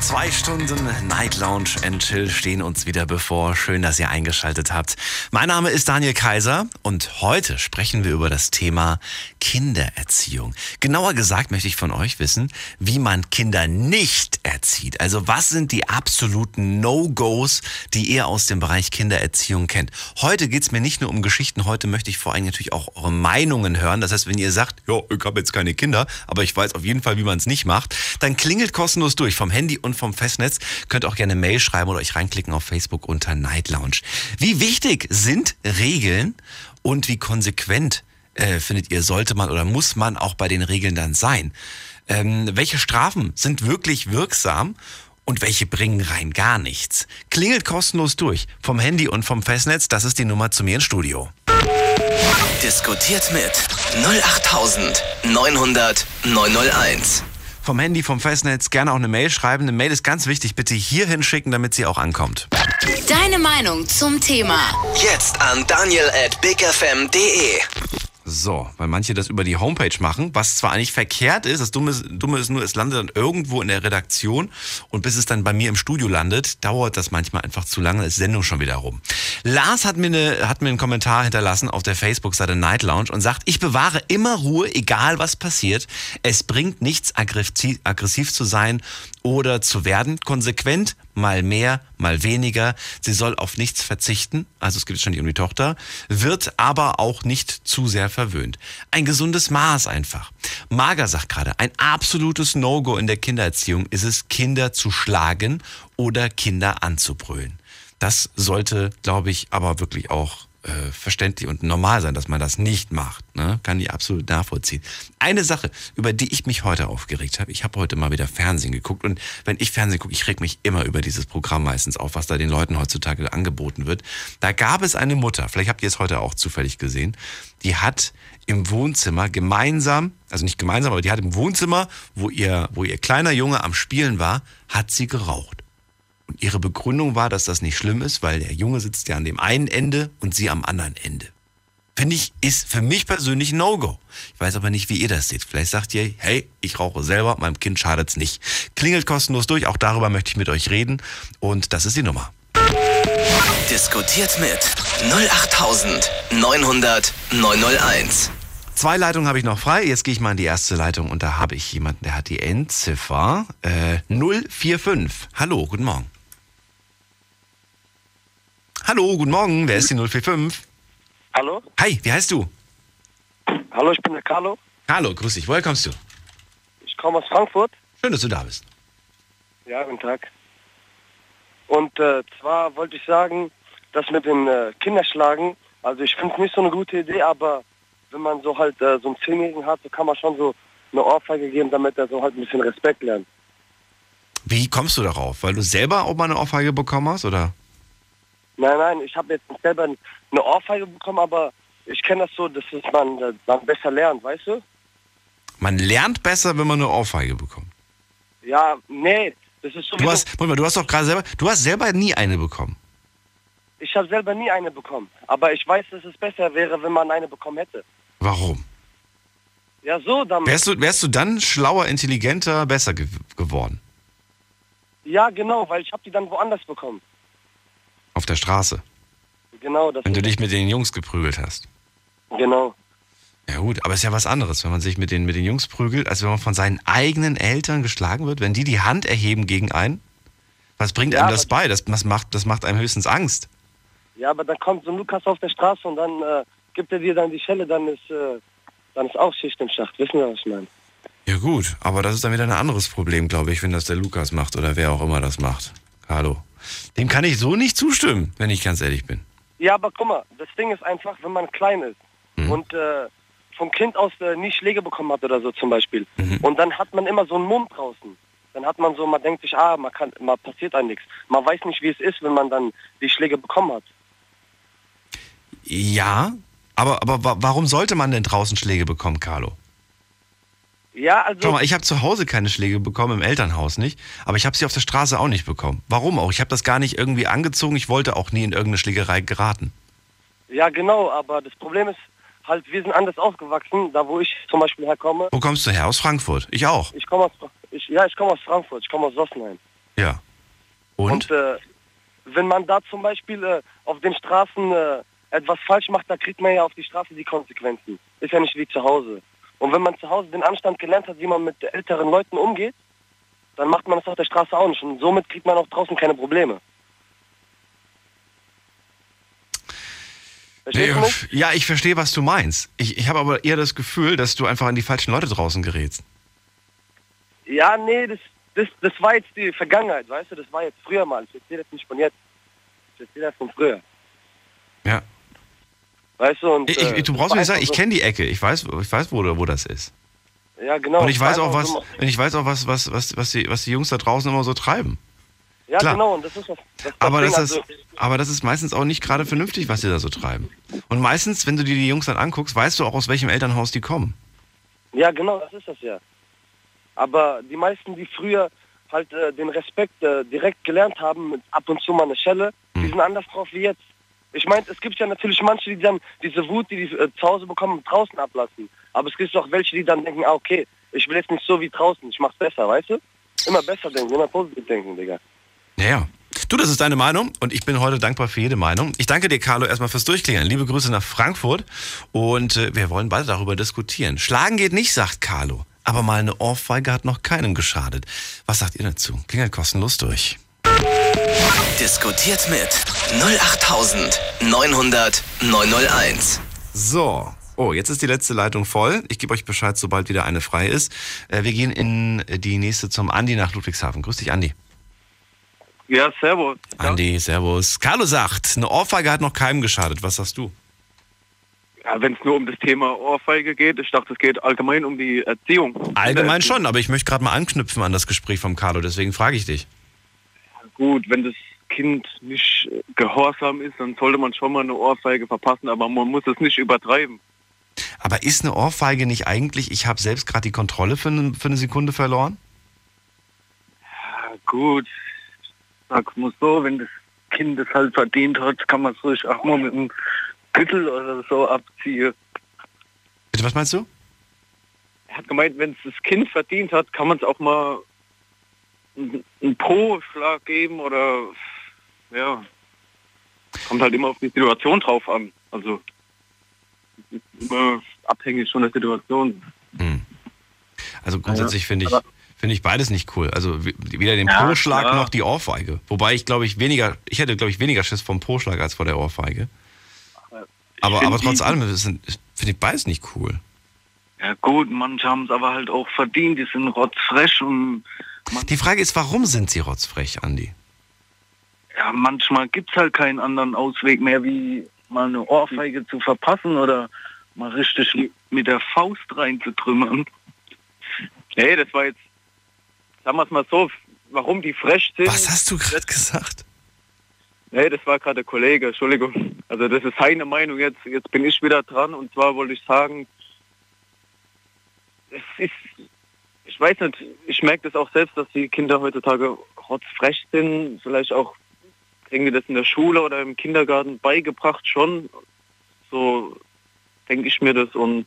Zwei Stunden Night Lounge and Chill stehen uns wieder bevor. Schön, dass ihr eingeschaltet habt. Mein Name ist Daniel Kaiser und heute sprechen wir über das Thema Kindererziehung. Genauer gesagt möchte ich von euch wissen, wie man Kinder nicht erzieht. Also was sind die absoluten No-Gos, die ihr aus dem Bereich Kindererziehung kennt? Heute geht's mir nicht nur um Geschichten, heute möchte ich vor allem natürlich auch eure Meinungen hören. Das heißt, wenn ihr sagt, ja, ich habe jetzt keine Kinder, aber ich weiß auf jeden Fall, wie man es nicht macht, dann klingelt kostenlos durch vom Handy und vom Festnetz. Könnt auch gerne Mail schreiben oder euch reinklicken auf Facebook unter Night Lounge. Wie wichtig sind Regeln und wie konsequent äh, findet ihr, sollte man oder muss man auch bei den Regeln dann sein? Ähm, welche Strafen sind wirklich wirksam? Und welche bringen rein gar nichts? Klingelt kostenlos durch vom Handy und vom Festnetz. Das ist die Nummer zu mir ins Studio. Diskutiert mit 08900 901. Vom Handy, vom Festnetz gerne auch eine Mail schreiben. Eine Mail ist ganz wichtig. Bitte hier hinschicken, damit sie auch ankommt. Deine Meinung zum Thema. Jetzt an daniel at bigfm.de. So, weil manche das über die Homepage machen, was zwar eigentlich verkehrt ist, das Dumme ist, Dumme ist nur, es landet dann irgendwo in der Redaktion und bis es dann bei mir im Studio landet, dauert das manchmal einfach zu lange, ist Sendung schon wieder rum. Lars hat mir, eine, hat mir einen Kommentar hinterlassen auf der Facebook-Seite Night Lounge und sagt, ich bewahre immer Ruhe, egal was passiert. Es bringt nichts, aggressiv zu sein oder zu werden. Konsequent, mal mehr, mal weniger. Sie soll auf nichts verzichten, also es geht schon nicht um die Tochter, wird aber auch nicht zu sehr verwöhnt. Ein gesundes Maß einfach. Marga sagt gerade, ein absolutes No-Go in der Kindererziehung ist es, Kinder zu schlagen oder Kinder anzubrüllen. Das sollte, glaube ich, aber wirklich auch äh, verständlich und normal sein, dass man das nicht macht. Ne? Kann ich absolut nachvollziehen. Eine Sache, über die ich mich heute aufgeregt habe, ich habe heute mal wieder Fernsehen geguckt und wenn ich Fernsehen gucke, ich reg mich immer über dieses Programm meistens auf, was da den Leuten heutzutage angeboten wird. Da gab es eine Mutter, vielleicht habt ihr es heute auch zufällig gesehen, die hat im Wohnzimmer gemeinsam, also nicht gemeinsam, aber die hat im Wohnzimmer, wo ihr, wo ihr kleiner Junge am Spielen war, hat sie geraucht. Und ihre Begründung war, dass das nicht schlimm ist, weil der Junge sitzt ja an dem einen Ende und sie am anderen Ende. Finde ich, ist für mich persönlich ein No-Go. Ich weiß aber nicht, wie ihr das seht. Vielleicht sagt ihr, hey, ich rauche selber, meinem Kind schadet's nicht. Klingelt kostenlos durch, auch darüber möchte ich mit euch reden. Und das ist die Nummer. Diskutiert mit 08900 901. Zwei Leitungen habe ich noch frei. Jetzt gehe ich mal in die erste Leitung und da habe ich jemanden, der hat die Endziffer äh, 045. Hallo, guten Morgen. Hallo, guten Morgen. Wer ist die 045? Hallo? Hi, wie heißt du? Hallo, ich bin der Carlo. Hallo, grüß dich. Woher kommst du? Ich komme aus Frankfurt. Schön, dass du da bist. Ja, guten Tag. Und äh, zwar wollte ich sagen, dass mit den äh, Kinderschlagen, also ich finde es nicht so eine gute Idee, aber wenn man so halt äh, so einen Zehnjährigen hat, so kann man schon so eine Ohrfeige geben, damit er so halt ein bisschen Respekt lernt. Wie kommst du darauf? Weil du selber auch mal eine Ohrfeige bekommen hast, oder? Nein, nein, ich habe jetzt selber eine Ohrfeige bekommen, aber ich kenne das so, dass man, man besser lernt, weißt du? Man lernt besser, wenn man eine Ohrfeige bekommt. Ja, nee, das ist so. Du hast, Moment mal, du hast doch gerade selber, du hast selber nie eine bekommen. Ich habe selber nie eine bekommen, aber ich weiß, dass es besser wäre, wenn man eine bekommen hätte. Warum? Ja, so damit. Wärst du, wärst du dann schlauer, intelligenter, besser ge geworden? Ja, genau, weil ich habe die dann woanders bekommen. Auf der Straße. Genau, das Wenn du dich mit den Jungs geprügelt hast. Genau. Ja gut, aber es ist ja was anderes, wenn man sich mit den, mit den Jungs prügelt, als wenn man von seinen eigenen Eltern geschlagen wird. Wenn die die Hand erheben gegen einen, was bringt Ja, einem das bei? Das, das, macht, das macht einem höchstens Angst. Ja, aber dann kommt so ein Lukas auf der Straße und dann äh, gibt er dir dann die Schelle, dann ist, äh, dann ist auch Schicht im Schacht. Wissen Sie, was ich meine? Ja gut, aber das ist dann wieder ein anderes Problem, glaube ich, wenn das der Lukas macht oder wer auch immer das macht. Carlo. Dem kann ich so nicht zustimmen, wenn ich ganz ehrlich bin. Ja, aber guck mal, das Ding ist einfach, wenn man klein ist Mhm. und äh, vom Kind aus äh, nie Schläge bekommen hat oder so zum Beispiel. Mhm. Und dann hat man immer so einen Mund draußen. Dann hat man so, man denkt sich, ah, man kann, man passiert einem nichts. Man weiß nicht, wie es ist, wenn man dann die Schläge bekommen hat. Ja, aber, aber wa- warum sollte man denn draußen Schläge bekommen, Carlo? Ja, also. Schau mal, ich habe zu Hause keine Schläge bekommen, im Elternhaus nicht, aber ich habe sie auf der Straße auch nicht bekommen. Warum auch? Ich habe das gar nicht irgendwie angezogen, ich wollte auch nie in irgendeine Schlägerei geraten. Ja, genau, aber das Problem ist halt, wir sind anders aufgewachsen, da wo ich zum Beispiel herkomme. Wo kommst du her? Aus Frankfurt? Ich auch. Ich komme aus, ich, ja, ich komme aus Frankfurt, ich komme aus Sossenheim. Ja. Und? Und äh, wenn man da zum Beispiel äh, auf den Straßen äh, etwas falsch macht, da kriegt man ja auf die Straße die Konsequenzen. Ist ja nicht wie zu Hause. Und wenn man zu Hause den Anstand gelernt hat, wie man mit älteren Leuten umgeht, dann macht man das auf der Straße auch nicht. Und somit kriegt man auch draußen keine Probleme. Verstehst ja, ich verstehe, was du meinst. Ich, ich habe aber eher das Gefühl, dass du einfach an die falschen Leute draußen gerätst. Ja, nee, das, das, das war jetzt die Vergangenheit, weißt du? Das war jetzt früher mal. Ich erzähle das nicht von jetzt. Ich erzähle das von früher. Ja. Weißt du? Und, Ich, äh, du brauchst mir nicht sagen, ich kenne die Ecke. Ich weiß, ich weiß wo, wo das ist. Ja, genau. Und ich weiß auch, was, ich weiß auch, was, was, was, was, die, was die Jungs da draußen immer so treiben. Ja, klar. genau. Und das ist das, das, Aber Ding, das, ist, also, aber das ist meistens auch nicht gerade vernünftig, was sie da so treiben. Und meistens, wenn du dir die Jungs dann anguckst, weißt du auch, aus welchem Elternhaus die kommen. Ja, genau, das ist das ja. Aber die meisten, die früher halt äh, den Respekt äh, direkt gelernt haben, mit ab und zu mal eine Schelle, die Hm. sind anders drauf wie jetzt. Ich meine, es gibt ja natürlich manche, die dann diese Wut, die die äh, zu Hause bekommen, draußen ablassen. Aber es gibt auch welche, die dann denken, ah, okay, ich will jetzt nicht so wie draußen, ich mach's besser, weißt du? Immer besser denken, immer positiv denken, Digga. Naja. Du, das ist deine Meinung und ich bin heute dankbar für jede Meinung. Ich danke dir, Carlo, erstmal fürs Durchklingeln. Liebe Grüße nach Frankfurt und äh, wir wollen beide darüber diskutieren. Schlagen geht nicht, sagt Carlo. Aber mal eine Ohrfeige hat noch keinem geschadet. Was sagt ihr dazu? Klingelt kostenlos durch. Diskutiert mit 08900 901. So. Oh, jetzt ist die letzte Leitung voll. Ich gebe euch Bescheid, sobald wieder eine frei ist. Äh, wir gehen in die nächste zum Andi nach Ludwigshafen. Grüß dich, Andi. Ja, servus. Andi, servus. Carlo sagt, eine Ohrfeige hat noch keinem geschadet. Was sagst du? Ja, Wenn es nur um das Thema Ohrfeige geht, ich dachte, es geht allgemein um die Erziehung. Allgemein Äh, schon, aber ich möchte gerade mal anknüpfen an das Gespräch vom Carlo, deswegen frage ich dich. Gut, wenn das Kind nicht gehorsam ist, dann sollte man schon mal eine Ohrfeige verpassen, aber man muss es nicht übertreiben. Aber ist eine Ohrfeige nicht eigentlich, ich habe selbst gerade die Kontrolle für eine, für eine Sekunde verloren? Ja, gut, sag mal so, wenn das Kind es halt verdient hat, kann man es ruhig auch mal mit einem Gürtel oder so abziehen. Bitte, was meinst du? Er hat gemeint, wenn es das Kind verdient hat, kann man es auch mal einen Po-Schlag geben oder ja, kommt halt immer auf die Situation drauf an. Also immer abhängig von der Situation. Hm. Also grundsätzlich finde ich, finde ich beides nicht cool. Also weder den Ja, Po-Schlag klar. noch die Ohrfeige. Wobei ich glaube ich weniger, ich hätte glaube ich weniger Schiss vom Po-Schlag als vor der Ohrfeige. Aber, aber trotz allem finde ich beides nicht cool. Ja gut, manche haben es aber halt auch verdient, die sind rotzfresh und Die Frage ist, warum sind sie rotzfrech, Andi? ja, manchmal gibt es halt keinen anderen Ausweg mehr, wie mal eine Ohrfeige zu verpassen oder mal richtig mit der Faust reinzutrümmern. Nee, das war jetzt, sagen wir es mal so, warum die frech sind. Was hast du gerade gesagt? Nee, das war gerade der Kollege, Entschuldigung. Also das ist seine Meinung jetzt. Jetzt bin ich wieder dran und zwar wollte ich sagen, es ist, ich weiß nicht, ich merke das auch selbst, dass die Kinder heutzutage rotzfrech sind. Vielleicht auch kriegen die das in der Schule oder im Kindergarten beigebracht schon. So denke ich mir das und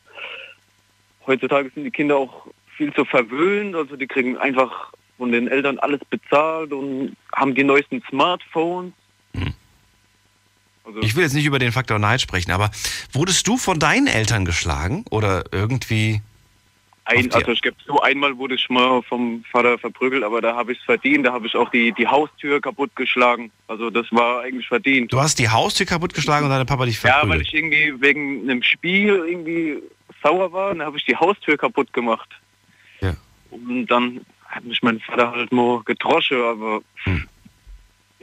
heutzutage sind die Kinder auch viel zu verwöhnt. Also die kriegen einfach von den Eltern alles bezahlt und haben die neuesten Smartphones. Also, Ich will jetzt nicht über den Faktor Neid sprechen, aber wurdest du von deinen Eltern geschlagen oder irgendwie? Ein, also ich gebe so einmal wurde ich mal vom Vater verprügelt, aber da habe ich es verdient. Da habe ich auch die, die Haustür kaputtgeschlagen. Also das war eigentlich verdient. Du hast die Haustür kaputtgeschlagen und dein Papa dich Ja, verprügelt. weil ich irgendwie wegen einem Spiel irgendwie sauer war, und dann habe ich die Haustür kaputt gemacht. Ja. Und dann hat mich mein Vater halt nur gedroschen, aber Hm.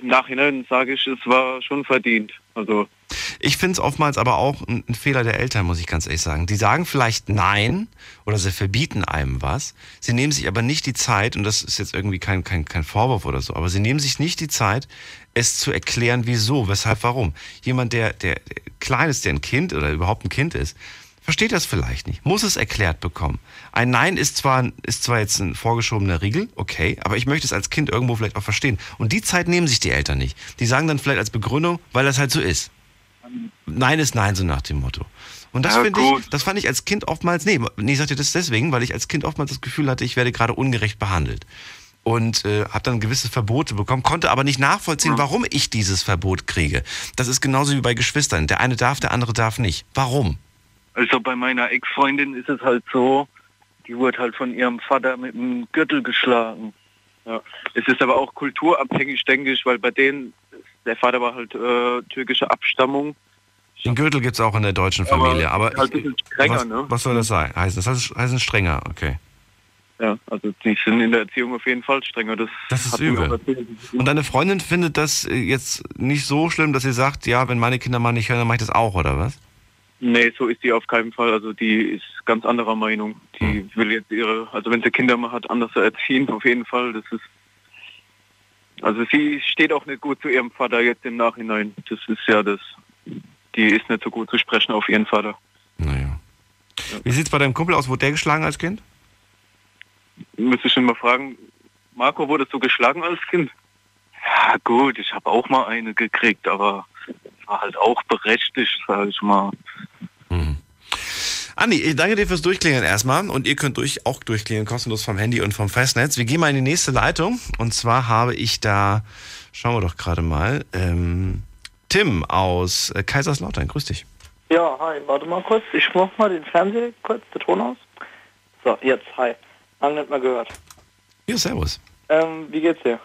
Im Nachhinein sage ich, es war schon verdient. Also Ich finde es oftmals aber auch ein, ein Fehler der Eltern, muss ich ganz ehrlich sagen. Die sagen vielleicht Nein oder sie verbieten einem was. Sie nehmen sich aber nicht die Zeit, und das ist jetzt irgendwie kein, kein, kein Vorwurf oder so, aber sie nehmen sich nicht die Zeit, es zu erklären, wieso, weshalb, warum. Jemand, der, der, klein ist, der ein Kind oder überhaupt ein Kind ist, versteht das vielleicht nicht, muss es erklärt bekommen. Ein Nein ist zwar, ist zwar jetzt ein vorgeschobener Riegel, okay, aber ich möchte es als Kind irgendwo vielleicht auch verstehen. Und die Zeit nehmen sich die Eltern nicht. Die sagen dann vielleicht als Begründung, weil das halt so ist. Nein ist Nein, so nach dem Motto. Und das Ja, finde ich, das fand ich als Kind oftmals, nee, nee, ich sagte das deswegen, weil ich als Kind oftmals das Gefühl hatte, ich werde gerade ungerecht behandelt. Und äh, habe dann gewisse Verbote bekommen, konnte aber nicht nachvollziehen, warum ich dieses Verbot kriege. Das ist genauso wie bei Geschwistern. Der eine darf, der andere darf nicht. Warum? Also bei meiner Ex-Freundin ist es halt so, die wurde halt von ihrem Vater mit einem Gürtel geschlagen. Ja. Es ist aber auch kulturabhängig, denke ich, weil bei denen, der Vater war halt äh, türkischer Abstammung. Den Gürtel gibt's auch in der deutschen Aber Familie, aber halt ein bisschen strenger, was, ne? was soll das sein? Heißen das heißt, heißt strenger, okay. Ja, also die sind in der Erziehung auf jeden Fall strenger. Das, Das ist übel. Und deine Freundin findet das jetzt nicht so schlimm, dass sie sagt, ja, wenn meine Kinder mal nicht hören, dann mache ich das auch, oder was? Nee, so ist die auf keinen Fall. Also die ist ganz anderer Meinung. Die will jetzt ihre, also wenn sie Kinder mal hat, anders erziehen, auf jeden Fall. Das ist also sie steht auch nicht gut zu ihrem Vater jetzt im Nachhinein. Das ist ja das. Die ist nicht so gut zu sprechen auf ihren Vater. Naja. Wie sieht's bei deinem Kumpel aus? Wurde der geschlagen als Kind? Müsste ich schon mal fragen, Marco, wurdest du geschlagen als Kind? Ja gut, ich habe auch mal eine gekriegt, aber war halt auch berechtigt, sage ich mal. Andi, ich danke dir fürs Durchklingeln erstmal und ihr könnt durch, auch durchklingeln, kostenlos vom Handy und vom Festnetz. Wir gehen mal in die nächste Leitung und zwar habe ich da, schauen wir doch gerade mal, ähm, Tim aus äh, Kaiserslautern. Grüß dich. Ja, hi, warte mal kurz. Ich mach mal den Fernseher kurz, den Ton aus. So, jetzt, hi. Lange nicht mehr gehört. Ja, servus. Ähm, wie geht's dir?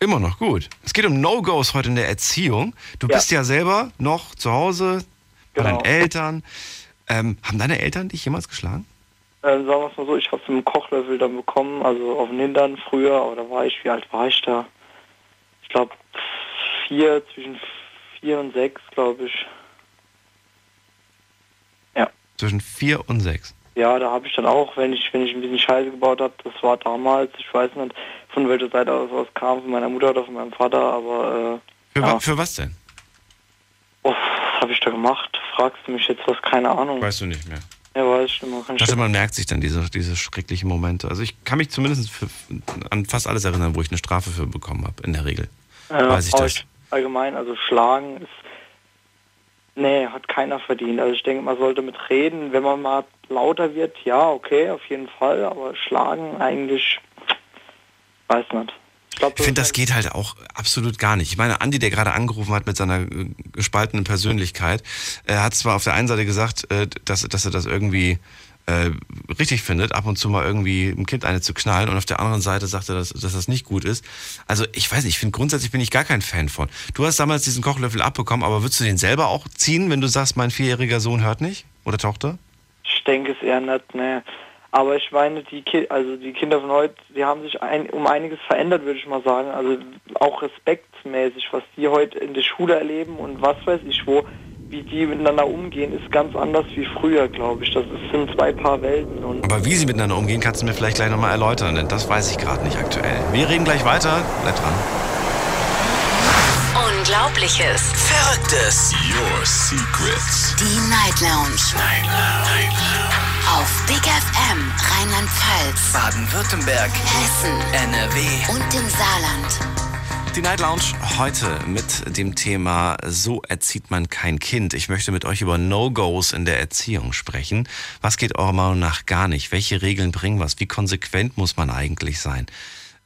Immer noch gut. Es geht um No-Gos heute in der Erziehung. Du Ja. bist ja selber noch zu Hause bei Genau. deinen Eltern. Ähm, haben deine Eltern dich jemals geschlagen? Ähm, sagen wir es mal so, ich hab's mit dem Kochlöffel dann bekommen, also auf den Hintern früher, aber da war ich, wie alt war ich da? Ich glaube vier, zwischen vier und sechs, glaube ich. Zwischen vier und sechs. Ja, da habe ich dann auch, wenn ich, wenn ich ein bisschen Scheiße gebaut habe, das war damals, ich weiß nicht, von welcher Seite aus was kam, von meiner Mutter oder von meinem Vater, aber äh, Für, Ja. wa für was denn? Oh, was habe ich da gemacht? Fragst du mich jetzt was? Keine Ahnung. Weißt du nicht mehr. Ja, weiß ich nicht mehr. Kann ich Also man merkt sich dann diese, diese schrecklichen Momente. Also ich kann mich zumindest für, an fast alles erinnern, wo ich eine Strafe für bekommen habe, in der Regel. Ja, weiß ich aber das. Allgemein, also schlagen ist. Nee, hat keiner verdient. Also ich denke, man sollte mit reden, wenn man mal lauter wird, ja, okay, auf jeden Fall, aber schlagen eigentlich, weiß nicht. Ich, glaub, Ich finde, das geht halt auch absolut gar nicht. Ich meine, Andi, der gerade angerufen hat mit seiner äh, gespaltenen Persönlichkeit, er hat zwar auf der einen Seite gesagt, äh, dass, dass er das irgendwie äh, richtig findet, ab und zu mal irgendwie ein Kind eine zu knallen und auf der anderen Seite sagt er, dass, dass das nicht gut ist. Also ich weiß nicht, ich finde grundsätzlich bin ich gar kein Fan von. Du hast damals diesen Kochlöffel abbekommen, aber würdest du den selber auch ziehen, wenn du sagst, mein vierjähriger Sohn hört nicht? Oder Tochter? Ich denke es eher nicht, ne. Aber ich meine, die, Ki also die Kinder von heute, die haben sich ein, um einiges verändert, würde ich mal sagen. Also auch respektmäßig, was die heute in der Schule erleben und was weiß ich wo, wie die miteinander umgehen, ist ganz anders wie früher, glaube ich. Das ist, sind zwei Paar Welten. Aber wie sie miteinander umgehen, kannst du mir vielleicht gleich nochmal erläutern, denn das weiß ich gerade nicht aktuell. Wir reden gleich weiter. Bleib dran. Unglaubliches. Verrücktes. Your Secrets. Die Night Lounge. Night Lounge. Auf Big FM Rheinland-Pfalz, Baden-Württemberg. Hessen NRW. und im Saarland. Die Night Lounge heute mit dem Thema So erzieht man kein Kind. Ich möchte mit euch über No-Gos in der Erziehung sprechen. Was geht eurer Meinung nach gar nicht? Welche Regeln bringen was? Wie konsequent muss man eigentlich sein?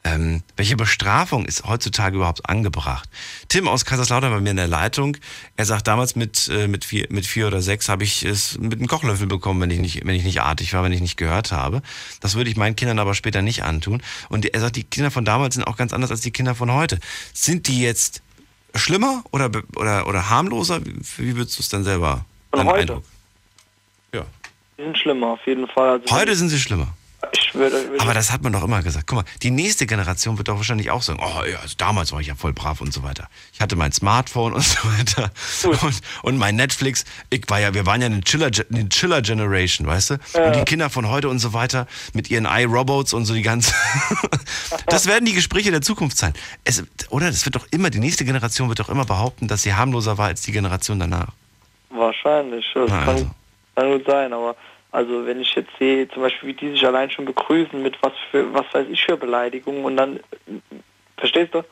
Ähm, welche Bestrafung ist heutzutage überhaupt angebracht? Tim aus Kaiserslautern bei mir in der Leitung. Er sagt, damals mit, äh, mit, vier, mit vier oder sechs habe ich es mit einem Kochlöffel bekommen, wenn ich, nicht, wenn ich nicht artig war, wenn ich nicht gehört habe. Das würde ich meinen Kindern aber später nicht antun. Und er sagt, die Kinder von damals sind auch ganz anders als die Kinder von heute. Sind die jetzt schlimmer oder, oder, oder harmloser? Wie, würdest du es dann selber? Von heute? Eindruck? Ja. die sind schlimmer, auf jeden Fall. Also Heute sind sie schlimmer. Ich würde, würde Aber das hat man doch immer gesagt. Guck mal, die nächste Generation wird doch wahrscheinlich auch sagen, oh ja, also damals war ich ja voll brav und so weiter. Ich hatte mein Smartphone und so weiter. Und, und mein Netflix. Ich war ja, wir waren ja eine Chiller, eine Chiller Generation, weißt du? Und die Kinder von heute und so weiter mit ihren iRobots und so die ganze. das werden die Gespräche der Zukunft sein. Es, oder? Das wird doch immer, die nächste Generation wird doch immer behaupten, dass sie harmloser war als die Generation danach. wahrscheinlich. Das Na, kann, also. Kann gut sein, aber also wenn ich jetzt sehe, zum Beispiel, wie die sich allein schon begrüßen mit was für, was weiß ich für Beleidigungen und dann, verstehst du?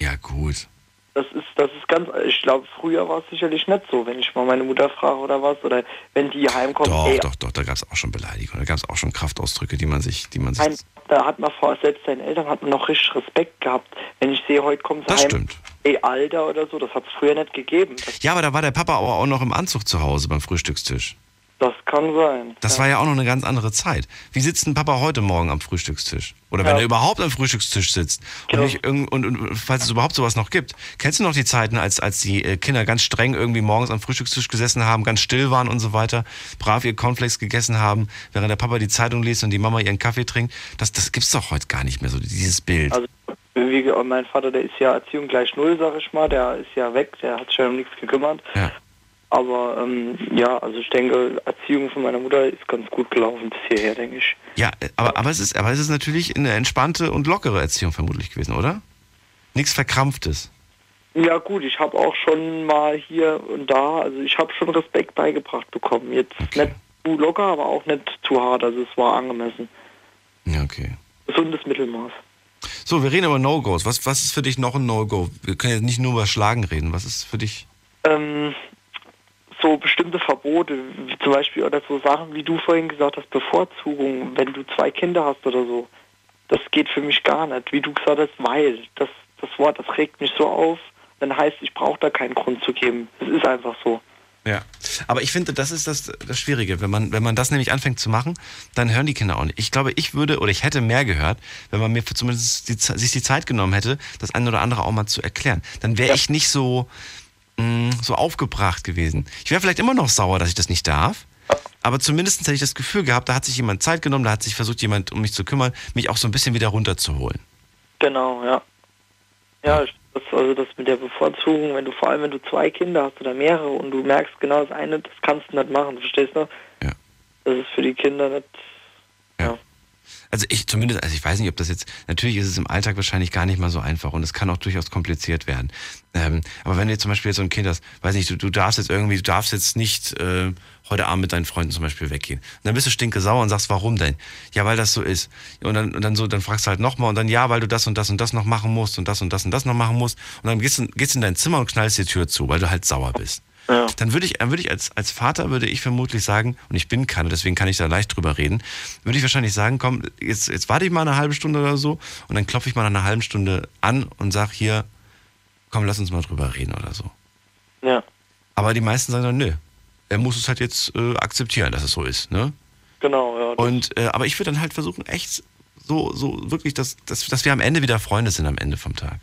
Ja, gut. Das ist, das ist ganz, ich glaube, früher war es sicherlich nicht so, wenn ich mal meine Mutter frage oder was, oder wenn die heimkommt, Doch, ey, doch, doch, da gab es auch schon Beleidigungen, da gab es auch schon Kraftausdrücke, die man sich, die man sich. Nein, da hat man vor, selbst seinen Eltern hat man noch richtig Respekt gehabt. Wenn ich sehe, heute kommt Das heim, stimmt. ey, Alter oder so, das hat es früher nicht gegeben. Das, Ja, aber da war der Papa aber auch noch im Anzug zu Hause beim Frühstückstisch. Das kann sein. Das ja. war ja auch noch eine ganz andere Zeit. Wie sitzt ein Papa heute Morgen am Frühstückstisch? Oder wenn Ja. er überhaupt am Frühstückstisch sitzt. Und, Genau. nicht irgend, und, und falls es überhaupt sowas noch gibt. Kennst du noch die Zeiten, als, als die äh, Kinder ganz streng irgendwie morgens am Frühstückstisch gesessen haben, ganz still waren und so weiter, brav ihr Cornflakes gegessen haben, während der Papa die Zeitung liest und die Mama ihren Kaffee trinkt? Das, das gibt's doch heute gar nicht mehr, so dieses Bild. Also mein Vater, der ist ja Erziehung gleich null, sag ich mal, der ist ja weg, der hat sich ja um nichts gekümmert. ja. Aber ähm, ja, also ich denke, Erziehung von meiner Mutter ist ganz gut gelaufen bis hierher, denke ich. Ja, äh, aber, aber, es ist, aber es ist natürlich eine entspannte und lockere Erziehung vermutlich gewesen, oder? Nichts Verkrampftes. Ja gut, ich habe auch schon mal hier und da, also ich habe schon Respekt beigebracht bekommen. Jetzt Okay. nicht zu locker, aber auch nicht zu hart, also es war angemessen. Ja, okay. Gesundes Mittelmaß. So, wir reden über No-Gos. Was, was ist für dich noch ein No-Go? Wir können jetzt nicht nur über Schlagen reden. Was ist für dich? Ähm, so bestimmte Verbote, wie zum Beispiel oder so Sachen, wie du vorhin gesagt hast, Bevorzugung, wenn du zwei Kinder hast oder so, das geht für mich gar nicht. Wie du gesagt hast, weil, das, das Wort, das regt mich so auf, dann heißt, ich brauche da keinen Grund zu geben. Es ist einfach so. Ja. Aber ich finde, das ist das, das Schwierige. Wenn man, wenn man das nämlich anfängt zu machen, dann hören die Kinder auch nicht. Ich glaube, ich würde oder ich hätte mehr gehört, wenn man mir zumindest die, sich die Zeit genommen hätte, das eine oder andere auch mal zu erklären. Dann wäre Ja. ich nicht so, mh, so aufgebracht gewesen. Ich wäre vielleicht immer noch sauer, dass ich das nicht darf. Aber zumindest hätte ich das Gefühl gehabt, da hat sich jemand Zeit genommen, da hat sich versucht, jemand um mich zu kümmern, mich auch so ein bisschen wieder runterzuholen. Genau, ja. Ja, das, also das mit der Bevorzugung, wenn du vor allem, wenn du zwei Kinder hast oder mehrere und du merkst genau das eine, das kannst du nicht machen, verstehst du? Ja. Das ist für die Kinder nicht. Ja. Also ich zumindest, also ich weiß nicht, ob das jetzt, natürlich ist es im Alltag wahrscheinlich gar nicht mal so einfach und es kann auch durchaus kompliziert werden. Ähm, aber wenn du jetzt zum Beispiel jetzt so ein Kind hast, weiß nicht, du, du darfst jetzt irgendwie, du darfst jetzt nicht äh, heute Abend mit deinen Freunden zum Beispiel weggehen. Und dann bist du stinke sauer und sagst, warum denn? Ja, weil das so ist. Und dann, und dann so, dann fragst du halt nochmal und dann ja, weil du das und das und das noch machen musst und das und das und das noch machen musst. Und dann gehst du, in dein Zimmer und knallst die Tür zu, weil du halt sauer bist. Ja. Dann würde ich, würde ich als, als Vater würde ich vermutlich sagen, und ich bin keiner, deswegen kann ich da leicht drüber reden, würde ich wahrscheinlich sagen, komm, jetzt, jetzt warte ich mal eine halbe Stunde oder so und dann klopfe ich mal nach einer halben Stunde an und sag hier, komm, lass uns mal drüber reden oder so. Ja, Aber die meisten sagen dann, nö, er muss es halt jetzt äh, akzeptieren, dass es so ist, ne? genau, ja. Und, äh, aber ich würde dann halt versuchen, echt so, so wirklich, dass, dass, dass wir am Ende wieder Freunde sind am Ende vom Tag.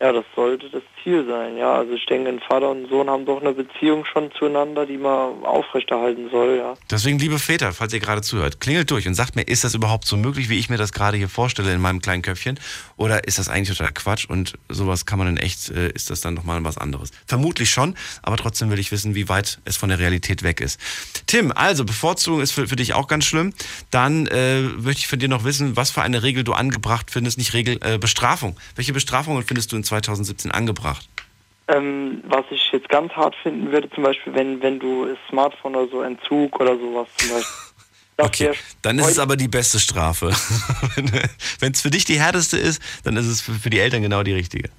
Ja, das sollte das Ziel sein, ja. Also ich denke, ein Vater und ein Sohn haben doch eine Beziehung schon zueinander, die man aufrechterhalten soll, ja. Deswegen, liebe Väter, falls ihr gerade zuhört, klingelt durch und sagt mir, ist das überhaupt so möglich, wie ich mir das gerade hier vorstelle in meinem kleinen Köpfchen? Oder ist das eigentlich total Quatsch und sowas kann man in echt, äh, ist das dann nochmal was anderes? Vermutlich schon, aber trotzdem will ich wissen, wie weit es von der Realität weg ist. Tim, also Bevorzugung ist für, für dich auch ganz schlimm. Dann äh, möchte ich von dir noch wissen, was für eine Regel du angebracht findest, nicht Regel, äh, Bestrafung. Welche Bestrafungen findest du in 2017 angebracht? Ähm, was ich jetzt ganz hart finden würde, zum Beispiel, wenn, wenn du das Smartphone oder so Entzug oder sowas zum Beispiel. Okay, dann ist es aber die beste Strafe. Wenn es für dich die härteste ist, dann ist es für, für die Eltern genau die richtige.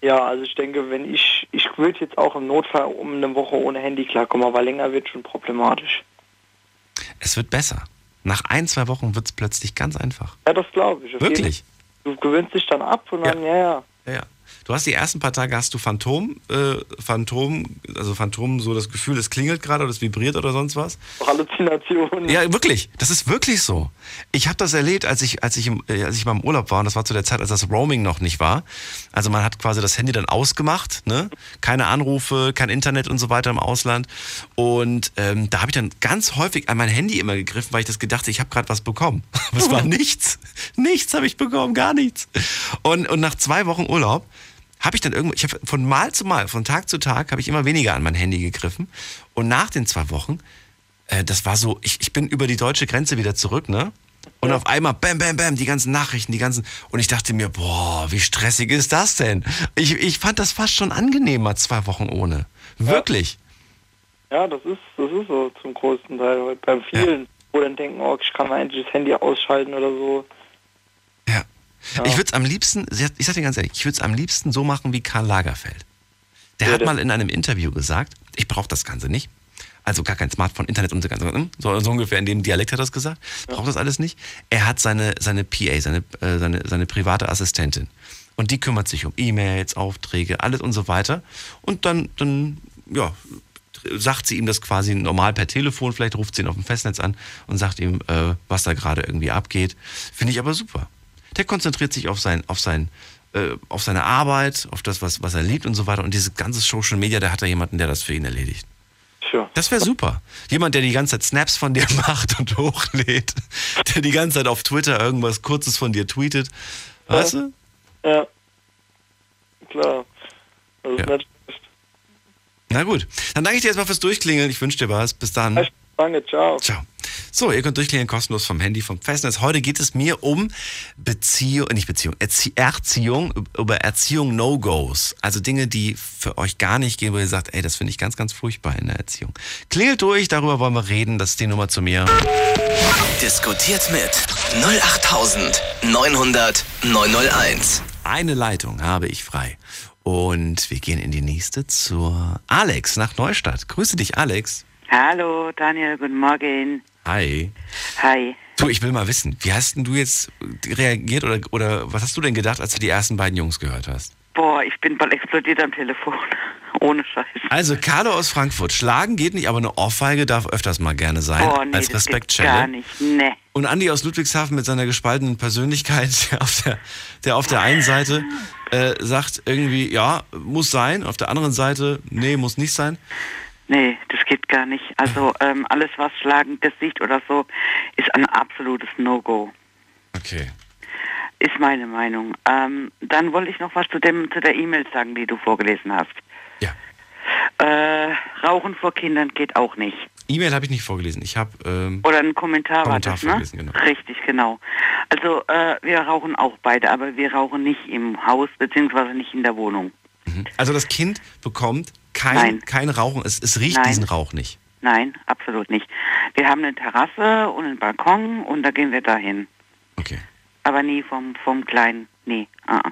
Ja, also ich denke, wenn ich, ich würde jetzt auch im Notfall um eine Woche ohne Handy klarkommen, aber länger wird schon problematisch. Es wird besser. Nach ein, zwei Wochen wird es plötzlich ganz einfach. Ja, das glaube ich. jeden- Wirklich? Du gewöhnst dich dann ab und dann, ja, ja. Ja, ja. Du hast die ersten paar Tage hast du Phantom, äh, Phantom, also Phantom, so das Gefühl, es klingelt gerade oder es vibriert oder sonst was. Halluzinationen. Ja, wirklich. Das ist wirklich so. Ich habe das erlebt, als ich, als, ich im, äh, als ich mal im Urlaub war, und das war zu der Zeit, als das Roaming noch nicht war. Also man hat quasi das Handy dann ausgemacht, ne? Keine Anrufe, kein Internet und so weiter im Ausland. Und ähm, da habe ich dann ganz häufig an mein Handy immer gegriffen, weil ich das gedacht, ich habe gerade was bekommen. Aber es war nichts. Nichts habe ich bekommen, gar nichts. Und, und nach zwei Wochen Urlaub habe ich dann irgendwo, ich habe von Mal zu Mal, von Tag zu Tag, habe ich immer weniger an mein Handy gegriffen. Und nach den zwei Wochen äh, das war so, ich, ich bin über die deutsche Grenze wieder zurück, ne? Und auf einmal, bam, bam, bam, die ganzen Nachrichten, die ganzen. Und ich dachte mir, boah, wie stressig ist das denn? Ich, ich fand das fast schon angenehmer, zwei Wochen ohne. Wirklich. Ja, das ist, das ist so zum größten Teil. Bei vielen, wo dann denken, oh, ich kann mal endlich das Handy ausschalten oder so. Ja. Ich würde es am liebsten, ich sag dir ganz ehrlich, ich würde es am liebsten so machen wie Karl Lagerfeld. Der Ja, hat mal in einem Interview gesagt, ich brauche das Ganze nicht. Also gar kein Smartphone, Internet und so, ganze- hm, so, so ungefähr in dem Dialekt hat er das gesagt. Braucht das alles nicht. Er hat seine, seine PA, seine, äh, seine, seine private Assistentin. Und die kümmert sich um E-Mails, Aufträge, alles und so weiter. Und dann, dann, ja, sagt sie ihm das quasi normal per Telefon, vielleicht ruft sie ihn auf dem Festnetz an und sagt ihm, äh, was da gerade irgendwie abgeht. Finde ich aber super. Der konzentriert sich auf sein, auf sein, äh, auf seine Arbeit, auf das, was, was er liebt und so weiter. Und dieses ganze Social Media, der hat da jemanden, der das für ihn erledigt. Tja. Das wäre super. Jemand, der die ganze Zeit Snaps von dir macht und hochlädt, der die ganze Zeit auf Twitter irgendwas Kurzes von dir tweetet. Weißt du? Ja. Klar. Ist Ja. Na gut. Dann danke ich dir erstmal fürs Durchklingeln. Ich wünsche dir was. Bis dann. Danke, ciao. Ciao. So, ihr könnt durchklingeln kostenlos vom Handy, vom Festnetz. Heute geht es mir um Beziehung, nicht Beziehung, Erzie Erziehung, über Erziehung No-Gos. Also Dinge, die für euch gar nicht gehen, wo ihr sagt, ey, das finde ich ganz, ganz furchtbar in der Erziehung. Klingelt durch, darüber wollen wir reden. Das ist die Nummer zu mir. Diskutiert mit 08900 901. Eine Leitung habe ich frei. Und wir gehen in die nächste zur Alex nach Neustadt. Grüße dich, Alex. Hallo Daniel, guten Morgen. Hi. Hi. Du, ich will mal wissen, wie hast denn du jetzt reagiert oder, oder was hast du denn gedacht, als du die ersten beiden Jungs gehört hast? Boah, ich bin bald explodiert am Telefon. Ohne Scheiß. Also Carlo aus Frankfurt, schlagen geht nicht, aber eine Ohrfeige darf öfters mal gerne sein, Boah, nee, als geht gar Respektschelle. nicht. Nee. Und Andi aus Ludwigshafen mit seiner gespaltenen Persönlichkeit, der auf der, der, auf der einen Seite äh, sagt irgendwie, ja, muss sein, auf der anderen Seite, nee, muss nicht sein. Nee, das geht gar nicht. Also ähm, alles, was schlagend Gesicht oder so, ist ein absolutes No-Go. Okay. Ist meine Meinung. Ähm, dann wollte ich noch was zu dem zu der E-Mail sagen, die du vorgelesen hast. Ja. Äh, Rauchen vor Kindern geht auch nicht. E-Mail habe ich nicht vorgelesen. Ich habe ähm, Oder ein Kommentar, Kommentar war das, ne? genau. Richtig, genau. Also äh, wir rauchen auch beide, aber wir rauchen nicht im Haus beziehungsweise nicht in der Wohnung. Also das Kind bekommt kein, Nein. kein Rauchen. Es, es riecht Nein. diesen Rauch nicht. Nein, absolut nicht. Wir haben eine Terrasse und einen Balkon und da gehen wir dahin. Okay. Aber nie vom, vom Kleinen. Nee. ah, ah.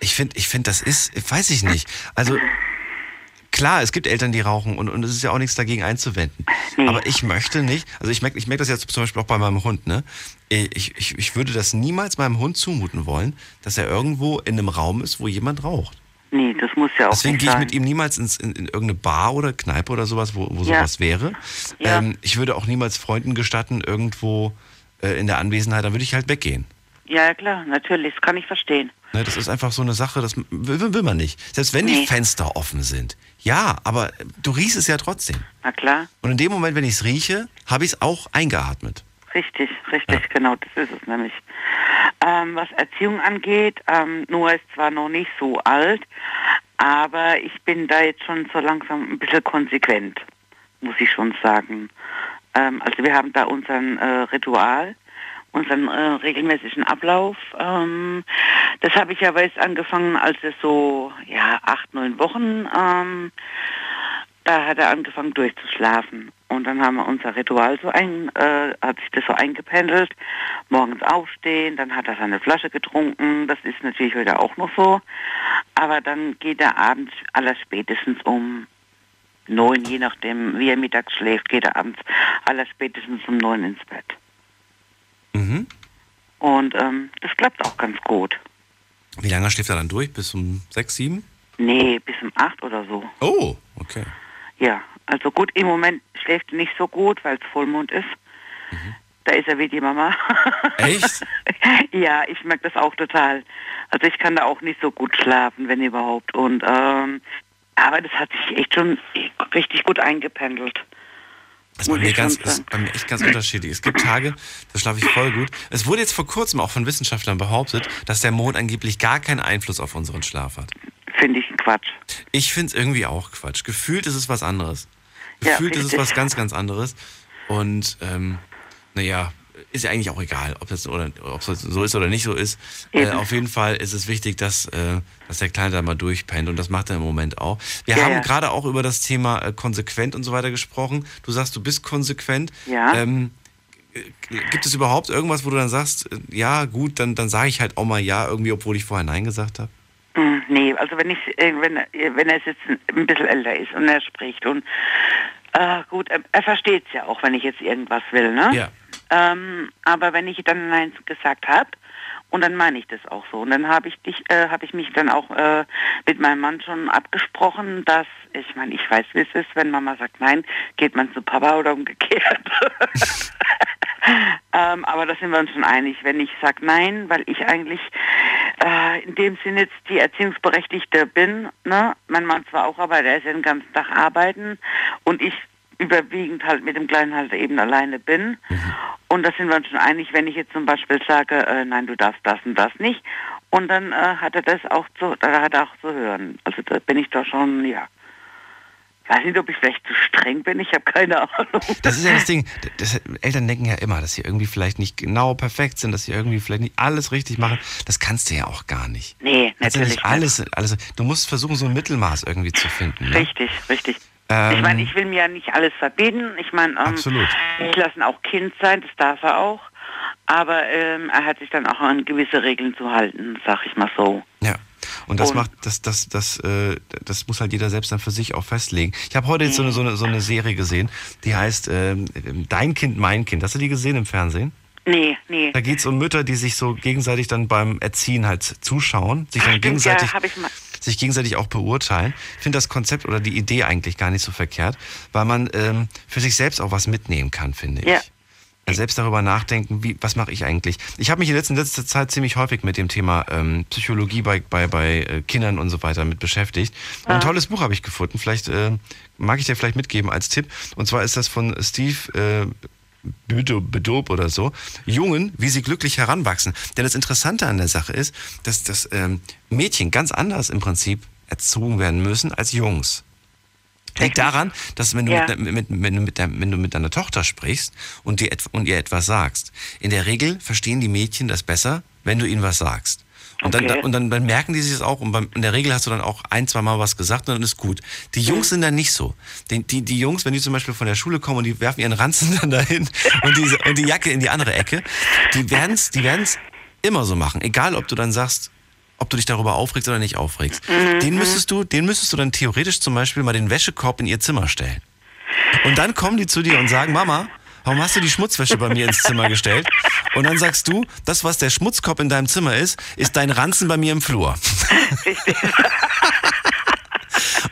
Ich finde, ich find, das ist, weiß ich nicht. Also klar, es gibt Eltern, die rauchen und, und es ist ja auch nichts dagegen einzuwenden. Nee. Aber ich möchte nicht, also ich merke ich merk das jetzt zum Beispiel auch bei meinem Hund, ne? Ich, ich, ich würde das niemals meinem Hund zumuten wollen, dass er irgendwo in einem Raum ist, wo jemand raucht. Nee, das muss ja auch Deswegen gehe ich sein. mit ihm niemals ins, in, in irgendeine Bar oder Kneipe oder sowas, wo, wo Ja. sowas wäre. Ja. Ähm, ich würde auch niemals Freunden gestatten, irgendwo äh, in der Anwesenheit, dann würde ich halt weggehen. Ja, ja, klar, natürlich, das kann ich verstehen. Ne, das ist einfach so eine Sache, das will, will man nicht. Selbst wenn die Nee. Fenster offen sind. Ja, aber du riechst es ja trotzdem. Na klar, Und in dem Moment, wenn ich es rieche, habe ich es auch eingeatmet. Richtig, richtig, genau, das ist es nämlich. Ähm, was Erziehung angeht, ähm, Noah ist zwar noch nicht so alt, aber ich bin da jetzt schon so langsam ein bisschen konsequent, muss ich schon sagen. Ähm, also wir haben da unseren äh, Ritual, unseren äh, regelmäßigen Ablauf. Ähm, das habe ich aber jetzt angefangen, als es so ja acht, neun Wochen ähm, da hat er angefangen durchzuschlafen. Und dann haben wir unser Ritual so ein, äh, hat sich das so eingependelt. Morgens aufstehen, dann hat er seine Flasche getrunken. Das ist natürlich heute auch noch so. Aber dann geht er abends allerspätestens um neun, je nachdem, wie er mittags schläft, geht er abends allerspätestens um neun ins Bett. Mhm. Und ähm, das klappt auch ganz gut. Wie lange schläft er dann durch? Bis um sechs, sieben? Nee, bis um acht oder so. Oh, okay. Ja, also gut, im Moment schläft er nicht so gut, weil es Vollmond ist. Da ist er wie die Mama. Echt? ja, ich merke das auch total. Also ich kann da auch nicht so gut schlafen, wenn überhaupt. Und ähm, aber das hat sich echt schon richtig gut eingependelt. Das ist bei mir, ganz, ist bei mir echt ganz unterschiedlich. Es gibt Tage, da schlafe ich voll gut. Es wurde jetzt vor kurzem auch von Wissenschaftlern behauptet, dass der Mond angeblich gar keinen Einfluss auf unseren Schlaf hat. Finde ich Quatsch. Ich finde es irgendwie auch Quatsch. Gefühlt ist es was anderes. Ja, Gefühlt ist es was ganz, ganz anderes. Und ähm, naja, ist ja eigentlich auch egal, ob das, oder, ob das so ist oder nicht so ist. Äh, auf jeden Fall ist es wichtig, dass, äh, dass der Kleine da mal durchpennt und das macht er im Moment auch. Wir Ja, haben ja. gerade auch über das Thema äh, konsequent und so weiter gesprochen. Du sagst, du bist konsequent. Ja. Ähm, äh, gibt es überhaupt irgendwas, wo du dann sagst, äh, ja gut, dann, dann sage ich halt auch mal ja irgendwie, obwohl ich vorher nein gesagt habe? Hm, Nee, also wenn ich, äh, wenn, er- wenn er jetzt ein bisschen älter ist und er spricht und äh, gut, er, er versteht es ja auch, wenn ich jetzt irgendwas will, ne? Ja. Ähm, aber wenn ich dann Nein gesagt habe, und dann meine ich das auch so. Und dann habe ich dich, äh, habe ich mich dann auch äh, mit meinem Mann schon abgesprochen, dass ich meine, ich weiß, wie es ist, wenn Mama sagt Nein, geht man zu Papa oder umgekehrt. ähm, aber da sind wir uns schon einig, wenn ich sage Nein, weil ich eigentlich äh, in dem Sinne jetzt die Erziehungsberechtigte bin. Ne? Mein Mann zwar auch, aber der ist ja den ganzen Tag arbeiten und ich überwiegend halt mit dem Kleinen halt eben alleine bin. Und da sind wir uns schon einig, wenn ich jetzt zum Beispiel sage, äh, nein, du darfst das und das nicht. Und dann äh, hat er das auch zu, da hat er auch zu hören. Also da bin ich doch schon, ja. Weiß nicht, ob ich vielleicht zu streng bin, ich habe keine Ahnung. Das ist ja das Ding. Das, Eltern denken ja immer, dass sie irgendwie vielleicht nicht genau perfekt sind, dass sie irgendwie vielleicht nicht alles richtig machen. Das kannst du ja auch gar nicht. Nee, Kannst ja natürlich nicht alles, alles. Du musst versuchen, so ein Mittelmaß irgendwie zu finden. Ne? Richtig, richtig. Ähm, ich meine, ich will mir ja nicht alles verbieten. Ich meine, ähm, ich lasse ihn auch Kind sein, das darf er auch. Aber ähm, er hat sich dann auch an gewisse Regeln zu halten, sag ich mal so. Ja. Und das Und- macht, das, das, das, äh, das muss halt jeder selbst dann für sich auch festlegen. Ich habe heute jetzt so eine, so, eine, so eine Serie gesehen, die heißt ähm, Dein Kind, mein Kind. Hast du die gesehen im Fernsehen? Nee, nee. Da geht es um Mütter, die sich so gegenseitig dann beim Erziehen halt zuschauen, sich Ach, dann stimmt, gegenseitig, ja, hab ich mal. Sich gegenseitig auch beurteilen. Ich finde das Konzept oder die Idee eigentlich gar nicht so verkehrt, weil man ähm, für sich selbst auch was mitnehmen kann, finde ich. Ja. Also Selbst darüber nachdenken, wie, was mache ich eigentlich? Ich habe mich in letzter, letzter Zeit ziemlich häufig mit dem Thema ähm, Psychologie bei, bei, bei äh, Kindern und so weiter mit beschäftigt. Und ein tolles Buch habe ich gefunden. Vielleicht äh, mag ich dir vielleicht mitgeben als Tipp. Und zwar ist das von Steve äh, Bedob oder so. Jungen, wie sie glücklich heranwachsen. Denn das Interessante an der Sache ist, dass, dass ähm, Mädchen ganz anders im Prinzip erzogen werden müssen als Jungs. Liegt daran, dass wenn du, Ja. mit, mit, du mit der, wenn du mit deiner Tochter sprichst und, dir, und ihr etwas sagst, in der Regel verstehen die Mädchen das besser, wenn du ihnen was sagst. Und, Okay. dann, und dann, dann merken die sich das auch und beim, in der Regel hast du dann auch ein, zwei Mal was gesagt und dann ist gut. Die Jungs sind dann nicht so. Die, die, die Jungs, wenn die zum Beispiel von der Schule kommen und die werfen ihren Ranzen dann dahin und die, und die Jacke in die andere Ecke, die werden es die werden's immer so machen. Egal, ob du dann sagst, ob du dich darüber aufregst oder nicht aufregst. Den müsstest du, den müsstest du dann theoretisch zum Beispiel mal den Wäschekorb in ihr Zimmer stellen. Und dann kommen die zu dir und sagen, Mama, warum hast du die Schmutzwäsche bei mir ins Zimmer gestellt? Und dann sagst du, das, was der Schmutzkorb in deinem Zimmer ist, ist dein Ranzen bei mir im Flur.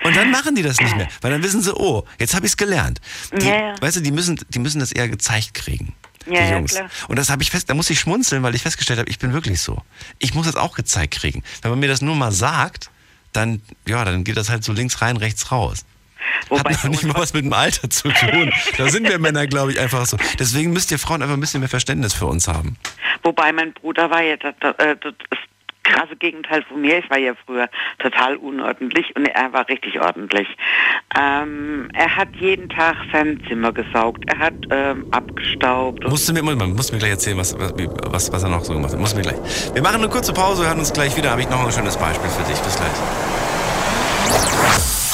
Und dann machen die das nicht mehr, weil dann wissen sie, oh, jetzt habe ich es gelernt. Die, Ja, ja. Weißt du, die müssen, die müssen das eher gezeigt kriegen. Ja, die ja, Jungs. klar. Und das habe ich fest, da muss ich schmunzeln, weil ich festgestellt habe, ich bin wirklich so. Ich muss das auch gezeigt kriegen. Wenn man mir das nur mal sagt, dann, ja, dann geht das halt so links rein, rechts raus. Wobei Hat noch nicht mal was mit dem Alter zu tun. Da sind wir Männer, glaube ich, einfach so. Deswegen müsst ihr Frauen einfach ein bisschen mehr Verständnis für uns haben. Wobei mein Bruder war ja das, das, äh, das krasse Gegenteil von mir. Ich war ja früher total unordentlich und er war richtig ordentlich. Ähm, er hat jeden Tag sein Zimmer gesaugt. Er hat ähm, abgestaubt. Musst du mir, musst mir gleich erzählen, was, was, was, er noch so gemacht hat. Musst du mir gleich. Wir machen eine kurze Pause, hören uns gleich wieder. Habe ich noch ein schönes Beispiel für dich. Bis gleich.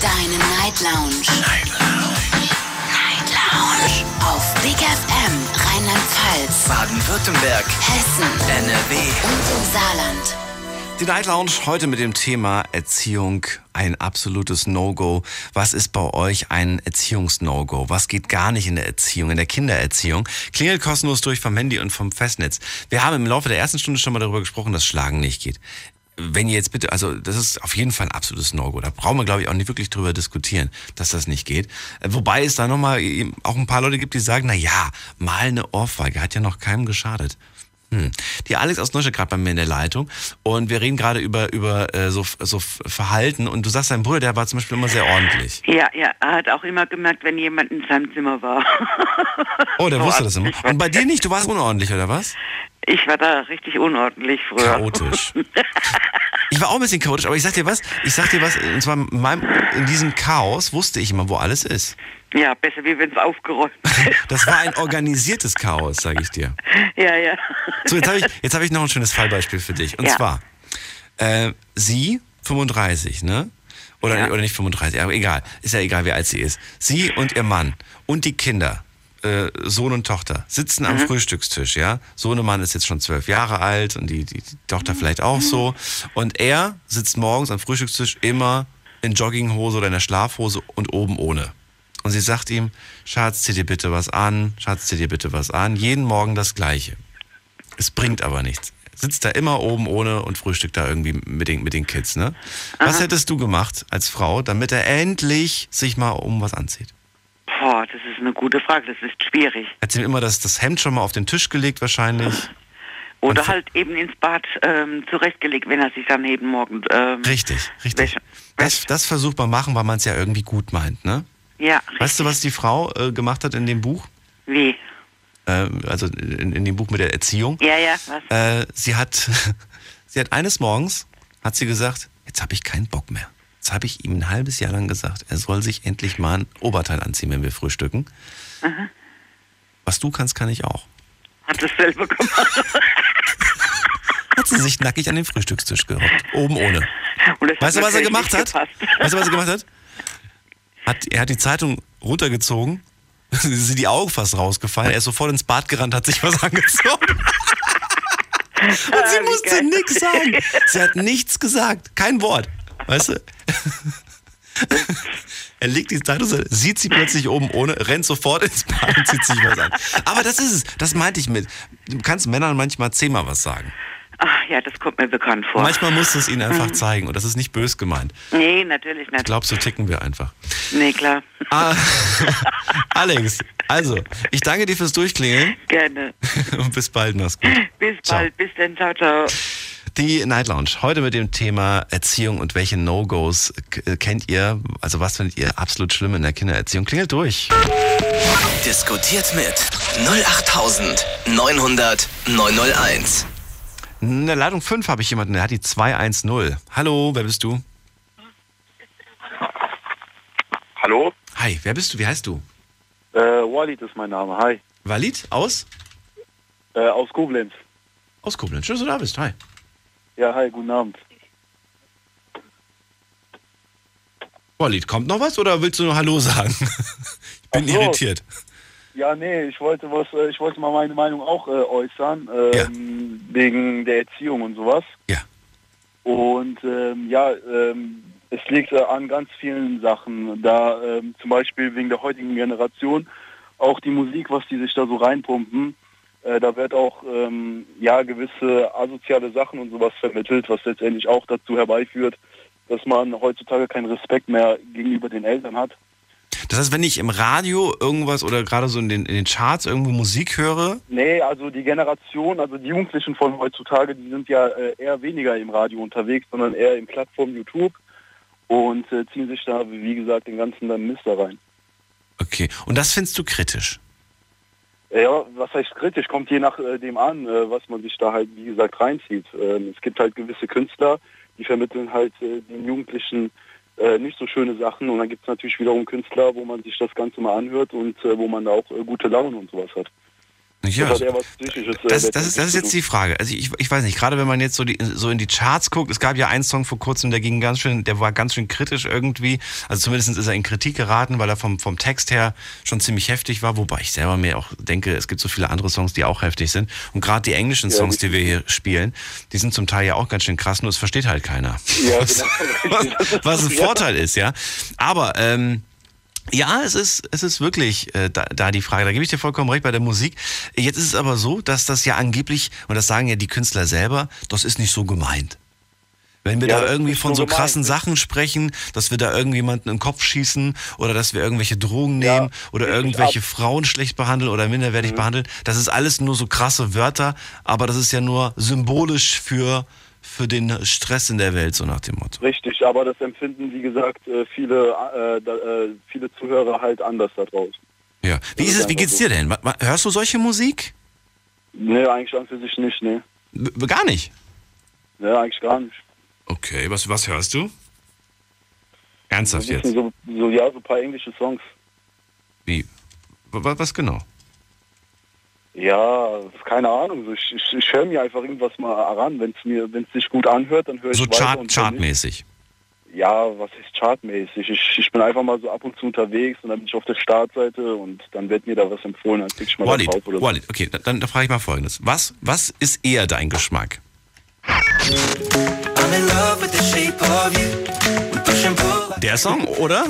Deine Night Lounge. Night Lounge. Night Lounge. Auf Big FM Rheinland-Pfalz, Baden-Württemberg, Hessen NRW. und im Saarland. Die Night Lounge heute mit dem Thema Erziehung, ein absolutes No-Go. Was ist bei euch ein Erziehungs-No-Go? Was geht gar nicht in der Erziehung, in der Kindererziehung? Klingelt kostenlos durch vom Handy und vom Festnetz. Wir haben im Laufe der ersten Stunde schon mal darüber gesprochen, dass Schlagen nicht geht. Wenn ihr jetzt bitte, also das ist auf jeden Fall ein absolutes No-Go. Da brauchen wir, glaube ich, auch nicht wirklich drüber diskutieren, dass das nicht geht. Äh, Wobei es da nochmal auch ein paar Leute gibt, die sagen, na ja, mal eine Ohrfeige hat ja noch keinem geschadet. Hm. Die Alex aus Neustadt gerade bei mir in der Leitung und wir reden gerade über über äh, so so Verhalten und du sagst, dein Bruder, der war zum Beispiel immer sehr ordentlich. Ja, ja, er hat auch immer gemerkt, wenn jemand in seinem Zimmer war. Oh, der wusste das immer. Und bei dir nicht? Du warst unordentlich oder was? Ich war da richtig unordentlich früher. Chaotisch. Ich war auch ein bisschen chaotisch, aber ich sag dir was, ich sag dir was, und zwar in, meinem, in diesem Chaos wusste ich immer, wo alles ist. Ja, besser wie wenn es aufgeräumt ist. Das war ein organisiertes Chaos, sage ich dir. Ja, ja. So, jetzt habe ich, jetzt hab ich noch ein schönes Fallbeispiel für dich. Und Ja. zwar, äh, sie, 35, ne? Oder, Ja. oder nicht 35, aber egal. Ist ja egal, wie alt sie ist. Sie und ihr Mann und die Kinder, äh, Sohn und Tochter, sitzen am Frühstückstisch, ja? Sohnemann ist jetzt schon zwölf Jahre alt und die, die, die Tochter vielleicht auch so. Und er sitzt morgens am Frühstückstisch immer in Jogginghose oder in der Schlafhose und oben ohne. Und sie sagt ihm, Schatz, zieh dir bitte was an, Schatz, zieh dir bitte was an. Jeden Morgen das Gleiche. Es bringt aber nichts. Sitzt da immer oben ohne und frühstückt da irgendwie mit den, mit den Kids, ne? Was hättest du gemacht als Frau, damit er endlich sich mal um was anzieht? Boah, das ist eine gute Frage. Das ist schwierig. Hat sie ihm immer das, das Hemd schon mal auf den Tisch gelegt wahrscheinlich? Oder halt eben ins Bad ähm, zurechtgelegt, wenn er sich dann jeden Morgen. Ähm, Richtig, richtig. Wäsche- Das, das versucht man machen, weil man es ja irgendwie gut meint, ne? Ja, Weißt du, was die Frau äh, gemacht hat in dem Buch? wie? Äh, also in, in dem Buch mit der Erziehung? Ja, ja, was? Äh, sie hat, sie hat eines Morgens, hat sie gesagt, jetzt habe ich keinen Bock mehr. Jetzt habe ich ihm ein halbes Jahr lang gesagt, er soll sich endlich mal ein Oberteil anziehen, wenn wir frühstücken. Was du kannst, kann ich auch. Hat es selber gemacht. Hat sie sich nackig an den Frühstückstisch gehockt, oben ohne. Weißt du, was er gemacht hat? gepasst. Weißt du, was er gemacht hat? Hat er hat die Zeitung runtergezogen, sind die Augen fast rausgefallen, er ist sofort ins Bad gerannt, hat sich was angezogen. Und sie Ah, musste nichts sagen. Sie hat nichts gesagt. Kein Wort. Weißt du? Er legt die Zeitung, sieht sie plötzlich oben ohne, rennt sofort ins Bad und zieht sich was an. Aber das ist es. Das meinte ich mit. Du kannst Männern manchmal zehnmal was sagen. Ach ja, das kommt mir bekannt vor. Manchmal musst du es ihnen einfach zeigen. Und das ist nicht bös gemeint. nee, natürlich Ich nicht. glaube, so ticken wir einfach. Nee, klar. Ah, Alex, also, ich danke dir fürs Durchklingeln Gerne. und bis bald. Mach's gut. Bis Ciao. bald. Bis dann. Ciao, ciao. Die Night Lounge. Heute mit dem Thema Erziehung und welche No-Gos äh, kennt ihr? Also was findet ihr absolut schlimm in der Kindererziehung? Klingelt durch. Diskutiert mit 08900 901. In der Leitung 5 habe ich jemanden, der hat die 210. Hallo, wer bist du? Hallo? Hi, wer bist du? Wie heißt du? Äh, Walid ist mein Name. Hi. Walid aus? Äh, aus Koblenz. Aus Koblenz. Schön, dass du da bist. Hi. Ja, hi, guten Abend. Walid, kommt noch was oder willst du nur Hallo sagen? ich bin so. irritiert. Ja, nee, ich wollte was, äh, ich wollte mal meine Meinung auch äh, äußern, ähm, wegen der Erziehung und sowas. Ja. Und ähm, ja, ähm, es liegt äh, an ganz vielen Sachen. Da ähm, zum Beispiel wegen der heutigen Generation auch die Musik, was die sich da so reinpumpen. Äh, da wird auch ähm, ja gewisse asoziale Sachen und sowas vermittelt, was letztendlich auch dazu herbeiführt, dass man heutzutage keinen Respekt mehr gegenüber den Eltern hat. Das heißt, wenn ich im Radio irgendwas oder gerade so in den, in den Charts irgendwo Musik höre, Nee, also die Generation, also die Jugendlichen von heutzutage, die sind ja äh, eher weniger im Radio unterwegs, sondern eher in Plattform YouTube und äh, ziehen sich da, wie gesagt, den ganzen dann Mist da rein. okay. Und das findest du kritisch? Äh, Ja, was heißt kritisch? Kommt je nach dem an, was man sich da halt, wie gesagt, reinzieht. Ähm, es gibt halt gewisse Künstler, die vermitteln halt den Jugendlichen äh, nicht so schöne Sachen und dann gibt es natürlich wiederum Künstler, wo man sich das Ganze mal anhört und äh, wo man da auch äh, gute Laune und sowas hat. Ja, das was Das, das, ist, das ist jetzt die Frage. Also ich, ich weiß nicht, gerade wenn man jetzt so, die, so in die Charts guckt, es gab ja einen Song vor kurzem, der ging ganz schön, der war ganz schön kritisch irgendwie. Also zumindest ist er in Kritik geraten, weil er vom, vom Text her schon ziemlich heftig war, wobei ich selber mir auch denke, es gibt so viele andere Songs, die auch heftig sind. Und gerade die englischen Ja, Songs, die- die wir hier spielen, die sind zum Teil ja auch ganz schön krass, nur es versteht halt keiner. Ja, was, genau. ist- was ein ja. Vorteil ist, ja. Aber ähm, ja, es ist, es ist wirklich äh, da, da die Frage, da gebe ich dir vollkommen recht bei der Musik. Jetzt ist es aber so, dass das ja angeblich, und das sagen ja die Künstler selber, das ist nicht so gemeint. Wenn wir Ja, da irgendwie von so gemein, krassen ne? Sachen sprechen, dass wir da irgendjemanden in den Kopf schießen oder dass wir irgendwelche Drogen Ja, nehmen oder richtig irgendwelche. Mhm. Frauen schlecht behandeln oder minderwertig behandeln, das ist alles nur so krasse Wörter, aber das ist ja nur symbolisch für, für den Stress in der Welt, so nach dem Motto. Richtig, aber das empfinden, wie gesagt, äh, viele, äh, äh, viele Zuhörer halt anders da draußen. Ja. Wie, ist es, wie geht's dir denn? Hörst du solche Musik? Nee, eigentlich an für sich nicht, nee. B gar nicht. Nee, eigentlich gar nicht. Okay, was, was hörst du? Ernsthaft jetzt? so, so, ja, so ein paar englische Songs. Wie? Was, was genau? Ja, keine Ahnung. Ich ich, ich höre mir einfach irgendwas mal ran. Wenn es mir, wenn es sich gut anhört, dann höre ich So. Chart, chartmäßig. Ja, was ist chartmäßig? Ich, ich bin einfach mal so ab und zu unterwegs und dann bin ich auf der Startseite und dann wird mir da was empfohlen, dann klick ich mal Walid, drauf oder so. Walid, okay, dann, dann, dann frage ich mal folgendes. Was, was ist eher dein Geschmack? Der Song, oder?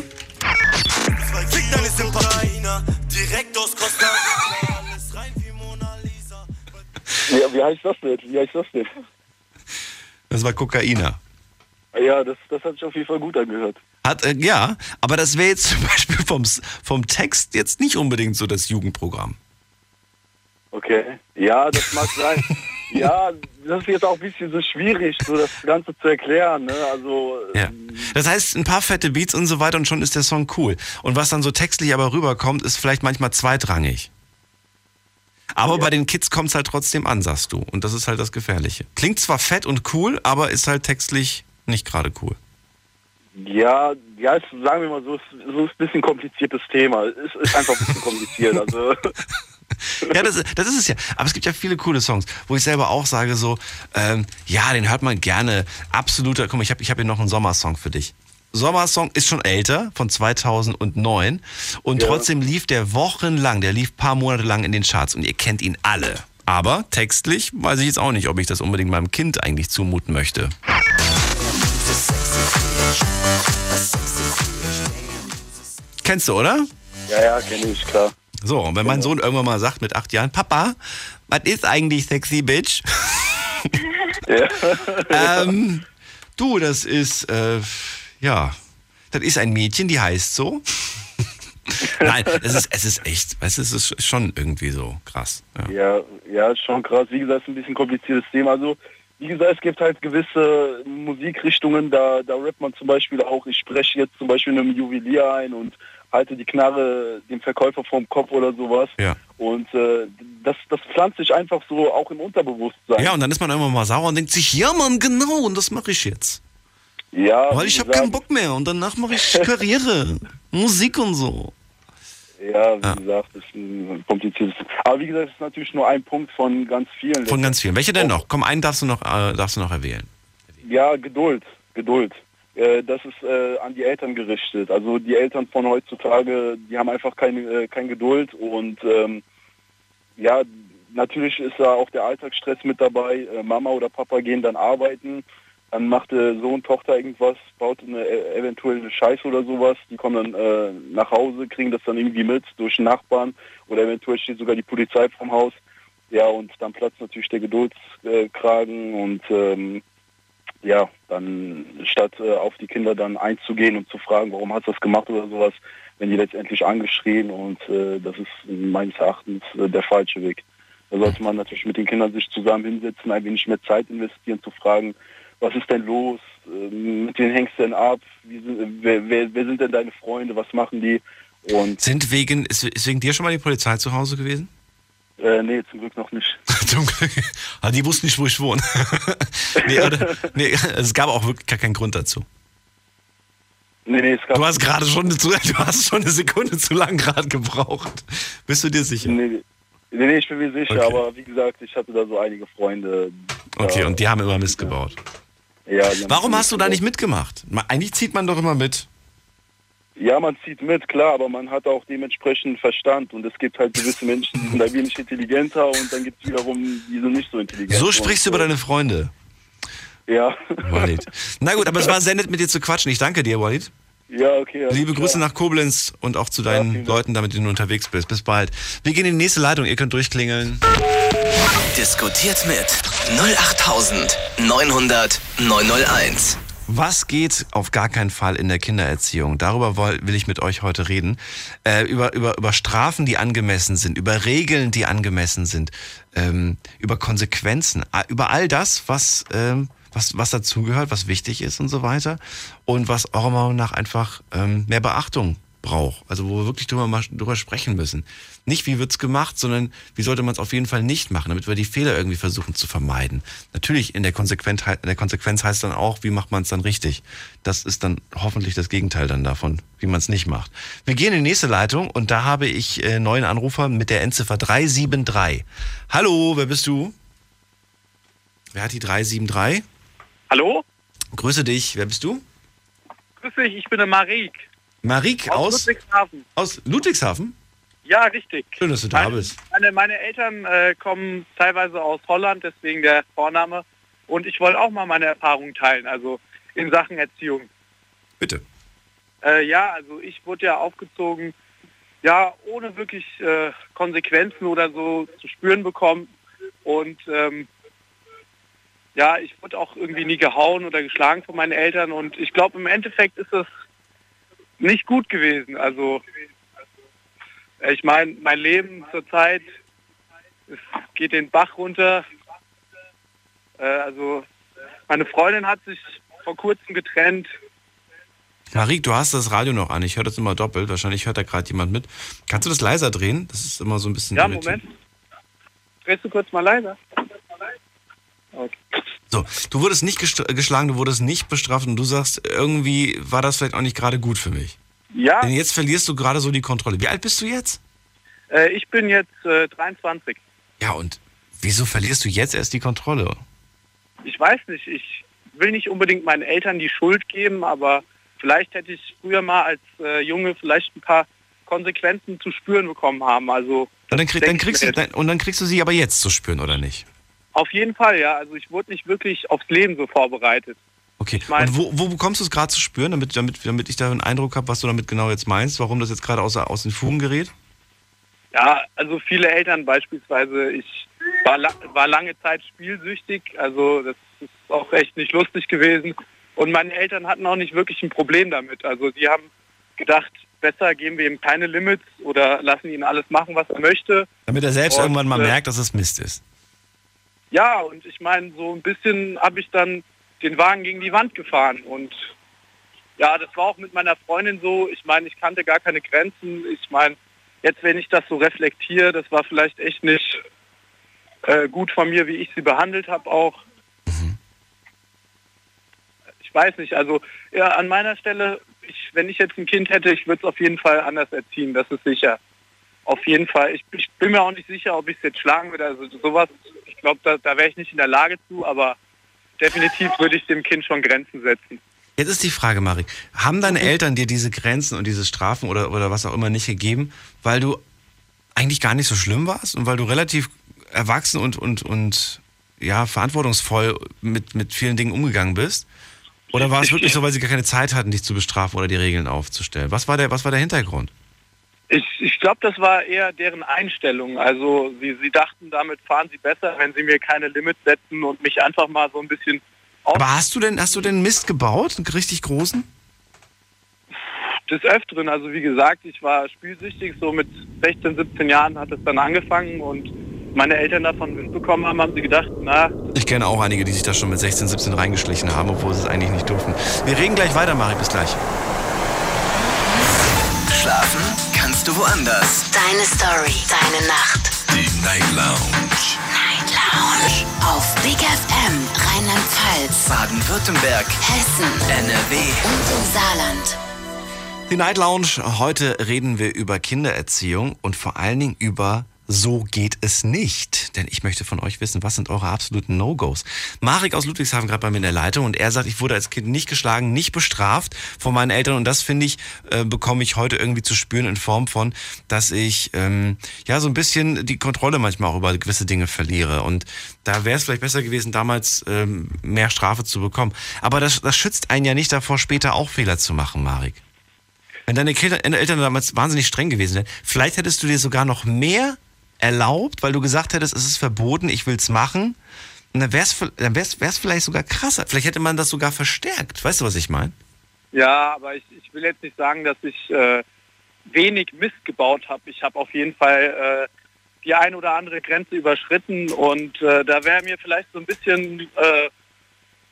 Ja, wie heißt das denn? Wie heißt das denn? Das war Kokaina. Ja, das, das hat sich auf jeden Fall gut angehört. Hat, äh, ja, aber das wäre jetzt zum Beispiel vom, vom Text jetzt nicht unbedingt so das Jugendprogramm. Okay. Ja, das mag sein. ja, das ist jetzt auch ein bisschen so schwierig, so das Ganze zu erklären. Ne? Also, Ja. Das heißt, ein paar fette Beats und so weiter und schon ist der Song cool. Und was dann so textlich aber rüberkommt, ist vielleicht manchmal zweitrangig. Aber bei den Kids kommt es halt trotzdem an, sagst du. Und das ist halt das Gefährliche. Klingt zwar fett und cool, aber ist halt textlich nicht gerade cool. ja, ja, sagen wir mal so, so ist ein bisschen kompliziertes Thema. Es ist einfach ein bisschen kompliziert. Also, Ja, das, das ist es ja. Aber es gibt ja viele coole Songs, wo ich selber auch sage so, ähm, ja, den hört man gerne. Absoluter, guck mal, ich habe ich hab hier noch einen Sommersong für dich. Sommersong ist schon älter, von 2009. Und Ja. trotzdem lief der wochenlang, der lief paar Monate lang in den Charts. Und ihr kennt ihn alle. Aber textlich weiß ich jetzt auch nicht, ob ich das unbedingt meinem Kind eigentlich zumuten möchte. Kennst du, oder? ja, ja, kenne ich, klar. So, und wenn mein Sohn irgendwann mal sagt mit acht Jahren, Papa, was ist eigentlich sexy, Bitch? Ja. ähm, du, das ist, äh, ja, das ist ein Mädchen, die heißt so. Nein, es ist, es ist echt, weißt du, es ist schon irgendwie so krass. Ja. Ja, ja, schon krass. Wie gesagt, ist ein bisschen kompliziertes Thema. Also, wie gesagt, es gibt halt gewisse Musikrichtungen, da, da rappt man zum Beispiel auch, ich spreche jetzt zum Beispiel einem Juwelier ein und halte die Knarre dem Verkäufer vom Kopf oder sowas. Ja. Und äh, das, das pflanzt sich einfach so auch im Unterbewusstsein. ja, und dann ist man irgendwann mal sauer und denkt sich, ja Mann, genau, und das mache ich jetzt. Ja Weil ich habe keinen Bock mehr und danach mache ich Karriere, Musik und so. Ja, wie Ja. gesagt, das ist ein kompliziertes. Aber wie gesagt, das ist natürlich nur ein Punkt von ganz vielen. Von ganz vielen. Welche denn noch? Komm, einen darfst du noch, äh, darfst du noch erwähnen. Ja, Geduld, Geduld. Äh, das ist äh, an die Eltern gerichtet. Also die Eltern von heutzutage, die haben einfach keine, äh, keine Geduld und ähm, ja, natürlich ist da auch der Alltagsstress mit dabei. Äh, Mama oder Papa gehen dann arbeiten, dann macht der Sohn, Tochter irgendwas, baut eine äh, eventuell eine Scheiße oder sowas. Die kommen dann äh, nach Hause, kriegen das dann irgendwie mit durch Nachbarn oder eventuell steht sogar die Polizei vorm Haus. Ja, und dann platzt natürlich der Geduldskragen und ähm, ja, dann statt äh, auf die Kinder dann einzugehen und zu fragen, warum hast du das gemacht oder sowas, wenn die letztendlich angeschrien und äh, das ist meines Erachtens äh, der falsche Weg. Da sollte man natürlich mit den Kindern sich zusammen hinsetzen, ein wenig mehr Zeit investieren, zu fragen, was ist denn los, ähm, mit wem hängst du denn ab, sind, wer, wer, wer sind denn deine Freunde, was machen die und Sind wegen, ist, ist wegen dir schon mal die Polizei zu Hause gewesen? äh, nee, zum Glück noch nicht. Zum Glück. Aber die wussten nicht, wo ich wohne. nee, oder, nee, es gab auch wirklich gar keinen Grund dazu. Nee, nee, es gab Du hast gerade schon, eine zu- du hast schon eine Sekunde zu lang gerade gebraucht. Bist du dir sicher? Nee, nee, nee, ich bin mir sicher, Okay. aber wie gesagt, ich hatte da so einige Freunde. Okay, da- und die haben immer Mist gebaut. Ja, Warum hast du da nicht mitgemacht? Ma- Eigentlich zieht man doch immer mit. Ja, man zieht mit, klar, aber man hat auch dementsprechend Verstand und es gibt halt gewisse Menschen, die sind ein wenig intelligenter und dann gibt es wiederum, die sind nicht so intelligent. So sprichst du über deine Freunde. äh, Ja. Walid. Na gut, aber es war sehr nett mit dir zu quatschen. Ich danke dir, Walid. Ja, okay. alles Liebe klar. Grüße nach Koblenz und auch zu Ja, deinen Dank. Leuten, damit du unterwegs bist. Bis bald. Wir gehen in die nächste Leitung. Ihr könnt durchklingeln. Diskutiert mit 08900 901. Was geht auf gar keinen Fall in der Kindererziehung? Darüber will ich mit euch heute reden. Äh, über, über, über Strafen, die angemessen sind, über Regeln, die angemessen sind, ähm, über Konsequenzen, über all das, was, ähm, was, was dazugehört, was wichtig ist und so weiter. Und was eurer Meinung nach einfach ähm, mehr Beachtung braucht. Also wo wir wirklich drüber, drüber sprechen müssen. Nicht wie wird's gemacht, sondern wie sollte man es auf jeden Fall nicht machen, damit wir die Fehler irgendwie versuchen zu vermeiden. Natürlich in der Konsequenz, in der Konsequenz heißt dann auch, wie macht man es dann richtig. Das ist dann hoffentlich das Gegenteil dann davon, wie man es nicht macht. Wir gehen in die nächste Leitung und da habe ich äh, neuen Anrufer mit der Endziffer 373. Hallo, wer bist du? Wer hat die 373? Hallo? Grüße dich, wer bist du? Grüß dich, ich bin der Marik. Marik aus, Ludwigshafen. aus Ludwigshafen? Ja, richtig. Schön, dass du da meine, bist. Meine, meine Eltern äh, kommen teilweise aus Holland, deswegen der Vorname. Und ich wollte auch mal meine Erfahrungen teilen, also in Sachen Erziehung. Bitte. Äh, ja, also ich wurde ja aufgezogen, ja, ohne wirklich äh, Konsequenzen oder so zu spüren bekommen. Und ähm, ja, ich wurde auch irgendwie nie gehauen oder geschlagen von meinen Eltern. Und ich glaube, im Endeffekt ist das nicht gut gewesen. Also äh, ich meine, mein Leben zurzeit es geht den Bach runter. Äh, also meine Freundin hat sich vor kurzem getrennt. Marik, du hast das Radio noch an. Ich höre das immer doppelt. Wahrscheinlich hört da gerade jemand mit. Kannst du das leiser drehen? Das ist immer so ein bisschen. Ja, irritierend. Moment. Drehst du kurz mal leiser? So, du wurdest nicht geschlagen, du wurdest nicht bestraft und du sagst, irgendwie war das vielleicht auch nicht gerade gut für mich. Ja, Denn jetzt verlierst du gerade so die Kontrolle. Wie alt bist du jetzt? äh, ich bin jetzt äh, 23. Ja, und wieso verlierst du jetzt erst die Kontrolle? Ich weiß nicht, ich will nicht unbedingt meinen Eltern die Schuld geben, aber vielleicht hätte ich früher mal als äh, Junge vielleicht ein paar Konsequenzen zu spüren bekommen haben. Also Und dann, krieg, dann, kriegst du, dann, und dann kriegst du sie aber jetzt zu spüren, oder nicht? Auf jeden Fall, ja. Also ich wurde nicht wirklich aufs Leben so vorbereitet. Okay. mein- und wo, wo bekommst du es gerade zu spüren, damit, damit, damit ich da einen Eindruck habe, was du damit genau jetzt meinst, warum das jetzt gerade aus, aus den Fugen gerät? Ja, also viele Eltern beispielsweise, ich war, la war lange Zeit spielsüchtig, also das ist auch echt nicht lustig gewesen. Und meine Eltern hatten auch nicht wirklich ein Problem damit. Also sie haben gedacht, besser geben wir ihm keine Limits oder lassen ihn alles machen, was er möchte. Damit er selbst Und, irgendwann mal äh, merkt, dass es Mist ist. Ja, und ich meine, so ein bisschen habe ich dann den Wagen gegen die Wand gefahren. Und ja, das war auch mit meiner Freundin so. Ich meine, ich kannte gar keine Grenzen. Ich meine, jetzt, wenn ich das so reflektiere, das war vielleicht echt nicht äh, gut von mir, wie ich sie behandelt habe auch. Ich weiß nicht, also ja, an meiner Stelle, ich, wenn ich jetzt ein Kind hätte, ich würde es auf jeden Fall anders erziehen, das ist sicher. Auf jeden Fall. Ich, ich bin mir auch nicht sicher, ob ich es jetzt schlagen würde. Also sowas, glaube, da, da wäre ich nicht in der Lage zu, aber definitiv würde ich dem Kind schon Grenzen setzen. Jetzt ist die Frage, Marik, haben deine Eltern dir diese Grenzen und diese Strafen oder, oder was auch immer nicht gegeben, weil du eigentlich gar nicht so schlimm warst und weil du relativ erwachsen und, und, und ja, verantwortungsvoll mit, mit vielen Dingen umgegangen bist? Oder war es wirklich so, weil sie gar keine Zeit hatten, dich zu bestrafen oder die Regeln aufzustellen? Was war der, was war der Hintergrund? Ich, ich glaube, das war eher deren Einstellung. Also sie, sie dachten, damit fahren sie besser, wenn sie mir keine Limits setzen und mich einfach mal so ein bisschen Aber hast du denn, hast du denn Mist gebaut? Einen richtig großen? des Öfteren, also wie gesagt, ich war spielsüchtig, so mit 16, 17 Jahren hat es dann angefangen und meine Eltern davon mitbekommen haben, haben sie gedacht, na, Ich kenne auch einige, die sich da schon mit 16, 17 reingeschlichen haben, obwohl sie es eigentlich nicht durften. Wir reden gleich weiter, Marik, bis gleich. Schlafen kannst du woanders. Deine Story, deine Nacht. Die Night Lounge. Night Lounge. Auf Big FM, Rheinland-Pfalz, Baden-Württemberg, Hessen NRW. und im Saarland. Die Night Lounge. Heute reden wir über Kindererziehung und vor allen Dingen über So geht es nicht. Denn ich möchte von euch wissen, was sind eure absoluten No-Gos? Marek aus Ludwigshafen gerade bei mir in der Leitung und er sagt, ich wurde als Kind nicht geschlagen, nicht bestraft von meinen Eltern und das finde ich, äh, bekomme ich heute irgendwie zu spüren in Form von, dass ich ähm, ja so ein bisschen die Kontrolle manchmal auch über gewisse Dinge verliere und da wäre es vielleicht besser gewesen, damals ähm, mehr Strafe zu bekommen. Aber das, das schützt einen ja nicht davor, später auch Fehler zu machen, Marek. Wenn deine Eltern damals wahnsinnig streng gewesen wären, vielleicht hättest du dir sogar noch mehr erlaubt, weil du gesagt hättest, es ist verboten, ich will's machen. Und dann wär's, dann wär's, wär's vielleicht sogar krasser. Vielleicht hätte man das sogar verstärkt. Weißt du, was ich meine? Ja, aber ich, ich will jetzt nicht sagen, dass ich äh, wenig Mist gebaut habe. Ich habe auf jeden Fall äh, die ein oder andere Grenze überschritten und äh, da wäre mir vielleicht so ein bisschen, äh,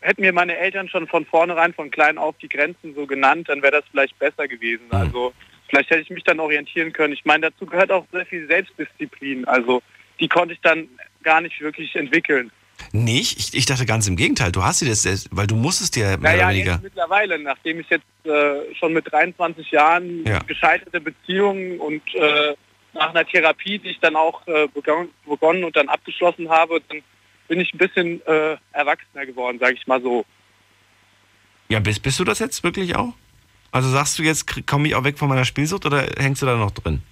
hätten mir meine Eltern schon von vornherein von klein auf die Grenzen so genannt, dann wäre das vielleicht besser gewesen. Mhm. Also vielleicht hätte ich mich dann orientieren können. Ich meine, dazu gehört auch sehr viel Selbstdisziplin. Also die konnte ich dann gar nicht wirklich entwickeln. Nicht? Ich, ich dachte ganz im Gegenteil. Du hast sie das, weil du musstest dir mehr Naja, oder weniger. jetzt mittlerweile, nachdem ich jetzt äh, schon mit 23 Jahren Ja. gescheiterte Beziehungen und äh, nach einer Therapie, die ich dann auch äh, begonnen, begonnen und dann abgeschlossen habe, dann bin ich ein bisschen äh, erwachsener geworden, sage ich mal so. Ja, bist, bist du das jetzt wirklich auch? Also sagst du jetzt, komme ich auch weg von meiner Spielsucht oder hängst du da noch drin?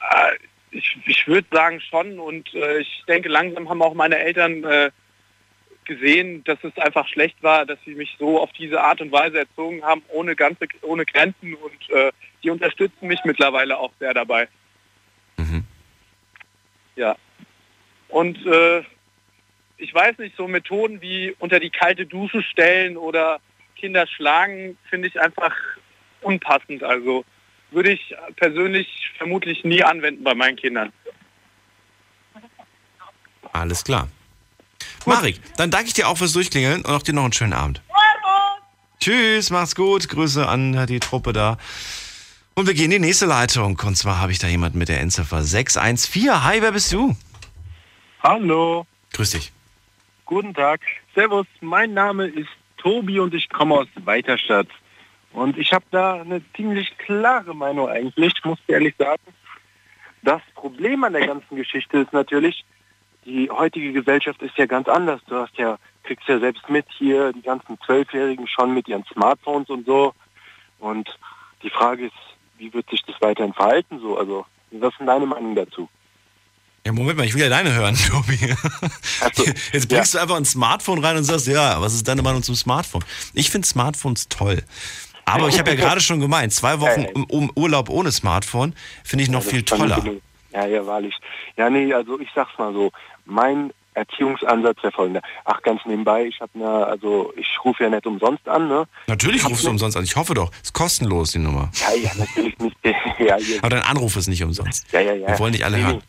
Äh, ich ich würde sagen schon und äh, ich denke, langsam haben auch meine Eltern äh, gesehen, dass es einfach schlecht war, dass sie mich so auf diese Art und Weise erzogen haben, ohne ganze, ohne Grenzen und äh, die unterstützen mich mittlerweile auch sehr dabei. Ja. Und äh, ich weiß nicht, so Methoden wie unter die kalte Dusche stellen oder Kinder schlagen, finde ich einfach unpassend. Also würde ich persönlich vermutlich nie anwenden bei meinen Kindern. Alles klar. Marik, dann danke ich dir auch fürs Durchklingeln und auch dir noch einen schönen Abend. Tschüss, mach's gut. Grüße an die Truppe da. Und wir gehen in die nächste Leitung. Und zwar habe ich da jemanden mit der Endziffer 614. Hi, wer bist du? Hallo. Grüß dich. Guten Tag. Servus, mein Name ist Tobi und ich komme aus Weiterstadt. Und ich habe da eine ziemlich klare Meinung eigentlich, muss ich ehrlich sagen. Das Problem an der ganzen Geschichte ist natürlich, die heutige Gesellschaft ist ja ganz anders. Du hast ja, kriegst ja selbst mit hier die ganzen Zwölfjährigen schon mit ihren Smartphones und so. Und die Frage ist, wie wird sich das weiterhin verhalten so? Also, was ist deine Meinung dazu? Ja, Moment mal, ich will ja deine hören, Tobi. Jetzt bringst du einfach ein Smartphone rein und sagst, ja, was ist deine Meinung zum Smartphone? Ich finde Smartphones toll. Aber ich habe ja gerade schon gemeint, zwei Wochen um Urlaub ohne Smartphone finde ich noch Ja, viel toller. Ja, ja, wahrlich. Ja, nee, also ich sag's mal so, mein Erziehungsansatz wäre folgender. Ach, ganz nebenbei, ich habe eine, also ich rufe ja nicht umsonst an, ne? Natürlich rufst du ne- umsonst an. Ich hoffe doch. Ist kostenlos, die Nummer. Ja, ja, natürlich nicht. ja, Aber dein Anruf ist nicht umsonst. ja, ja, ja. Wir wollen nicht alle Nee, hören. nee.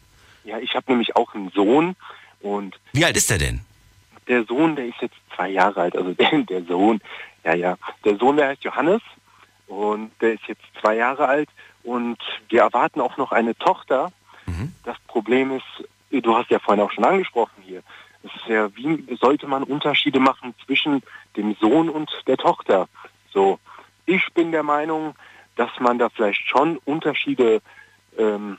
Ja, ich habe nämlich auch einen Sohn und Wie alt ist der denn? der Sohn, der ist jetzt zwei Jahre alt, also der, der Sohn, ja, ja. Der Sohn, der heißt Johannes und der ist jetzt zwei Jahre alt und wir erwarten auch noch eine Tochter. Das Problem ist, du hast ja vorhin auch schon angesprochen hier, es ist ja, wie sollte man Unterschiede machen zwischen dem Sohn und der Tochter? So, ich bin der Meinung, dass man da vielleicht schon Unterschiede ähm,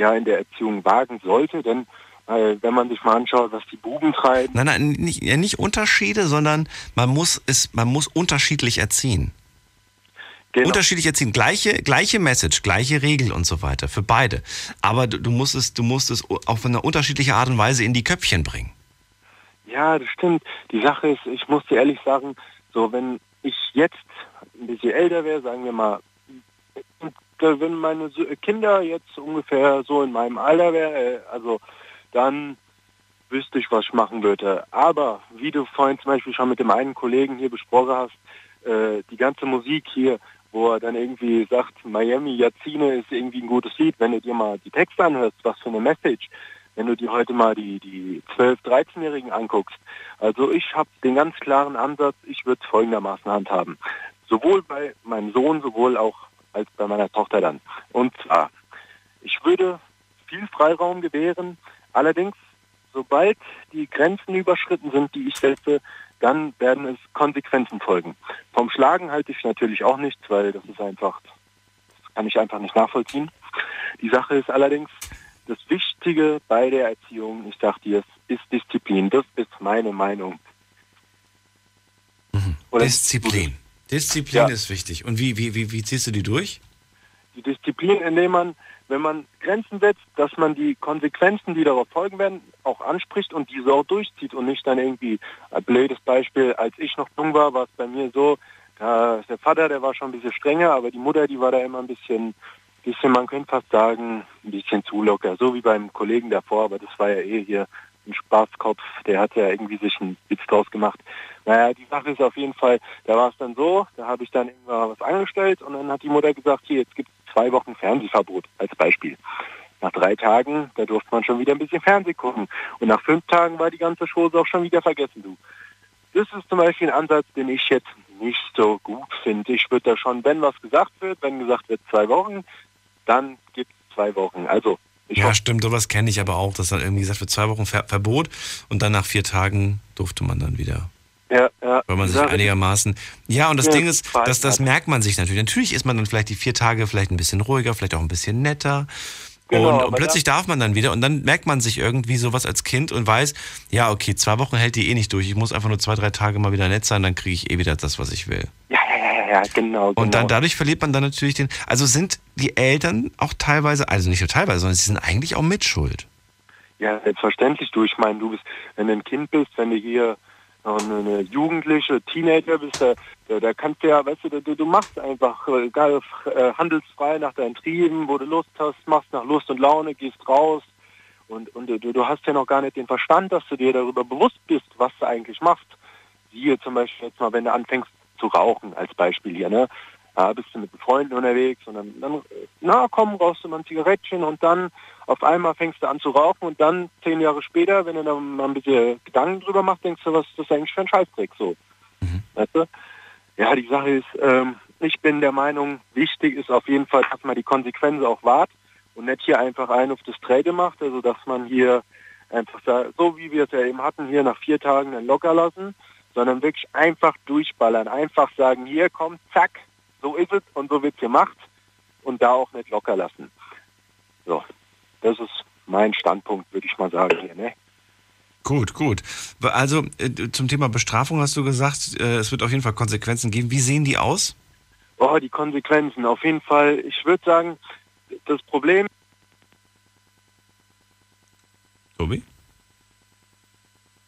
ja in der Erziehung wagen sollte, denn äh, wenn man sich mal anschaut, was die Buben treiben, Nein, nein, nicht, ja, nicht Unterschiede, sondern man muss es, man muss unterschiedlich erziehen. Genau. Unterschiedlich erziehen. Gleiche, gleiche Message, gleiche Regel und so weiter. Für beide. Aber du, du musst es, du musst es auf eine unterschiedliche Art und Weise in die Köpfchen bringen. Ja, das stimmt. Die Sache ist, ich muss dir ehrlich sagen, so wenn ich jetzt ein bisschen älter wäre, sagen wir mal, wenn meine So- Kinder jetzt ungefähr so in meinem Alter wären, äh, also dann wüsste ich, was ich machen würde. Aber wie du vorhin zum Beispiel schon mit dem einen Kollegen hier besprochen hast, äh, die ganze Musik hier, wo er dann irgendwie sagt, Miami Yazine ist irgendwie ein gutes Lied, wenn du dir mal die Texte anhörst, was für eine Message, wenn du dir heute mal die, die 12-, 13-Jährigen anguckst. Also ich habe den ganz klaren Ansatz, ich würde es folgendermaßen handhaben. Sowohl bei meinem Sohn, sowohl auch als bei meiner Tochter dann. Und zwar, ich würde viel Freiraum gewähren, allerdings, sobald die Grenzen überschritten sind, die ich setze, dann werden es Konsequenzen folgen. Vom Schlagen halte ich natürlich auch nichts, weil das ist einfach, das kann ich einfach nicht nachvollziehen. Die Sache ist allerdings, das Wichtige bei der Erziehung, ich sag dir, ist Disziplin. Das ist meine Meinung. Oder- Disziplin. Disziplin Ja. ist wichtig. Und wie, wie, wie, wie ziehst du die durch? Die Disziplin, indem man, wenn man Grenzen setzt, dass man die Konsequenzen, die darauf folgen werden, auch anspricht und diese auch durchzieht und nicht dann irgendwie, ein blödes Beispiel, als ich noch jung war, war es bei mir so, da, der Vater, der war schon ein bisschen strenger, aber die Mutter, die war da immer ein bisschen, bisschen, man könnte fast sagen, ein bisschen zu locker, so wie beim Kollegen davor, aber das war ja eh hier ein Spaßkopf, der hat ja irgendwie sich einen Witz draus gemacht. Naja, die Sache ist auf jeden Fall, da war es dann so, da habe ich dann irgendwann was angestellt und dann hat die Mutter gesagt, hier, jetzt gibt es zwei Wochen Fernsehverbot als Beispiel. Nach drei Tagen, da durfte man schon wieder ein bisschen Fernseh gucken. Und nach fünf Tagen war die ganze Chose auch schon wieder vergessen, du. Das ist zum Beispiel ein Ansatz, den ich jetzt nicht so gut finde. Ich würde da schon, wenn was gesagt wird, wenn gesagt wird zwei Wochen, dann gibt es zwei Wochen. Also ja, stimmt, sowas kenne ich aber auch, dass dann irgendwie gesagt wird, zwei Wochen Ver Verbot und dann nach vier Tagen durfte man dann wieder. Ja, ja. Weil man sich einigermaßen. Ja, und das ja, Ding ist, dass, das merkt man sich natürlich. Natürlich ist man dann vielleicht die vier Tage vielleicht ein bisschen ruhiger, vielleicht auch ein bisschen netter. Genau, und, und plötzlich darf man dann wieder und dann merkt man sich irgendwie sowas als Kind und weiß, ja, okay, zwei Wochen hält die eh nicht durch. Ich muss einfach nur zwei, drei Tage mal wieder nett sein, dann kriege ich eh wieder das, was ich will. Ja, ja, ja, genau. Und dann genau. dadurch verliert man dann natürlich den. Also sind die Eltern auch teilweise, also nicht nur teilweise, sondern sie sind eigentlich auch mitschuld. Ja, selbstverständlich. Du, ich meine, du bist, wenn du ein Kind bist, wenn du hier eine Jugendliche, Teenager bist, da, da, da kannst du ja, weißt du, du, du machst einfach egal, äh, handelsfrei nach deinen Trieben, wo du Lust hast, machst nach Lust und Laune, gehst raus und, und du, du hast ja noch gar nicht den Verstand, dass du dir darüber bewusst bist, was du eigentlich machst. Siehe zum Beispiel jetzt mal, wenn du anfängst zu rauchen, als Beispiel hier, ne? Da bist du mit Freunden unterwegs und dann, dann na komm, rauchst du mal ein Zigarettchen und dann auf einmal fängst du an zu rauchen und dann zehn Jahre später, wenn du dann mal ein bisschen Gedanken drüber machst, denkst du, was ist das eigentlich für ein Scheißdreck so. Mhm. Weißt du? Ja, die Sache ist, ähm, ich bin der Meinung, wichtig ist auf jeden Fall, dass man die Konsequenzen auch wahrt und nicht hier einfach ein auf das Trade macht, also dass man hier einfach da, so wie wir es ja eben hatten, hier nach vier Tagen dann locker lassen, sondern wirklich einfach durchballern, einfach sagen, hier kommt, zack, so ist es und so wird es gemacht und da auch nicht locker lassen. So, das ist mein Standpunkt, würde ich mal sagen hier. Ne? Gut, gut. Also äh, zum Thema Bestrafung hast du gesagt, äh, es wird auf jeden Fall Konsequenzen geben. Wie sehen die aus? Oh, die Konsequenzen. Auf jeden Fall, ich würde sagen, das Problem. Tobi?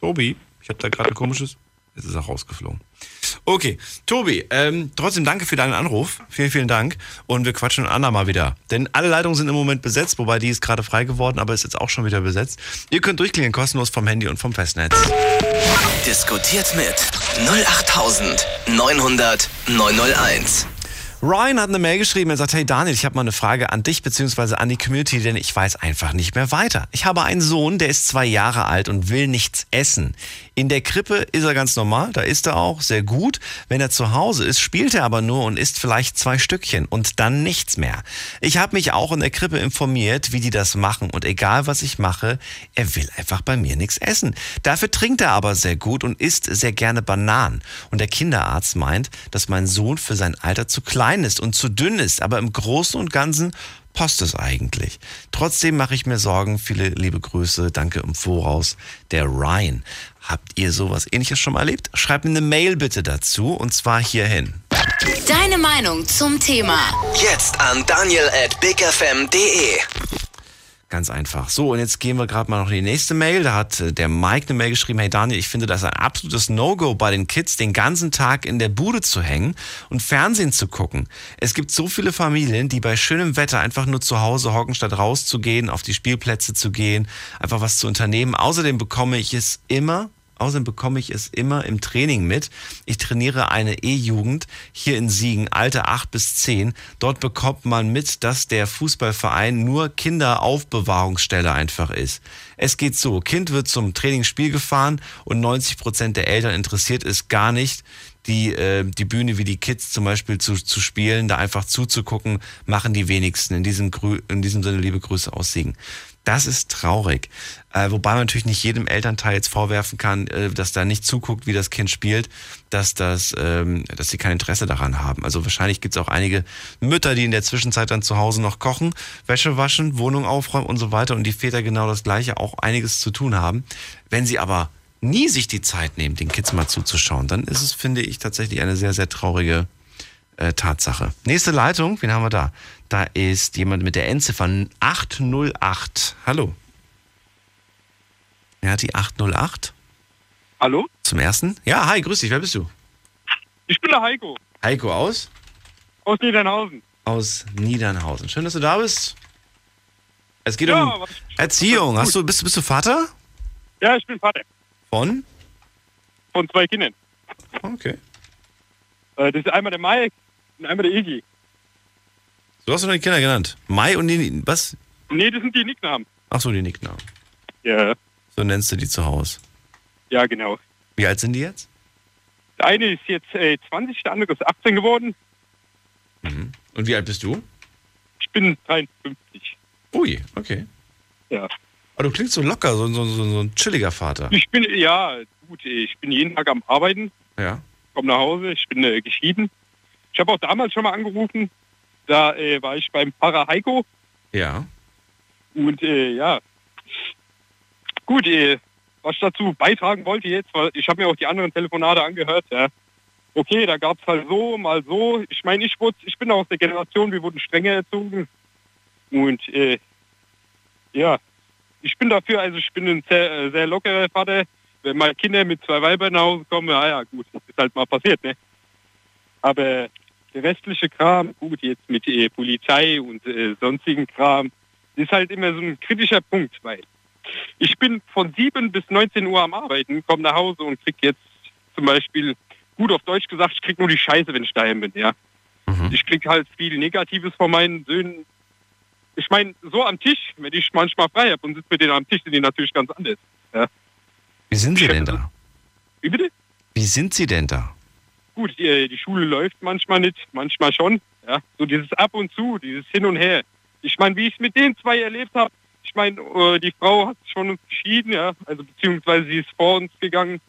Tobi, ich habe da gerade ein komisches. Jetzt ist er rausgeflogen. Okay, Tobi, ähm, trotzdem danke für deinen Anruf. Vielen, vielen Dank. Und wir quatschen Anna mal wieder. Denn alle Leitungen sind im Moment besetzt, wobei die ist gerade frei geworden, aber ist jetzt auch schon wieder besetzt. Ihr könnt durchklingen, kostenlos vom Handy und vom Festnetz. Diskutiert mit 08900 901. Ryan hat eine Mail geschrieben, er sagt, hey Daniel, ich habe mal eine Frage an dich bzw. an die Community, denn ich weiß einfach nicht mehr weiter. Ich habe einen Sohn, der ist zwei Jahre alt und will nichts essen. In der Krippe ist er ganz normal, da ist er auch sehr gut. Wenn er zu Hause ist, spielt er aber nur und isst vielleicht zwei Stückchen und dann nichts mehr. Ich habe mich auch in der Krippe informiert, wie die das machen und egal was ich mache, er will einfach bei mir nichts essen. Dafür trinkt er aber sehr gut und isst sehr gerne Bananen. Und der Kinderarzt meint, dass mein Sohn für sein Alter zu klein ist und zu dünn ist, aber im Großen und Ganzen passt es eigentlich. Trotzdem mache ich mir Sorgen. Viele liebe Grüße. Danke im Voraus. Der Ryan. Habt ihr sowas ähnliches schon mal erlebt? Schreibt mir eine Mail bitte dazu und zwar hierhin. Deine Meinung zum Thema. Jetzt an daniel at bigfm.de. Ganz einfach. So, und jetzt gehen wir gerade mal noch in die nächste Mail. Da hat äh, der Mike eine Mail geschrieben, hey Daniel, ich finde das ein absolutes No-Go bei den Kids, den ganzen Tag in der Bude zu hängen und Fernsehen zu gucken. Es gibt so viele Familien, die bei schönem Wetter einfach nur zu Hause hocken, statt rauszugehen, auf die Spielplätze zu gehen, einfach was zu unternehmen. Außerdem bekomme ich es immer Außerdem bekomme ich es immer im Training mit. Ich trainiere eine E-Jugend hier in Siegen, Alter 8 bis 10. Dort bekommt man mit, dass der Fußballverein nur Kinderaufbewahrungsstelle einfach ist. Es geht so, Kind wird zum Trainingsspiel gefahren und 90 Prozent der Eltern interessiert es gar nicht, die, äh, die Bühne wie die Kids zum Beispiel zu, zu spielen, da einfach zuzugucken, machen die wenigsten. In diesem, Grü in diesem Sinne liebe Grüße aus Siegen. Das ist traurig. Äh, wobei man natürlich nicht jedem Elternteil jetzt vorwerfen kann, äh, dass da nicht zuguckt, wie das Kind spielt, dass, das, ähm, dass sie kein Interesse daran haben. Also wahrscheinlich gibt es auch einige Mütter, die in der Zwischenzeit dann zu Hause noch kochen, Wäsche waschen, Wohnung aufräumen und so weiter und die Väter genau das gleiche auch einiges zu tun haben. Wenn sie aber nie sich die Zeit nehmen, den Kids mal zuzuschauen, dann ist es, finde ich, tatsächlich eine sehr, sehr traurige äh, Tatsache. Nächste Leitung, wen haben wir da? Da ist jemand mit der Endziffer 808. Hallo. Hat die 808? Hallo? Zum ersten? Ja, hi, grüß dich. Wer bist du? Ich bin der Heiko. Heiko aus? Aus Niedernhausen. aus Niedernhausen. Schön, dass du da bist. Es geht Ja, um Erziehung. Hast du, bist, bist du Vater? Ja, ich bin Vater Von? von zwei Kindern. Okay. Äh, das ist einmal der Mike einmal der Iggy. Du hast doch deine Kinder genannt. Mai und die, was? Nee, das sind die Nicknamen. Ach so, die Nicknamen. Ja, So nennst du die zu Hause. ja, genau. Wie alt sind die jetzt? Der eine ist jetzt äh, 20, der andere ist 18 geworden. Und wie alt bist du? Ich bin 53. Ui, okay. Ja. Aber du klingst so locker, so, so, so, so ein chilliger Vater. Ich bin, ja, gut, ich bin jeden Tag am Arbeiten, Ja. komme nach Hause, ich bin äh, geschieden. Ich habe auch damals schon mal angerufen, da äh, war ich beim Pfarrer Heiko Ja. und äh, ja, gut, äh, was ich dazu beitragen wollte jetzt, weil ich habe mir auch die anderen Telefonate angehört, ja. Okay, da gab es halt so, mal so. Ich meine, ich wurde, ich bin aus der Generation, wir wurden strenger erzogen. Und äh, ja, ich bin dafür, also ich bin ein sehr, äh, sehr lockerer Vater. Wenn meine Kinder mit zwei Weibern nach Hause kommen, ja, ja gut, das ist halt mal passiert, ne? Aber der restliche Kram, gut, jetzt mit äh, Polizei und äh, sonstigen Kram, ist halt immer so ein kritischer Punkt, weil ich bin von 7 bis 19 Uhr am Arbeiten, komme nach Hause und krieg jetzt zum Beispiel, gut auf Deutsch gesagt, ich krieg nur die Scheiße, wenn ich daheim bin, ja. Ich krieg halt viel Negatives von meinen Söhnen. Ich meine, so am Tisch, wenn ich manchmal frei habe und sitze mit denen am Tisch, sind die natürlich ganz anders. Ja. Wie sind sie denn da? Wie bitte? Wie sind sie denn da? Gut, die, die Schule läuft manchmal nicht, manchmal schon. Ja. So dieses Ab und Zu, dieses Hin und Her. Ich meine, wie ich es mit den zwei erlebt habe, ich meine, äh, die Frau hat schon uns geschieden, ja, also beziehungsweise sie ist vor uns gegangen.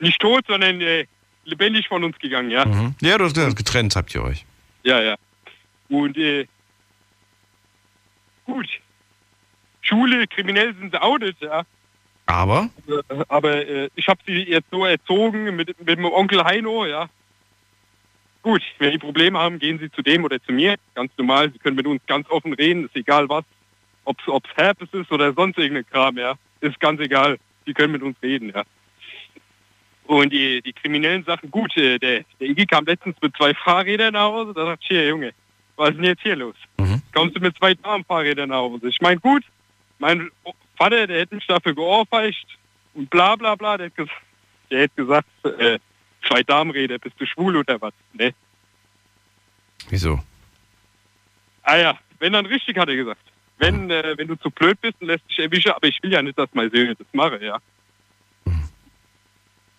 Nicht tot, sondern äh, lebendig von uns gegangen, ja. Mhm. Ja, du hast gesagt, getrennt habt ihr euch. Ja, ja. Und äh, gut. Schule, kriminell sind sie outet, ja. Aber? Aber äh, ich habe sie jetzt so erzogen mit, mit dem Onkel Heino, ja. Gut, wenn die Probleme haben, gehen sie zu dem oder zu mir. Ganz normal, sie können mit uns ganz offen reden, ist egal was. Ob es Herpes ist oder sonst irgendein Kram, ja. Ist ganz egal. Sie können mit uns reden, ja. Und die, die kriminellen Sachen, gut, äh, der, der Iggy kam letztens mit zwei Fahrrädern nach Hause, da dachte ich, hier, Junge, was ist denn jetzt hier los? Kommst du mit zwei Damenfahrrädern nach Hause? Ich meine, gut, mein Vater, der hätte mich dafür geohrfeigt und bla bla bla, der hätte, der hätte gesagt, äh, zwei Damenräder, bist du schwul oder was? Ne? Wieso? Ah ja, wenn dann richtig, hat er gesagt. Wenn, äh, wenn du zu blöd bist und lässt dich erwischen, aber ich will ja nicht, dass meine Söhne das machen, ja.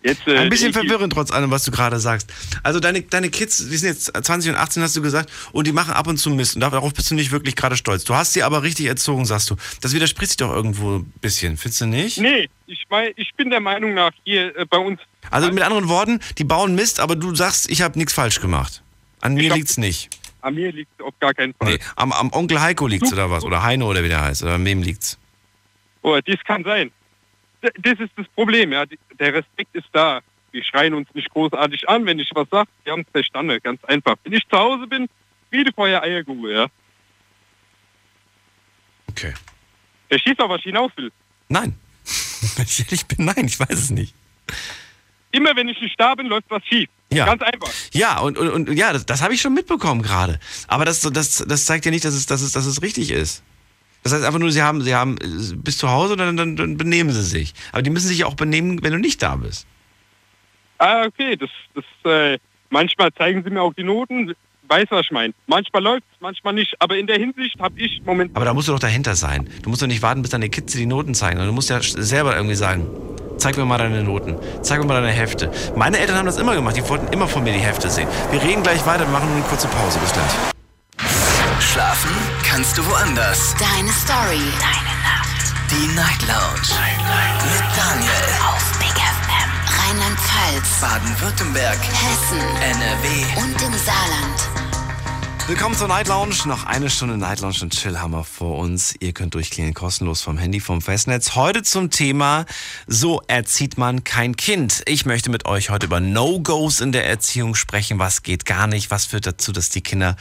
Jetzt, äh, Ein bisschen verwirrend trotz allem, was du gerade sagst. Also deine, deine Kids, die sind jetzt 20 und 18, hast du gesagt, und die machen ab und zu Mist. Und darauf bist du nicht wirklich gerade stolz. Du hast sie aber richtig erzogen, sagst du. Das widerspricht sich doch irgendwo ein bisschen, findest du nicht? Nee, ich, mein, ich bin der Meinung nach, hier äh, bei uns, Also mit anderen Worten, die bauen Mist, aber du sagst, ich habe nichts falsch gemacht. An mir hab- liegt's nicht. an mir liegt es auf gar keinen Fall. Nee, am, am Onkel Heiko liegt's oder was? Oder Heino oder wie der heißt. Oder an wem liegt's? Oh, das kann sein. Das ist das Problem, ja. Der Respekt ist da. Wir schreien uns nicht großartig an, wenn ich was sage. Wir haben es verstanden, ganz einfach. Wenn ich zu Hause bin, Friede, Feuer, Eierkuchen, ja. Okay. Verstehst du, auf was ich hinaus will? Nein. Ich ehrlich bin, nein, ich weiß es nicht. Immer wenn ich nicht da bin, läuft was schief. Ja. Ganz einfach. Ja, und, und, und ja, das, das habe ich schon mitbekommen gerade. Aber das, das, das zeigt ja nicht, dass es, dass, es, dass es richtig ist. Das heißt einfach nur, sie haben, sie haben äh, bis zu Hause, dann, dann, dann benehmen sie sich. Aber die müssen sich ja auch benehmen, wenn du nicht da bist. Ah, okay, das, das, äh, manchmal zeigen sie mir auch die Noten. Weiß, was ich meine. Manchmal läuft manchmal nicht. Aber in der Hinsicht habe ich momentan... Aber da musst du doch dahinter sein. Du musst doch nicht warten, bis deine Kids dir die Noten zeigen. Du musst ja selber irgendwie sagen, zeig mir mal deine Noten, zeig mir mal deine Hefte. Meine Eltern haben das immer gemacht, die wollten immer von mir die Hefte sehen. Wir reden gleich weiter, wir machen nur eine kurze Pause. Bis gleich. Schlafen kannst du woanders. Deine Story. Deine Nacht. Die Night Lounge. Mit Daniel. Auf Big FM. Rheinland-Pfalz. Baden-Württemberg. Hessen. NRW. Und im Saarland. Willkommen zur Night Lounge. Noch eine Stunde Night Lounge und Chill haben wir vor uns. Ihr könnt durchklingen kostenlos vom Handy, vom Festnetz. Heute zum Thema, so erzieht man kein Kind. Ich möchte mit euch heute über No-Gos in der Erziehung sprechen. Was geht gar nicht? Was führt dazu, dass die Kinder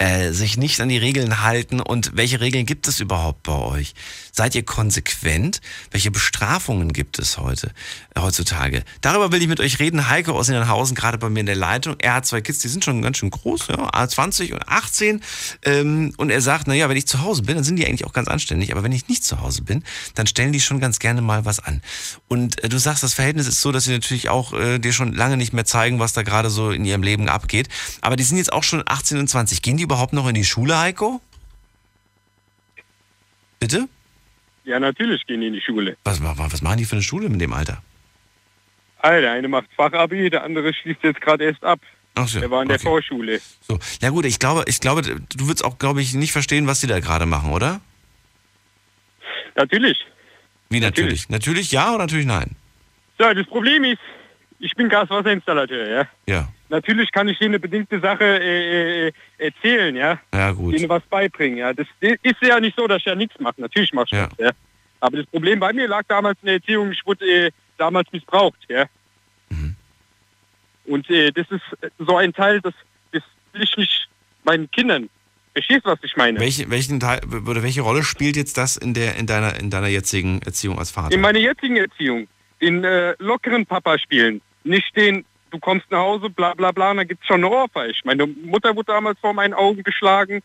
äh, sich nicht an die Regeln halten und welche Regeln gibt es überhaupt bei euch? Seid ihr konsequent? Welche Bestrafungen gibt es heute, äh, heutzutage? Darüber will ich mit euch reden. Heike aus Innenhausen, gerade bei mir in der Leitung. Er hat zwei Kids, die sind schon ganz schön groß, ja, 20 und 18. Ähm, und er sagt, naja, wenn ich zu Hause bin, dann sind die eigentlich auch ganz anständig. Aber wenn ich nicht zu Hause bin, dann stellen die schon ganz gerne mal was an. Und äh, du sagst, das Verhältnis ist so, dass sie natürlich auch äh, dir schon lange nicht mehr zeigen, was da gerade so in ihrem Leben abgeht. Aber die sind jetzt auch schon 18 und 20. Gehen die überhaupt noch in die Schule, Heiko? Bitte? Ja, natürlich gehen die in die Schule. Was, wa- was machen die für eine Schule mit dem Alter? Ah, der eine macht Fachabi, der andere schließt jetzt gerade erst ab. Ach so, der war in der okay. Vorschule. So, ja gut, ich glaube, ich glaube, du würdest auch, glaube ich, nicht verstehen, was die da gerade machen, oder? Natürlich. Wie natürlich? Natürlich ja oder natürlich nein? So, das Problem ist, ich bin Gaswasserinstallateur, ja. Ja. Natürlich kann ich denen eine bedingte Sache äh, äh, erzählen, ja. Ja, gut. Denen was beibringen, ja. Das ist ja nicht so, dass ich ja nichts mache. Natürlich mach ich Ja. das, ja. Aber das Problem bei mir lag damals in der Erziehung, ich wurde äh, damals missbraucht, ja. Mhm. Und äh, das ist so ein Teil, das, das will ich nicht meinen Kindern. Verstehst du, was ich meine? Welche, welchen Teil, oder welche Rolle spielt jetzt das in der, in deiner, in deiner jetzigen Erziehung als Vater? In meiner jetzigen Erziehung, den äh, lockeren Papa spielen, nicht den, du kommst nach Hause, bla bla bla, und dann gibt's schon eine Ohrfeige. Meine Mutter wurde damals vor meinen Augen geschlagen.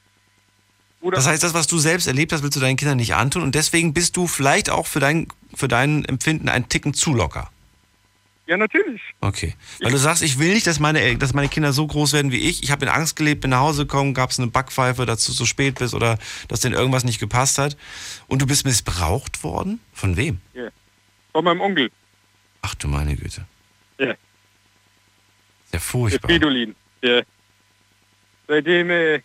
Das heißt, das, was du selbst erlebt hast, willst du deinen Kindern nicht antun und deswegen bist du vielleicht auch für dein, für dein Empfinden ein Ticken zu locker. ja, natürlich. Okay. Weil du sagst, ich will nicht, dass meine, dass meine Kinder so groß werden wie ich. Ich habe in Angst gelebt, bin nach Hause gekommen, gab es eine Backpfeife, dass du so spät bist oder dass denen irgendwas nicht gepasst hat. Und du bist missbraucht worden? Von wem? Ja. Von meinem Onkel, Ach du meine Güte. Ja. Der furchtbar. Fridolin. Der, seitdem, äh,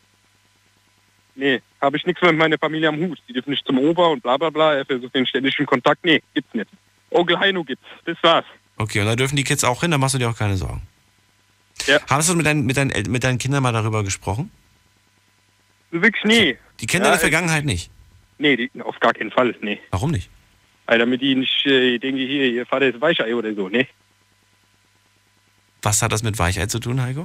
nee, habe ich nichts mehr mit meiner Familie am Hut. Die dürfen nicht zum Ober und bla bla bla. Er versucht den ständigen Kontakt. Nee, gibt's nicht. Onkel Heino gibt's. Das war's. Okay, und da dürfen die Kids auch hin, da machst du dir auch keine Sorgen. Ja. Hast du mit deinen, mit, deinen, mit deinen Kindern mal darüber gesprochen? Wirklich nie. Die kennen Ja, deine Vergangenheit nicht. Nee, die, auf gar keinen Fall. Nee. Warum nicht? Weil damit die nicht äh, denken, hier, ihr Vater ist Weichei oder so, ne? Was hat das mit Weichheit zu tun, Heiko?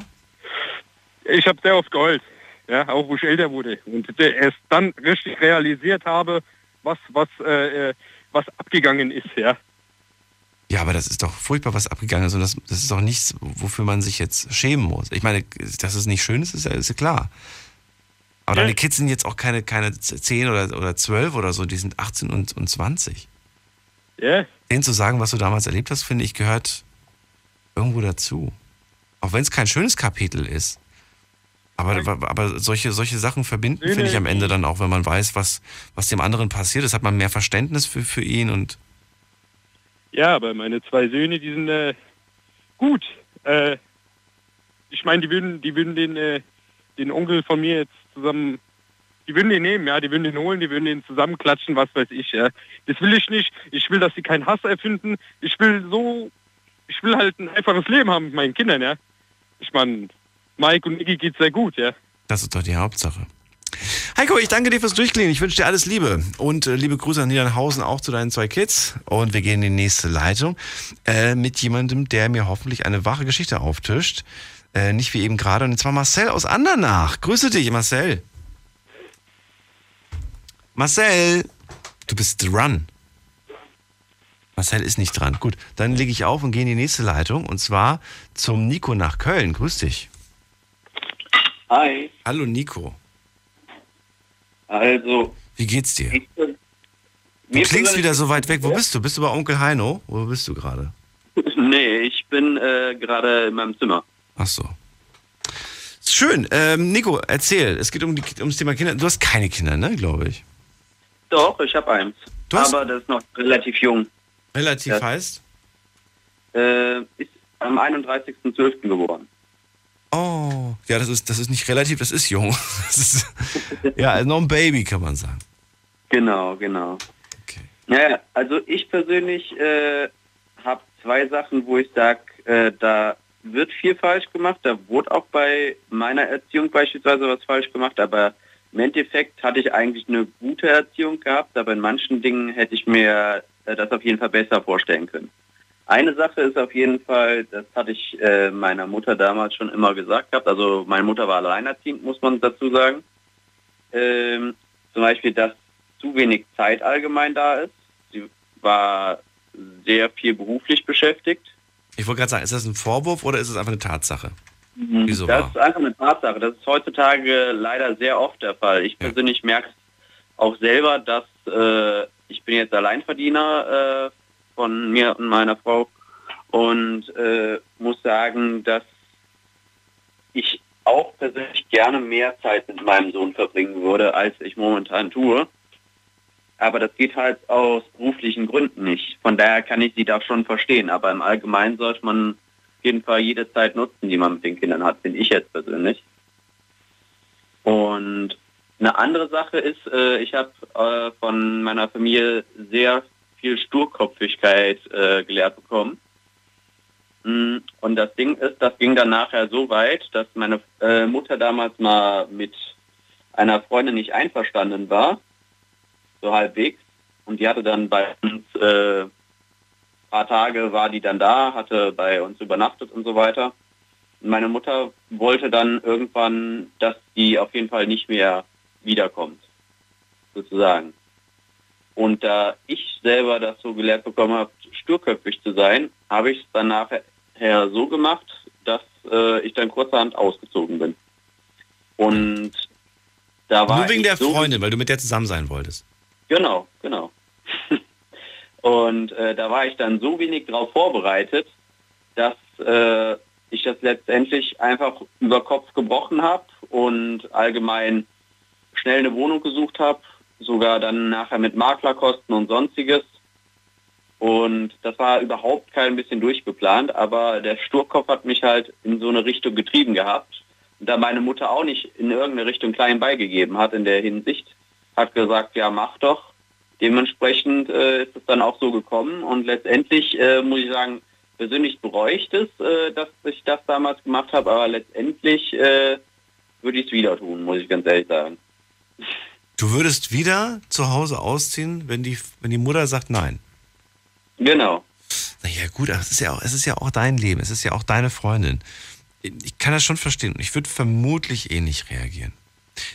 Ich habe sehr oft geheult, ja, auch wo ich älter wurde. Und erst dann richtig realisiert habe, was, was, äh, äh, was abgegangen ist, ja. Ja, aber das ist doch furchtbar, was abgegangen ist. Und das, das ist doch nichts, wofür man sich jetzt schämen muss. Ich meine, dass es nicht schön ist, ist ist klar. Aber Ja. deine Kids sind jetzt auch keine, keine 10 oder, oder 12 oder so, die sind 18 und, und 20. Ja, Denen zu sagen, was du damals erlebt hast, finde ich, gehört irgendwo dazu. Auch wenn es kein schönes Kapitel ist. Aber, aber solche, solche Sachen verbinden, finde ich am Ende dann auch, wenn man weiß, was, was dem anderen passiert ist, hat man mehr Verständnis für, für ihn und ja, aber meine zwei Söhne, die sind äh, gut. Äh, ich meine, die würden, die würden den, äh, den Onkel von mir jetzt zusammen, die würden den nehmen, ja, die würden den holen, die würden den zusammenklatschen, was weiß ich, ja. Das will ich nicht. Ich will, dass sie keinen Hass erfinden. Ich will so, ich will halt ein einfaches Leben haben mit meinen Kindern, ja. Ich meine, Mike und Niki geht's sehr gut, ja. Das ist doch die Hauptsache. Heiko, ich danke dir fürs Durchklingen. Ich wünsche dir alles Liebe. Und äh, liebe Grüße an Niedernhausen auch zu deinen zwei Kids. Und wir gehen in die nächste Leitung äh, mit jemandem, der mir hoffentlich eine wahre Geschichte auftischt. Äh, nicht wie eben gerade. Und zwar Marcel aus Andernach. Grüße dich, Marcel. Marcel, du bist dran. Marcel ist nicht dran. Gut, dann lege ich auf und gehe in die nächste Leitung. Und zwar zum Nico nach Köln. Grüß dich. Hi, Hallo Nico. also Wie geht's dir? ich Du klingst wieder so weit weg. Wo bist du? Bist du bei Onkel Heino? Wo bist du gerade? Nee, ich bin äh, gerade in meinem Zimmer. Ach so. Schön. Ähm, Nico, erzähl. Es geht um die, ums Thema Kinder. Du hast keine Kinder, ne, glaube ich. Doch, ich habe eins. Du hast- Aber das ist noch relativ jung. Relativ Ja. heißt? Äh, ist am 31.12. geboren. Oh. Ja, das ist, das ist nicht relativ, das ist jung. Das ist, ja, also noch ein Baby, kann man sagen. Genau, genau. Okay. Naja, also ich persönlich äh, habe zwei Sachen, wo ich sage, äh, da wird viel falsch gemacht. Da wurde auch bei meiner Erziehung beispielsweise was falsch gemacht, aber im Endeffekt hatte ich eigentlich eine gute Erziehung gehabt, aber in manchen Dingen hätte ich mir äh, das auf jeden Fall besser vorstellen können. Eine Sache ist auf jeden Fall, das hatte ich äh, meiner Mutter damals schon immer gesagt gehabt, also meine Mutter war alleinerziehend, muss man dazu sagen. Ähm, zum Beispiel, dass zu wenig Zeit allgemein da ist. Sie war sehr viel beruflich beschäftigt. Ich wollte gerade sagen, ist das ein Vorwurf oder ist es einfach eine Tatsache? Mhm. Wieso das war? ist einfach eine Tatsache. Das ist heutzutage leider sehr oft der Fall. Ich persönlich merke auch selber, dass äh, ich bin jetzt Alleinverdiener äh, von mir und meiner Frau und äh, muss sagen, dass ich auch persönlich gerne mehr Zeit mit meinem Sohn verbringen würde, als ich momentan tue. Aber das geht halt aus beruflichen Gründen nicht. Von daher kann ich sie da schon verstehen. Aber im Allgemeinen sollte man jeden Fall jede Zeit nutzen, die man mit den Kindern hat, finde ich jetzt persönlich. Und eine andere Sache ist, äh, ich habe äh, von meiner Familie sehr viel Sturkopfigkeit äh, gelehrt bekommen. Mm, Und das Ding ist, das ging dann nachher so weit, dass meine äh, Mutter damals mal mit einer Freundin nicht einverstanden war, so halbwegs. Und die hatte dann bei uns, äh, paar Tage war die dann da, hatte bei uns übernachtet und so weiter. Und meine Mutter wollte dann irgendwann, dass die auf jeden Fall nicht mehr wiederkommt, sozusagen. Und da ich selber das so gelehrt bekommen habe, sturköpfig zu sein, habe ich es dann nachher so gemacht, dass äh, ich dann kurzerhand ausgezogen bin. Und da war Nur wegen der so Freundin, weil du mit der zusammen sein wolltest. Genau, genau. Und äh, da war ich dann so wenig darauf vorbereitet, dass äh, ich das letztendlich einfach über Kopf gebrochen habe und allgemein schnell eine Wohnung gesucht habe, sogar dann nachher mit Maklerkosten und sonstiges. Und das war überhaupt kein bisschen durchgeplant, aber der Sturkopf hat mich halt in so eine Richtung getrieben gehabt. Und da meine Mutter auch nicht in irgendeine Richtung klein beigegeben hat in der Hinsicht, hat gesagt, ja mach doch. Dementsprechend äh, ist es dann auch so gekommen und letztendlich äh, muss ich sagen, persönlich bereue ich das, äh, dass ich das damals gemacht habe, aber letztendlich äh, würde ich es wieder tun, muss ich ganz ehrlich sagen. Du würdest wieder zu Hause ausziehen, wenn die, wenn die Mutter sagt nein. Genau. Naja, gut, aber es ist ja auch, es ist ja auch dein Leben, es ist ja auch deine Freundin. Ich kann das schon verstehen und ich würde vermutlich ähnlich reagieren.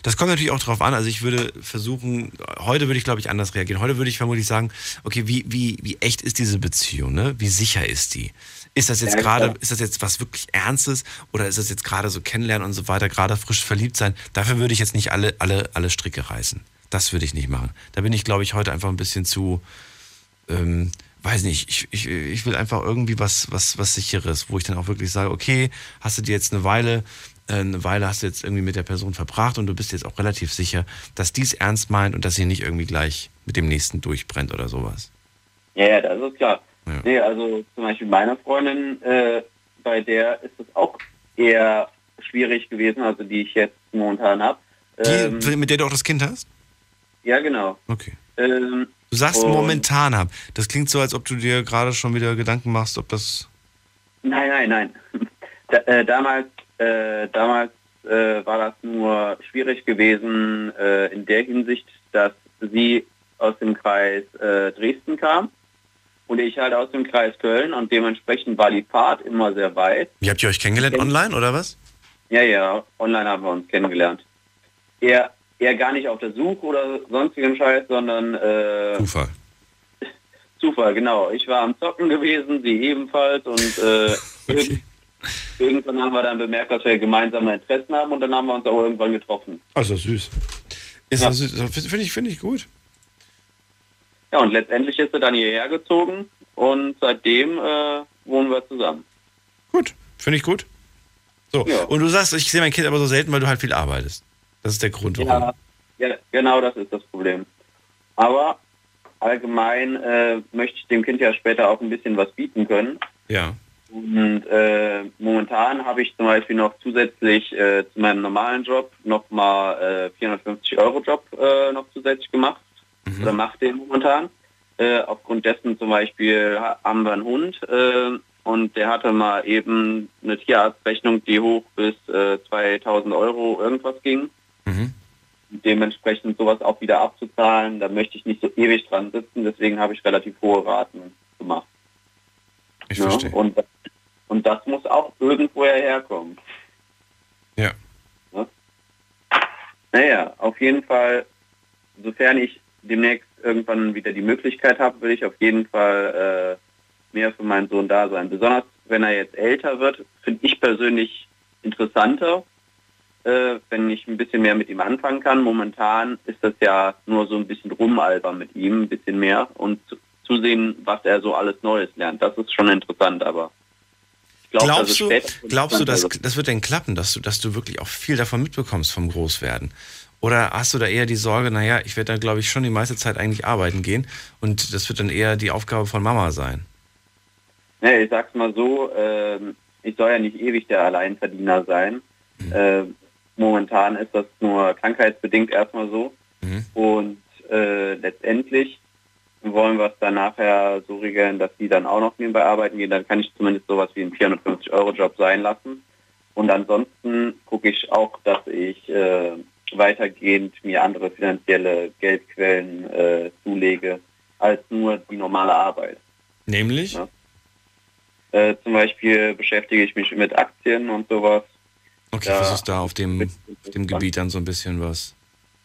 Das kommt natürlich auch drauf an. Also ich würde versuchen, heute würde ich glaube ich anders reagieren. Heute würde ich vermutlich sagen, okay, wie, wie, wie echt ist diese Beziehung, ne? Wie sicher ist die? Ist das jetzt Ja, gerade, ist das jetzt was wirklich Ernstes oder ist das jetzt gerade so kennenlernen und so weiter, gerade frisch verliebt sein? Dafür würde ich jetzt nicht alle, alle, alle Stricke reißen. Das würde ich nicht machen. Da bin ich glaube ich heute einfach ein bisschen zu, ähm, weiß nicht, ich, ich, ich will einfach irgendwie was, was, was sicheres, wo ich dann auch wirklich sage, okay, hast du dir jetzt eine Weile, eine Weile hast du jetzt irgendwie mit der Person verbracht und du bist jetzt auch relativ sicher, dass dies ernst meint und dass sie nicht irgendwie gleich mit dem nächsten durchbrennt oder sowas. Ja, ja, das ist klar. Nee, also zum Beispiel meine Freundin, äh, bei der ist es auch eher schwierig gewesen, also die ich jetzt momentan habe. Die, mit der du auch das Kind hast? ja, genau. Okay. Ähm, Du sagst momentan hab. Das klingt so, als ob du dir gerade schon wieder Gedanken machst, ob das. Nein, nein, nein. Da, äh, damals äh, damals äh, war das nur schwierig gewesen äh, in der Hinsicht, dass sie aus dem Kreis äh, Dresden kam und ich halt aus dem Kreis Köln und dementsprechend war die Fahrt immer sehr weit. Wie habt ihr euch kennengelernt? Online oder was? Ja, ja, online haben wir uns kennengelernt. Eher, eher gar nicht auf der Suche oder sonstigen Scheiß, sondern äh, Zufall. Zufall, genau. Ich war am Zocken gewesen, sie ebenfalls und äh, irgend- irgendwann haben wir dann bemerkt, dass wir gemeinsame Interessen haben und dann haben wir uns auch irgendwann getroffen. Also süß. Ist das süß. Finde ich, finde ich gut. Ja, und letztendlich ist sie dann hierher gezogen und seitdem äh, wohnen wir zusammen. Finde ich gut. So. Und du sagst, ich sehe mein Kind aber so selten, weil du halt viel arbeitest. Das ist der Grund, warum. Ja, ja, genau das ist das Problem. Aber allgemein äh, möchte ich dem Kind ja später auch ein bisschen was bieten können. Ja. Und äh, momentan habe ich zum Beispiel noch zusätzlich äh, zu meinem normalen Job nochmal äh, 450 Euro Job äh, noch zusätzlich gemacht oder mache den momentan. Äh, aufgrund dessen zum Beispiel ha- haben wir einen Hund äh, und der hatte mal eben eine Tierarztrechnung, die hoch bis äh, 2000 Euro irgendwas ging. Dementsprechend sowas auch wieder abzuzahlen, da möchte ich nicht so ewig dran sitzen, deswegen habe ich relativ hohe Raten gemacht. Ich ne? verstehe. Und, und das muss auch irgendwoher herkommen. Ja. Ne? Naja, auf jeden Fall, sofern ich demnächst irgendwann wieder die Möglichkeit habe, will ich auf jeden Fall äh, mehr für meinen Sohn da sein. Besonders wenn er jetzt älter wird, finde ich persönlich interessanter, äh, wenn ich ein bisschen mehr mit ihm anfangen kann. Momentan ist das ja nur so ein bisschen rumalbern mit ihm, ein bisschen mehr und zu, zusehen, was er so alles Neues lernt. Das ist schon interessant, aber es Glaubst du, später glaubst du, dass das wird denn klappen, dass du, dass du wirklich auch viel davon mitbekommst vom Großwerden? Oder hast du da eher die Sorge, naja, ich werde da, glaube ich, schon die meiste Zeit eigentlich arbeiten gehen und das wird dann eher die Aufgabe von Mama sein? Nee, ich sag's mal so, ähm, ich soll ja nicht ewig der Alleinverdiener sein. Ähm, momentan ist das nur krankheitsbedingt erstmal so. Und äh, letztendlich wollen wir es dann nachher so regeln, dass die dann auch noch nebenbei arbeiten gehen. Dann kann ich zumindest sowas wie einen 450-Euro-Job sein lassen. Und ansonsten gucke ich auch, dass ich äh, weitergehend mir andere finanzielle Geldquellen äh, zulege als nur die normale Arbeit. Nämlich? Ja. Äh, zum Beispiel beschäftige ich mich mit Aktien und sowas. Okay, Ja. versuchst da auf dem, auf dem Gebiet dann so ein bisschen was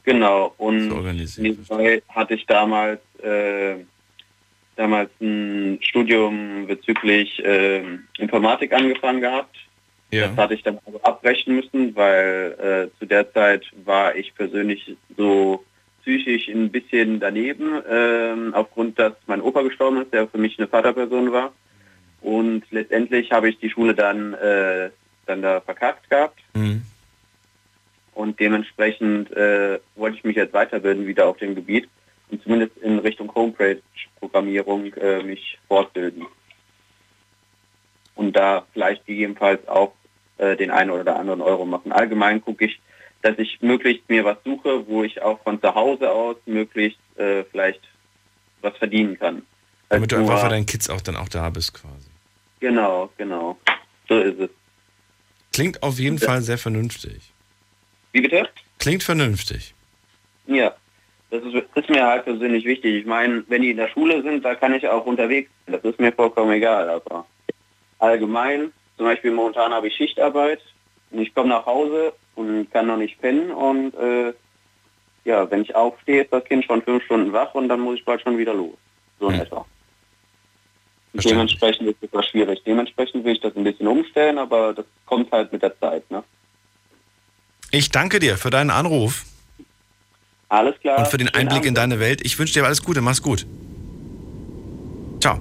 Genau. Und nebenbei hatte ich damals äh, damals ein Studium bezüglich äh, Informatik angefangen gehabt. Ja. Das hatte ich dann aber abbrechen müssen, weil äh, zu der Zeit war ich persönlich so psychisch ein bisschen daneben, ähm, aufgrund, dass mein Opa gestorben ist, der für mich eine Vaterperson war. Und letztendlich habe ich die Schule dann, äh, dann da verkackt gehabt. Mhm. Und dementsprechend äh, wollte ich mich jetzt weiterbilden wieder auf dem Gebiet und zumindest in Richtung Homepage-Programmierung äh, mich fortbilden. Und da vielleicht gegebenenfalls auch äh, den einen oder anderen Euro machen. Allgemein gucke ich, dass ich möglichst mir was suche, wo ich auch von zu Hause aus möglichst äh, vielleicht was verdienen kann. Damit du Als einfach für deinen Kids auch dann auch da bist quasi. Genau, genau. So ist es. Klingt auf jeden Fall sehr vernünftig. Wie bitte? Klingt vernünftig. Ja, das ist, ist mir halt persönlich wichtig. Ich meine, wenn die in der Schule sind, da kann ich auch unterwegs sein. Das ist mir vollkommen egal. Aber allgemein, zum Beispiel momentan habe ich Schichtarbeit und ich komme nach Hause und kann noch nicht pennen. Und äh, ja, wenn ich aufstehe, ist das Kind schon fünf Stunden wach und dann muss ich bald schon wieder los. So in etwa. Dementsprechend ist das schwierig. Dementsprechend will ich das ein bisschen umstellen, aber das kommt halt mit der Zeit. Ne? Ich danke dir für deinen Anruf Alles klar. und für den Einblick in Abend. deine Welt. Ich wünsche dir alles Gute, mach's gut. Ciao.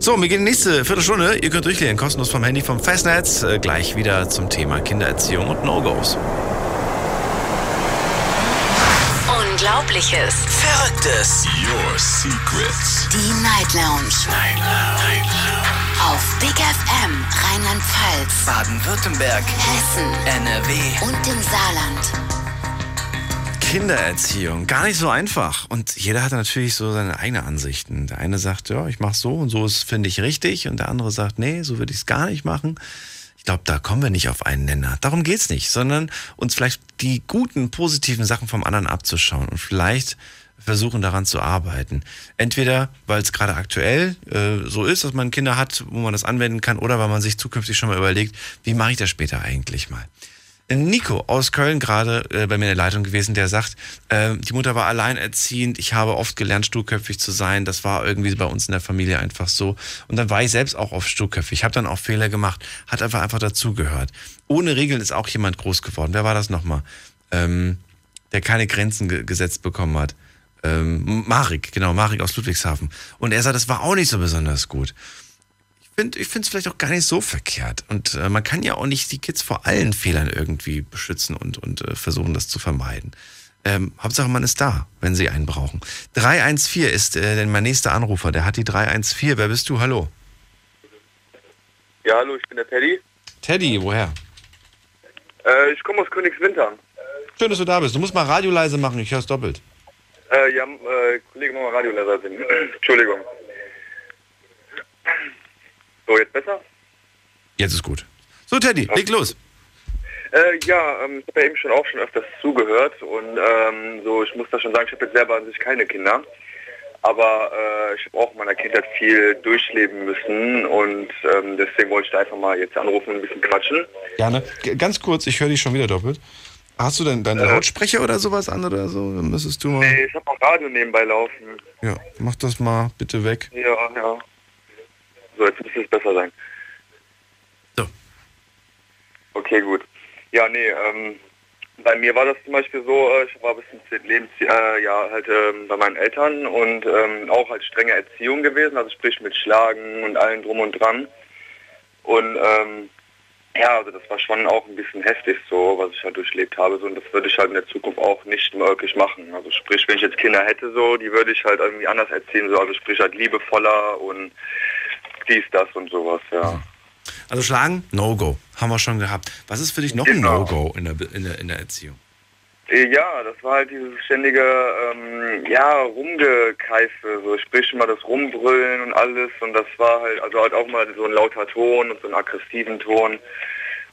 So, wir gehen in die nächste Viertelstunde. Ihr könnt durchklären, kostenlos vom Handy vom Festnetz. Äh, gleich wieder zum Thema Kindererziehung und No-Gos. Unglaubliches. Verrücktes. Your Secrets. Die Night Lounge. Night Lounge. Auf Big FM Rheinland-Pfalz, Baden-Württemberg. Hessen NRW. und im Saarland. Kindererziehung, gar nicht so einfach. Und jeder hat natürlich so seine eigenen Ansichten. Der eine sagt, ja, ich mach's so und so ist, finde ich richtig. Und der andere sagt, nee, so würde ich es gar nicht machen. Ich glaube, da kommen wir nicht auf einen Nenner. Darum geht's nicht, sondern uns vielleicht die guten, positiven Sachen vom anderen abzuschauen und vielleicht versuchen daran zu arbeiten. Entweder, weil es gerade aktuell äh, so ist, dass man Kinder hat, wo man das anwenden kann, oder weil man sich zukünftig schon mal überlegt, wie mache ich das später eigentlich mal. Nico aus Köln gerade äh, bei mir in der Leitung gewesen, der sagt, äh, die Mutter war alleinerziehend, ich habe oft gelernt, sturköpfig zu sein, das war irgendwie bei uns in der Familie einfach so. Und dann war ich selbst auch oft sturköpfig, habe dann auch Fehler gemacht, hat einfach einfach dazugehört. Ohne Regeln ist auch jemand groß geworden. Wer war das nochmal? Ähm, der keine Grenzen ge gesetzt bekommen hat. Ähm, Marik, genau, Marik aus Ludwigshafen. Und er sagt, das war auch nicht so besonders gut ich finde es vielleicht auch gar nicht so verkehrt. Und äh, man kann ja auch nicht die Kids vor allen Fehlern irgendwie beschützen und, und äh, versuchen, das zu vermeiden. Ähm, Hauptsache, man ist da, wenn sie einen brauchen. 314 ist äh, denn mein nächster Anrufer. Der hat die 314. Wer bist du? Hallo. Ja, hallo, ich bin der Teddy. Teddy, woher? Äh, ich komme aus Königswinter. Schön, dass du da bist. Du musst mal Radio leise machen. Ich höre es doppelt. Äh, ja, äh, Kollege, mach mal Radioleser sind. Entschuldigung. So, jetzt besser? Jetzt ist gut. So, Teddy, leg los. Äh, ja, ähm, ich habe ja eben schon auch schon öfters zugehört und ähm, so, ich muss da schon sagen, ich habe jetzt selber an sich keine Kinder. Aber äh, ich habe auch in meiner Kindheit viel durchleben müssen und ähm, deswegen wollte ich da einfach mal jetzt anrufen und ein bisschen quatschen. Gerne. G ganz kurz, ich höre dich schon wieder doppelt. Hast du denn deinen Lautsprecher oder sowas an oder so? Dann müsstest du mal. Nee, ich habe auch Radio nebenbei laufen. Ja, mach das mal bitte weg. Ja, ja. So, jetzt müsste es besser sein. So. Okay, gut. Ja, nee, ähm, bei mir war das zum Beispiel so, äh, ich war bis zum 10. Lebensjahr äh, ja, halt ähm, bei meinen Eltern und ähm, auch halt strenge Erziehung gewesen, also sprich mit Schlagen und allem drum und dran. Und ähm, ja, also das war schon auch ein bisschen heftig so, was ich halt durchlebt habe. So, und das würde ich halt in der Zukunft auch nicht möglich machen. Also sprich, wenn ich jetzt Kinder hätte, so, die würde ich halt irgendwie anders erziehen, so, also sprich halt liebevoller und dies, das und sowas, ja. Also schlagen, No-Go. Haben wir schon gehabt. Was ist für dich noch ein Genau. No-Go in der, in, der, in der Erziehung? Äh, Ja, das war halt dieses ständige, ähm, ja, Rumgekeife, so sprich immer das Rumbrüllen und alles und das war halt, also halt auch mal so ein lauter Ton und so einen aggressiven Ton.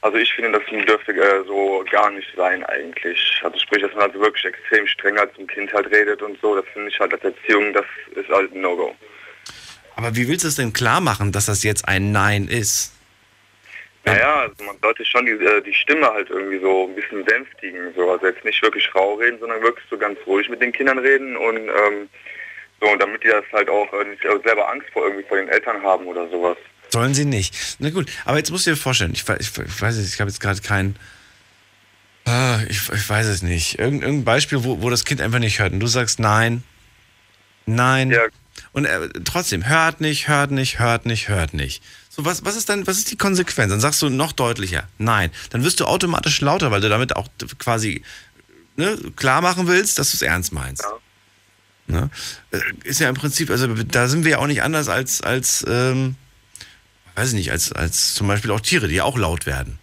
Also ich finde, das dürfte äh, so gar nicht sein eigentlich. Also sprich, dass man also wirklich extrem strenger zum Kind halt redet und so, das finde ich halt als Erziehung, das ist halt ein No-Go. Aber wie willst du es denn klar machen, dass das jetzt ein Nein ist? Naja, also man sollte schon die, äh, die Stimme halt irgendwie so ein bisschen sänftigen. So. Also jetzt nicht wirklich rau reden, sondern wirklich so ganz ruhig mit den Kindern reden und ähm, so, damit die das halt auch äh, nicht äh, selber Angst vor irgendwie vor den Eltern haben oder sowas. Sollen sie nicht. Na gut, aber jetzt musst du dir vorstellen, ich, ich, ich weiß es, ich habe jetzt gerade kein. Ah, ich, ich weiß es nicht. Irgend, irgendein Beispiel, wo, wo das Kind einfach nicht hört. Und du sagst nein, nein. Und er, trotzdem, hört nicht, hört nicht, hört nicht, hört nicht. So, was, was ist dann, was ist die Konsequenz? Dann sagst du noch deutlicher, nein. Dann wirst du automatisch lauter, weil du damit auch quasi ne, klar machen willst, dass du es ernst meinst. Ne? Äh, Ist ja im Prinzip, also da sind wir ja auch nicht anders als, als ähm, weiß ich nicht, als, als zum Beispiel auch Tiere, die ja auch laut werden.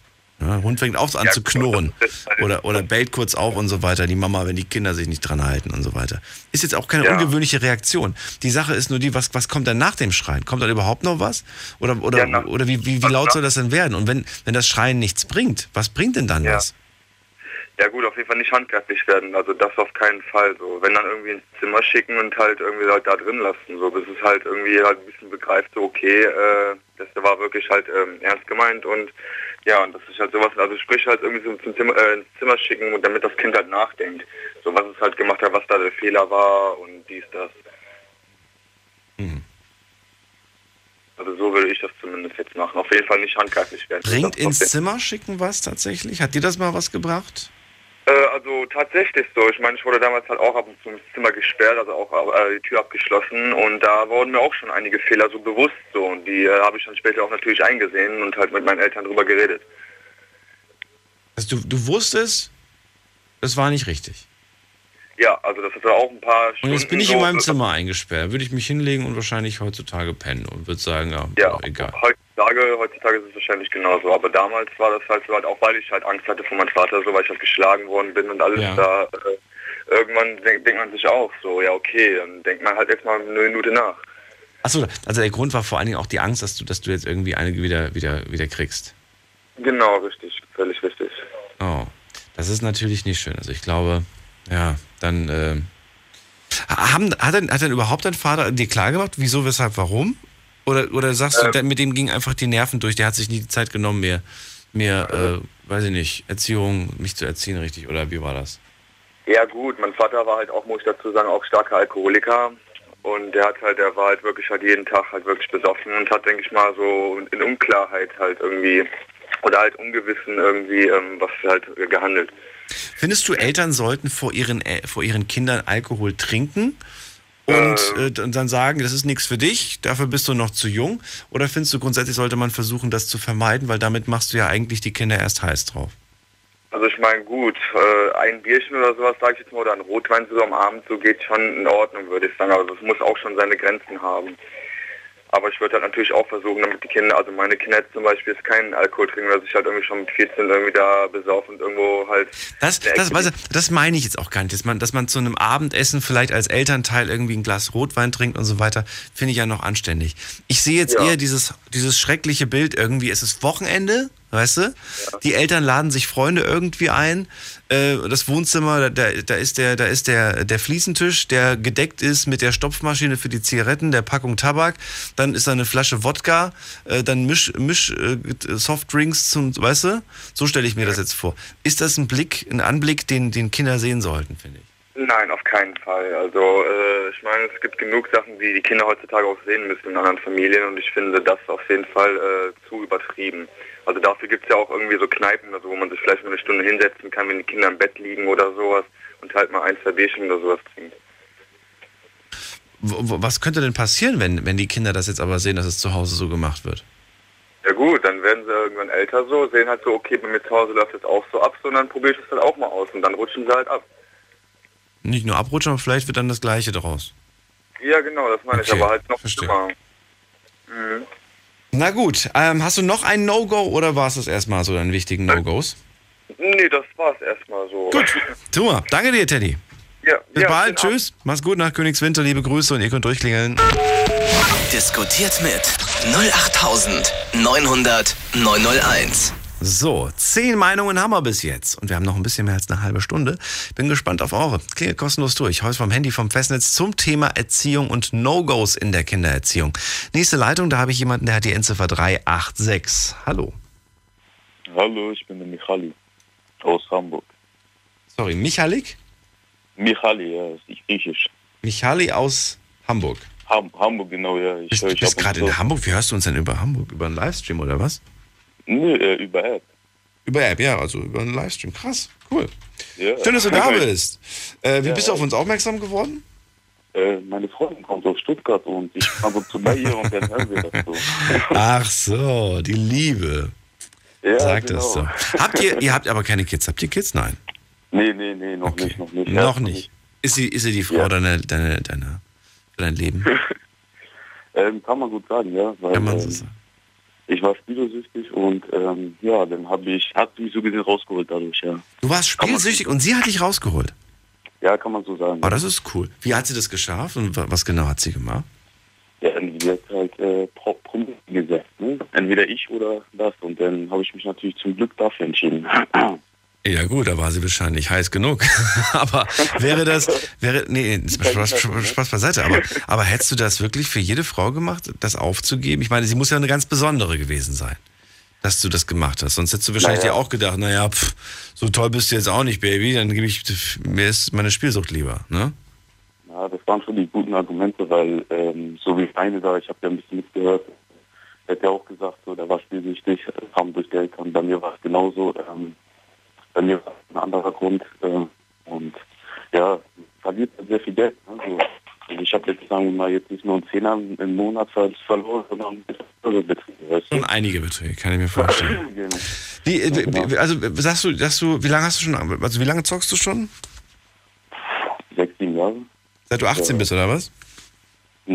Ja, Hund fängt auch an Ja, zu knurren halt- oder, oder bellt kurz auf und so weiter, die Mama, wenn die Kinder sich nicht dran halten und so weiter. Ist jetzt auch keine Ja. ungewöhnliche Reaktion. Die Sache ist nur die, was, was kommt dann nach dem Schreien? Kommt dann überhaupt noch was? Oder, oder, nach- oder wie, wie, wie laut soll das denn werden? Und wenn, wenn das Schreien nichts bringt, was bringt denn dann Ja. was? Ja gut, auf jeden Fall nicht handgreiflich werden, also das auf keinen Fall. So, wenn dann irgendwie ins Zimmer schicken und halt irgendwie halt da drin lassen, so bis es halt irgendwie halt ein bisschen begreift, so okay, äh, das war wirklich halt ähm, ernst gemeint und ja, und das ist halt sowas, also sprich halt irgendwie so zum Zimmer, äh, ins Zimmer schicken und damit das Kind halt nachdenkt, so was es halt gemacht hat, was da der Fehler war und dies, das. Also so würde ich das zumindest jetzt machen. Auf jeden Fall nicht handgreiflich werden. Bringt ins Zimmer schicken was tatsächlich? Hat dir das mal was gebracht? Äh, also tatsächlich so. Ich meine, ich wurde damals halt auch ab und zu ins Zimmer gesperrt, also auch äh, die Tür abgeschlossen und da wurden mir auch schon einige Fehler so bewusst so und die äh, habe ich dann später auch natürlich eingesehen und halt mit meinen Eltern drüber geredet. Also du, du wusstest, das war nicht richtig. Ja, also das ist auch ein paar Und Stunden jetzt bin ich so, in meinem Zimmer eingesperrt. Würde ich mich hinlegen und wahrscheinlich heutzutage pennen und würde sagen, ja, Ja, egal. Heutzutage, heutzutage ist es wahrscheinlich genauso, aber damals war das halt so halt auch, weil ich halt Angst hatte vor meinem Vater, so weil ich halt geschlagen worden bin und alles Ja. da. Äh, irgendwann denk, denkt man sich auch so, ja okay, dann denkt man halt jetzt mal eine Minute nach. Achso, also der Grund war vor allen Dingen auch die Angst, dass du, dass du jetzt irgendwie eine wieder, wieder, wieder kriegst. Genau, richtig, völlig richtig. Oh, das ist natürlich nicht schön. Also ich glaube, ja, dann äh, haben, hat, denn, hat denn überhaupt dein Vater dir klar gemacht, wieso, weshalb, warum? Oder, oder sagst du, Ähm. der- mit dem ging einfach die Nerven durch, der hat sich nie die Zeit genommen, mir, mir äh, weiß ich nicht, Erziehung, mich zu erziehen, richtig, oder wie war das? Ja gut, mein Vater war halt auch, muss ich dazu sagen, auch starker Alkoholiker. Und der hat halt, der war halt wirklich halt jeden Tag halt wirklich besoffen und hat, denke ich mal, so in Unklarheit halt irgendwie oder halt ungewissen irgendwie ähm, was halt gehandelt. Findest du, Eltern sollten vor ihren, äh, vor ihren Kindern Alkohol trinken und äh, d- dann sagen, das ist nichts für dich, dafür bist du noch zu jung? Oder findest du, grundsätzlich sollte man versuchen, das zu vermeiden, weil damit machst du ja eigentlich die Kinder erst heiß drauf? Also ich meine, gut, äh, ein Bierchen oder sowas, sage ich jetzt mal, oder ein Rotwein so am Abend, so geht schon in Ordnung, würde ich sagen. Aber das muss auch schon seine Grenzen haben. Aber ich würde halt natürlich auch versuchen, damit die Kinder, also meine Kinder zum Beispiel jetzt keinen Alkohol trinken, dass ich halt irgendwie schon mit 14 irgendwie da besaufen und irgendwo halt... Das, das, weißt du, das meine ich jetzt auch gar nicht. Dass man, dass man zu einem Abendessen vielleicht als Elternteil irgendwie ein Glas Rotwein trinkt und so weiter, finde ich ja noch anständig. Ich sehe jetzt Ja. eher dieses, dieses schreckliche Bild irgendwie, es ist Wochenende, weißt du? Die Eltern laden sich Freunde irgendwie ein. Äh, das Wohnzimmer, da, da ist, der, da ist der, der Fliesentisch, der gedeckt ist mit der Stopfmaschine für die Zigaretten, der Packung Tabak. Dann ist da eine Flasche Wodka, äh, dann Misch, Misch äh, Softdrinks zum, weißt du? So stelle ich mir das jetzt vor. Ist das ein Blick, ein Anblick, den, den Kinder sehen sollten, finde ich? Nein, auf keinen Fall. Also äh, ich meine, es gibt genug Sachen, die die Kinder heutzutage auch sehen müssen in anderen Familien und ich finde das auf jeden Fall äh, zu übertrieben. Also dafür gibt es ja auch irgendwie so Kneipen, also wo man sich vielleicht mal eine Stunde hinsetzen kann, wenn die Kinder im Bett liegen oder sowas und halt mal ein, zwei Bierchen oder sowas trinkt. Was könnte denn passieren, wenn, wenn die Kinder das jetzt aber sehen, dass es zu Hause so gemacht wird? Ja gut, dann werden sie irgendwann älter so, sehen halt so, okay, bei mir zu Hause läuft das auch so ab, so, und dann probiere ich das halt auch mal aus und dann rutschen sie halt ab. Nicht nur abrutschen, aber vielleicht wird dann das Gleiche daraus. Ja genau, das meine ich, Okay, aber halt noch verstehe. schlimmer. Mhm. Na gut, ähm, hast du noch ein No-Go oder war es das erstmal so deinen wichtigen No-Gos? Nee, das war's erstmal so. Gut. Super, danke dir, Teddy. Ja, Bis ja, bald, tschüss. Mach's gut nach Königswinter, liebe Grüße und ihr könnt durchklingeln. Diskutiert mit 08900 901. So, zehn Meinungen haben wir bis jetzt. Und wir haben noch ein bisschen mehr als eine halbe Stunde. Bin gespannt auf eure. Klingelt kostenlos durch. Heute vom Handy vom Festnetz zum Thema Erziehung und No-Gos in der Kindererziehung. Nächste Leitung, da habe ich jemanden, der hat die Endziffer 386. Hallo. Hallo, ich bin der Michali aus Hamburg. Sorry, Michalik? Michali, ja, ist nicht griechisch. Michali aus Hamburg. Ham Hamburg, genau, ja. Ich Bist, ich bist gerade in Hamburg. Wie hörst du uns denn über Hamburg? Über einen Livestream oder was? Nee, äh, über App. Über App, ja, also über einen Livestream. Krass, cool. Ja. Schön, dass du da bist. Äh, wie Ja, bist du auf uns aufmerksam geworden? Äh, meine Freundin kommt aus Stuttgart und ich und zu bei ihr und dann hören wir das so. Ach so, die Liebe. Ja, Sagt genau. das so. Habt ihr, ihr habt aber keine Kids. Habt ihr Kids? Nein. Nee, nee, nee, noch nicht, noch nicht. Noch nicht. Ist sie, ist sie die Frau deiner, deiner, deiner, für dein Leben? Ähm, kann man gut sagen, ja. Weil, Kann man so ähm, sagen. Ich war spielsüchtig und ähm, ja, dann habe ich, hat mich so gesehen rausgeholt dadurch, ja. Du warst spielsüchtig und sie hat dich rausgeholt. Ja, kann man so sagen. Oh, das ist cool. Wie hat sie das geschafft und wa- was genau hat sie gemacht? Ja, die hat halt äh, Pro Promis gesagt, ne? Entweder ich oder das. Und dann habe ich mich natürlich zum Glück dafür entschieden. Ja gut, da war sie wahrscheinlich heiß genug. aber wäre das, wäre, nee, Spaß, Spaß, beiseite, aber, aber hättest du das wirklich für jede Frau gemacht, das aufzugeben? Ich meine, sie muss ja eine ganz besondere gewesen sein, dass du das gemacht hast. Sonst hättest du wahrscheinlich Naja. dir auch gedacht, naja, pff, so toll bist du jetzt auch nicht, Baby, dann gebe ich, mir ist meine Spielsucht lieber, ne? Ja, das waren schon die guten Argumente, weil ähm, so wie eine da, ich habe ja ein bisschen mitgehört, hat ja auch gesagt, so, der war spielsüchtig, kam durch die Eltern. Bei mir war es genauso. Ähm, bei mir war es ein anderer Grund. Äh, und ja, verliert halt sehr viel Geld. Ne? So, also ich habe jetzt, sagen wir mal, jetzt nicht nur einen Zehner im Monat ver- verloren, sondern ein bisschen andere Betriebe, weißt du? Und einige Beträge, kann ich mir vorstellen. Genau. Wie, äh, wie, also sagst du, sagst du, wie lange hast du schon, also wie lange zockst du schon? Sechs, sieben Jahre. Seit du 18 Ja. bist, oder was? Ja,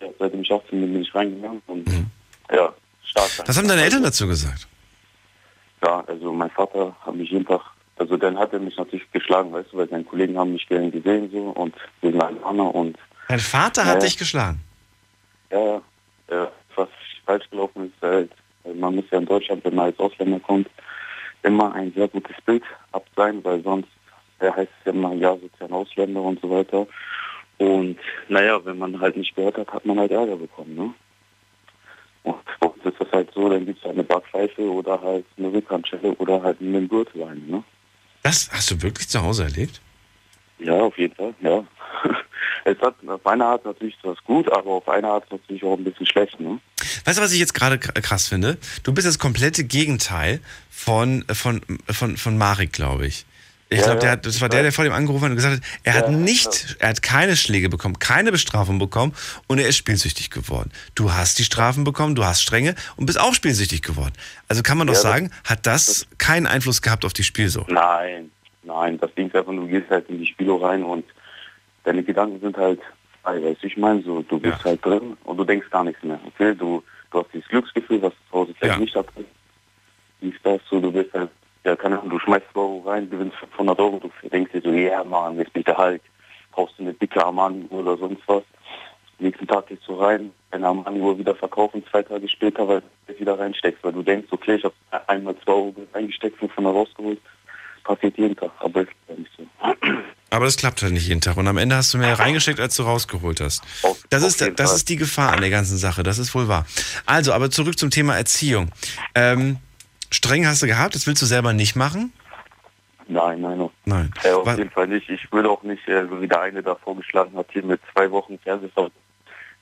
ja seitdem ich 18 bin, bin ich reingegangen und ja, stark. Mhm. Was haben deine Eltern dazu gesagt? Ja, also mein Vater hat mich jeden Tag, also dann hat er mich natürlich geschlagen, weißt du, weil seine Kollegen haben mich gern gesehen so und wegen Albaner und Dein Vater hat Ja. dich geschlagen. ja, ja, was falsch gelaufen ist, halt, weil man muss ja in Deutschland, wenn man als Ausländer kommt, immer ein sehr gutes Bild ab sein, weil sonst äh, heißt es ja immer, ja, soziale Ausländer und so weiter. Und naja, wenn man halt nicht gehört hat, hat man halt Ärger bekommen, ne? Und bei uns ist das halt so, dann gibt es eine Backpfeife oder halt eine Rückhandschelle oder halt einen Gürtel rein, ne? Das hast du wirklich zu Hause erlebt? Ja, auf jeden Fall, ja. Es hat auf eine Art natürlich was gut, aber auf eine Art natürlich auch ein bisschen schlecht, ne? Weißt du, was ich jetzt gerade kr- krass finde? Du bist das komplette Gegenteil von, von, von, von Marek, glaube ich. Ich Ja, glaube, der ja. hat, das war der, der vor dem angerufen hat und gesagt hat, er hat Ja, nicht, er hat keine Schläge bekommen, keine Bestrafung bekommen und er ist spielsüchtig geworden. Du hast die Strafen bekommen, du hast Strenge und bist auch spielsüchtig geworden. Also kann man doch Ja, sagen, hat das keinen Einfluss gehabt auf die Spielsucht? Nein, nein, das Ding ist einfach, du gehst halt in die Spiele rein und deine Gedanken sind halt frei, weißt du, ich meine, so, du bist halt drin und du denkst gar nichts mehr, okay? Du, du hast dieses Glücksgefühl, was du zu Hause vielleicht Ja. nicht hast. Dies, das, so, du bist halt, ja, keine Ahnung, du schmeißt 2 Euro rein, gewinnst 500 Euro, du denkst dir so, ja, Mann, jetzt bin ich der Hulk, brauchst du eine dicke Armani oder sonst was. Nächsten Tag gehst du rein, keine Ahnung, Uhr wieder verkaufen, zwei Tage später, weil du wieder reinsteckst, weil du denkst, okay, ich habe einmal zwei Euro reingesteckt, 500 rausgeholt. Passiert jeden Tag, aber ist ja nicht so. Aber das klappt halt nicht jeden Tag. Und am Ende hast du mehr reingesteckt, als du rausgeholt hast. Das ist, das ist die Gefahr an der ganzen Sache. Das ist wohl wahr. Also, aber zurück zum Thema Erziehung. Ähm, streng hast du gehabt, das willst du selber nicht machen? Nein, nein, nein. Nein. Äh, auf jeden Fall nicht. Ich würde auch nicht, äh, so wie der eine da vorgeschlagen hat, hier mit zwei Wochen Fernsehverbot.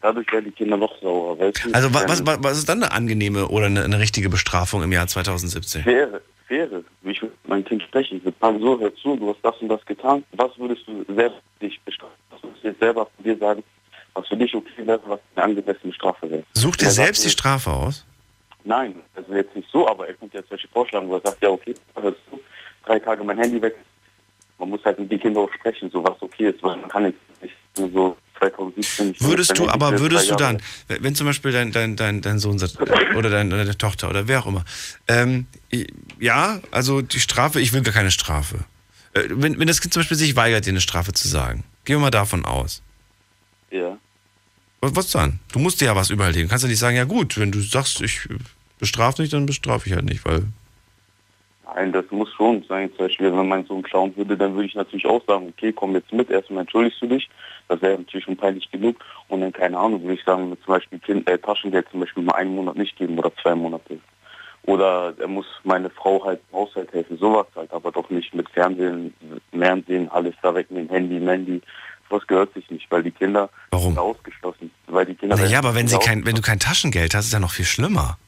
Dadurch werden die Kinder noch sauer. Also, wa- was, was, was ist dann eine angenehme oder eine, eine richtige Bestrafung im Jahr 2017? Faire, faire. Ich würde mit meinem Kind sprechen. Ich würde so, hör zu, du hast das und das getan. Was würdest du selber dich bestrafen? Was würdest du jetzt selber von dir sagen, was für dich okay wäre, was eine angemessene Strafe wäre? Such dir sagt selbst die Strafe aus? Nein, also jetzt nicht so, aber er könnte jetzt welche vorschlagen, wo er sagt, ja okay, hörst du, drei Tage mein Handy weg. Man muss halt mit den Kindern auch sprechen, so was okay ist, weil man kann jetzt nicht nur so 2017 nicht Würdest du, aber würdest du dann, wenn zum Beispiel dein, dein, dein, dein Sohn sagt, oder dein, oder deine Tochter oder wer auch immer, ähm, ja, also die Strafe, ich will gar keine Strafe. Äh, wenn, wenn das Kind zum Beispiel sich weigert, dir eine Strafe zu sagen, gehen wir mal davon aus. Ja. Was, was dann? Du musst dir ja was überlegen. Du kannst ja nicht sagen, ja gut, wenn du sagst, ich bestrafe nicht, dann bestrafe ich halt nicht, weil Nein, das muss schon sein. Zum Beispiel, wenn mein Sohn klauen würde, dann würde ich natürlich auch sagen, okay, komm jetzt mit, erstmal entschuldigst du dich. Das wäre natürlich schon peinlich genug. Und dann, keine Ahnung, würde ich sagen, zum Beispiel kind, äh, Taschengeld zum Beispiel mal einen Monat nicht geben oder zwei Monate. Oder er muss meine Frau halt im Haushalt helfen, sowas halt, aber doch nicht mit Fernsehen, Fernsehen, alles da wegnehmen, Handy, Mandy. Sowas gehört sich nicht, weil die Kinder Warum? sind ausgeschlossen. Weil die Kinder naja, aber wenn sie kein, wenn du kein Taschengeld hast, ist ja noch viel schlimmer.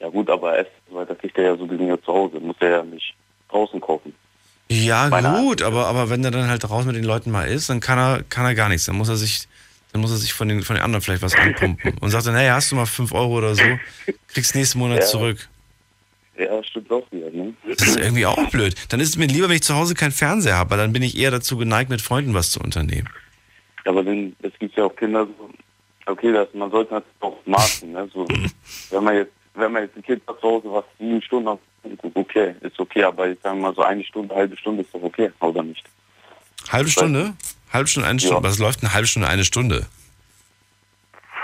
Ja gut, aber Essen, weil das kriegt er ja so gesehen ja zu Hause, muss er ja nicht draußen kaufen. Ja, Meine gut, aber, aber wenn er dann halt raus mit den Leuten mal ist, dann kann er, kann er gar nichts. Dann muss er sich, dann muss er sich von den, von den anderen vielleicht was anpumpen und sagt dann, hey, hast du mal 5 Euro oder so, kriegst nächsten Monat Ja. zurück. Ja, stimmt auch wieder, ne? Das ist irgendwie auch blöd. Dann ist es mir lieber, wenn ich zu Hause keinen Fernseher habe, weil dann bin ich eher dazu geneigt, mit Freunden was zu unternehmen. Aber dann, es gibt ja auch Kinder okay, das, man sollte natürlich auch maßen, ne? So, wenn man jetzt, wenn man jetzt ein Kind hat zu Hause, was sieben Stunden hat, okay, ist okay, aber ich sage mal so eine Stunde, halbe Stunde ist doch okay, oder nicht? Halbe Stunde? Halbe Stunde, eine Stunde. Was läuft eine halbe Stunde, eine Stunde?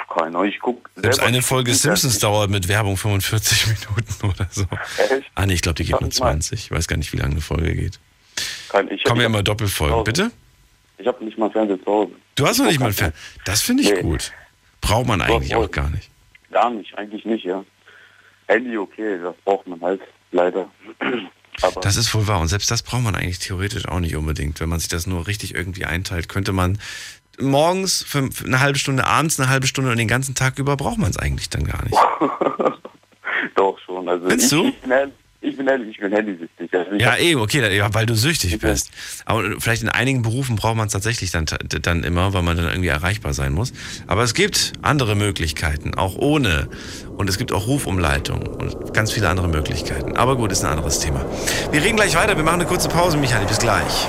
Keine Ahnung, ich guck Selbst eine Folge Simpsons dauert mit Werbung 45 Minuten oder so. Echt? Ah nee, ich glaube, die geht nur ich mal. 20. Ich weiß gar nicht, wie lange eine Folge geht. Kein, ich, Kommen ja immer Doppelfolgen. Bitte? Ich habe nicht mal Fernseher zu Hause. Du hast noch nicht mal ein Fern. Das finde ich Nee. gut. Braucht man eigentlich auch gar nicht. Gar nicht, eigentlich nicht, ja. Handy okay, das braucht man halt, leider. Aber Das ist wohl wahr. Und selbst das braucht man eigentlich theoretisch auch nicht unbedingt. Wenn man sich das nur richtig irgendwie einteilt, könnte man morgens für eine halbe Stunde, abends eine halbe Stunde und den ganzen Tag über braucht man es eigentlich dann gar nicht. doch schon. Also Findest ich, du? Ich ich bin ehrlich, ich bin handysüchtig. Also Ja, eben, okay, weil du süchtig bist. Aber vielleicht in einigen Berufen braucht man es tatsächlich dann, dann immer, weil man dann irgendwie erreichbar sein muss. Aber es gibt andere Möglichkeiten, auch ohne. Und es gibt auch Rufumleitung und ganz viele andere Möglichkeiten. Aber gut, ist ein anderes Thema. Wir reden gleich weiter. Wir machen eine kurze Pause, Michael. Bis gleich.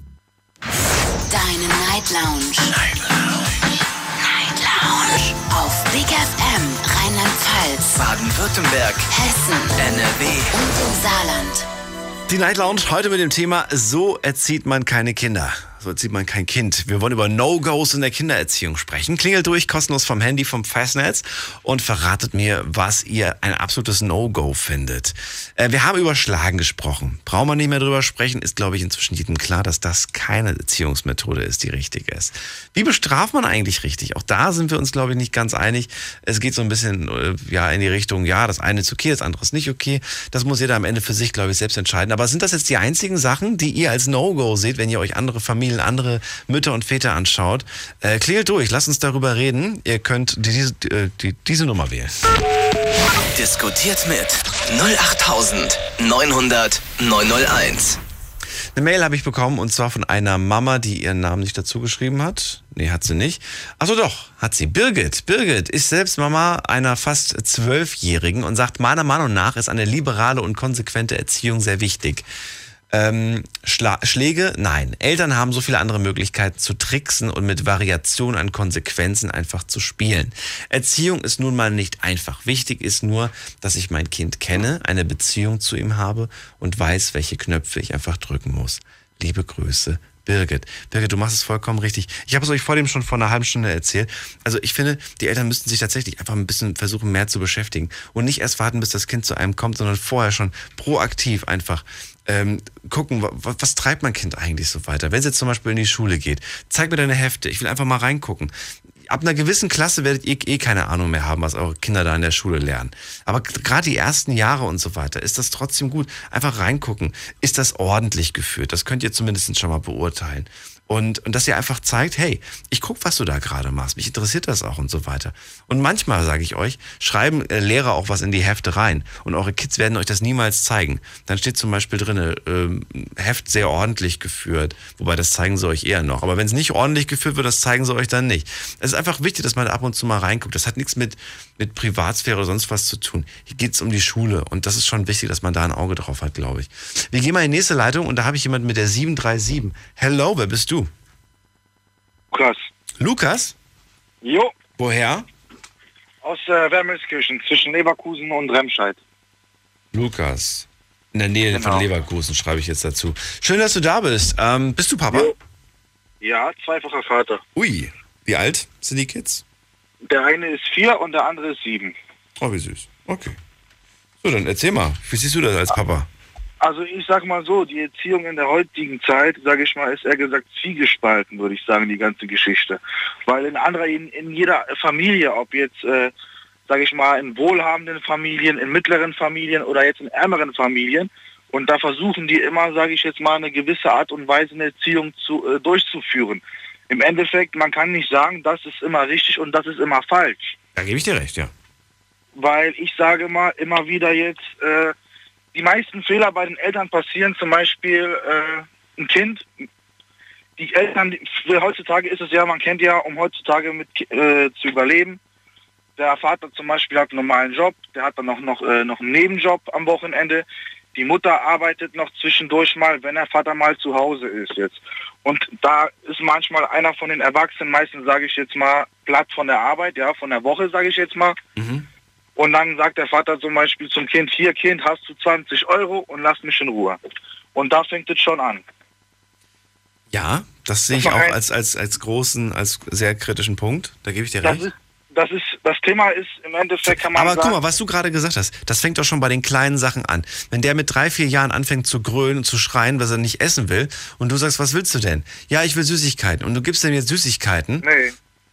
Deine Night Lounge. Night Lounge. Night Lounge. Auf Big FM Rheinland-Pfalz, Baden-Württemberg, Hessen NRW. und im Saarland. Die Night Lounge heute mit dem Thema So erzieht man keine Kinder. So erzieht man kein Kind. Wir wollen über No-Gos in der Kindererziehung sprechen. Klingelt durch, kostenlos vom Handy, vom Festnetz und verratet mir, was ihr ein absolutes No-Go findet. Äh, wir haben über Schlagen gesprochen. Brauchen wir nicht mehr drüber sprechen, ist, glaube ich, inzwischen jedem klar, dass das keine Erziehungsmethode ist, die richtig ist. Wie bestraft man eigentlich richtig? Auch da sind wir uns, glaube ich, nicht ganz einig. Es geht so ein bisschen äh, ja, in die Richtung, ja, das eine ist okay, das andere ist nicht okay. Das muss jeder am Ende für sich, glaube ich, selbst entscheiden. Aber sind das jetzt die einzigen Sachen, die ihr als No-Go seht, wenn ihr euch andere Familien, andere Mütter und Väter anschaut? Äh, klingelt durch, lasst uns darüber reden. Ihr könnt diese, die, diese Nummer wählen. Diskutiert mit 08900 901. Eine Mail habe ich bekommen und zwar von einer Mama, die ihren Namen nicht dazu geschrieben hat. Nee, hat sie nicht. Achso doch, hat sie. Birgit. Birgit ist selbst Mama einer fast Zwölfjährigen und sagt, meiner Meinung nach ist eine liberale und konsequente Erziehung sehr wichtig. Ähm, Schla Schläge? Nein. Eltern haben so viele andere Möglichkeiten zu tricksen und mit Variation an Konsequenzen einfach zu spielen. Erziehung ist nun mal nicht einfach. Wichtig ist nur, dass ich mein Kind kenne, eine Beziehung zu ihm habe und weiß, welche Knöpfe ich einfach drücken muss. Liebe Grüße, Birgit. Birgit, du machst es vollkommen richtig. Ich habe es euch vor dem schon vor einer halben Stunde erzählt. Also ich finde, die Eltern müssten sich tatsächlich einfach ein bisschen versuchen, mehr zu beschäftigen und nicht erst warten, bis das Kind zu einem kommt, sondern vorher schon proaktiv einfach ähm, gucken, was, was treibt mein Kind eigentlich so weiter. Wenn es jetzt zum Beispiel in die Schule geht, zeig mir deine Hefte. Ich will einfach mal reingucken. Ab einer gewissen Klasse werdet ihr eh keine Ahnung mehr haben, was eure Kinder da in der Schule lernen. Aber gerade die ersten Jahre und so weiter, ist das trotzdem gut. Einfach reingucken. Ist das ordentlich geführt? Das könnt ihr zumindest schon mal beurteilen. Und, und dass ihr einfach zeigt, hey, ich guck, was du da gerade machst. Mich interessiert das auch und so weiter. Und manchmal, sage ich euch, schreiben äh, Lehrer auch was in die Hefte rein. Und eure Kids werden euch das niemals zeigen. Dann steht zum Beispiel drin, ähm, Heft sehr ordentlich geführt. Wobei, das zeigen sie euch eher noch. Aber wenn es nicht ordentlich geführt wird, das zeigen sie euch dann nicht. Es ist einfach wichtig, dass man ab und zu mal reinguckt. Das hat nichts mit, mit Privatsphäre oder sonst was zu tun. Hier geht's um die Schule. Und das ist schon wichtig, dass man da ein Auge drauf hat, glaube ich. Wir gehen mal in die nächste Leitung und da habe ich jemanden mit der 737. Hello, wer bist du? Lukas. Lukas? Jo. Woher? Aus äh, Wermelskirchen, zwischen Leverkusen und Remscheid. Lukas. In der Nähe Genau. von Leverkusen schreibe ich jetzt dazu. Schön, dass du da bist. Ähm, bist du Papa? Ja, zweifacher Vater. Ui. Wie alt sind die Kids? Der eine ist vier und der andere ist sieben. Oh, wie süß. Okay. So, dann erzähl mal. Wie siehst du das als Papa? Also ich sag mal so, die Erziehung in der heutigen Zeit, sage ich mal, ist eher gesagt zwiegespalten, würde ich sagen, die ganze Geschichte. Weil in anderer, in, in jeder Familie, ob jetzt, äh, sage ich mal, in wohlhabenden Familien, in mittleren Familien oder jetzt in ärmeren Familien, und da versuchen die immer, sage ich jetzt mal, eine gewisse Art und Weise eine Erziehung zu, äh, durchzuführen. Im Endeffekt, man kann nicht sagen, das ist immer richtig und das ist immer falsch. Da gebe ich dir recht, ja. Weil ich sage mal immer wieder jetzt, äh, die meisten Fehler bei den Eltern passieren zum Beispiel äh, ein Kind. Die Eltern, heutzutage ist es ja, man kennt ja, um heutzutage mit äh, zu überleben. Der Vater zum Beispiel hat einen normalen Job, der hat dann auch noch, äh, noch einen Nebenjob am Wochenende. Die Mutter arbeitet noch zwischendurch mal, wenn der Vater mal zu Hause ist jetzt. Und da ist manchmal einer von den Erwachsenen, meistens sage ich jetzt mal, platt von der Arbeit, ja, von der Woche sage ich jetzt mal. Und dann sagt der Vater zum Beispiel zum Kind, hier Kind, hast du 20 Euro und lass mich in Ruhe. Und da fängt es schon an. Ja, das sehe ich auch als, als, als großen, als sehr kritischen Punkt. Da gebe ich dir Das recht. ist, das ist, das Thema ist im Endeffekt kann man Aber sagen, guck mal, was du gerade gesagt hast, das fängt doch schon bei den kleinen Sachen an. Wenn der mit drei, vier Jahren anfängt zu grölen und zu schreien, was er nicht essen will, und du sagst, was willst du denn? Ja, ich will Süßigkeiten. Und du gibst ihm jetzt Süßigkeiten.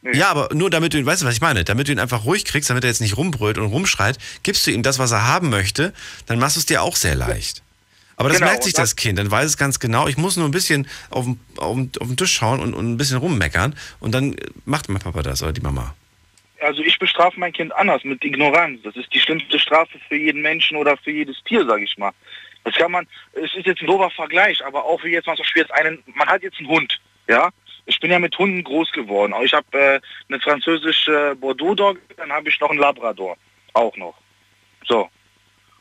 Nee. Ja, aber nur damit du ihn, weißt du, was ich meine? Damit du ihn einfach ruhig kriegst, damit er jetzt nicht rumbrüllt und rumschreit, gibst du ihm das, was er haben möchte, dann machst du es dir auch sehr leicht. Aber das Genau, merkt sich das- das Kind, dann weiß es ganz genau, ich muss nur ein bisschen auf den, auf auf den Tisch schauen und, und ein bisschen rummeckern und dann macht mein Papa das oder die Mama. Also ich bestrafe mein Kind anders, mit Ignoranz. Das ist die schlimmste Strafe für jeden Menschen oder für jedes Tier, sage ich mal. Das kann man, es ist jetzt ein dober Vergleich, aber auch wie jetzt mal zum Beispiel jetzt einen, man hat jetzt einen Hund, ja. Ich bin ja mit Hunden groß geworden. Ich habe äh, eine französische Bordeaux Dog, dann habe ich noch einen Labrador, auch noch. So.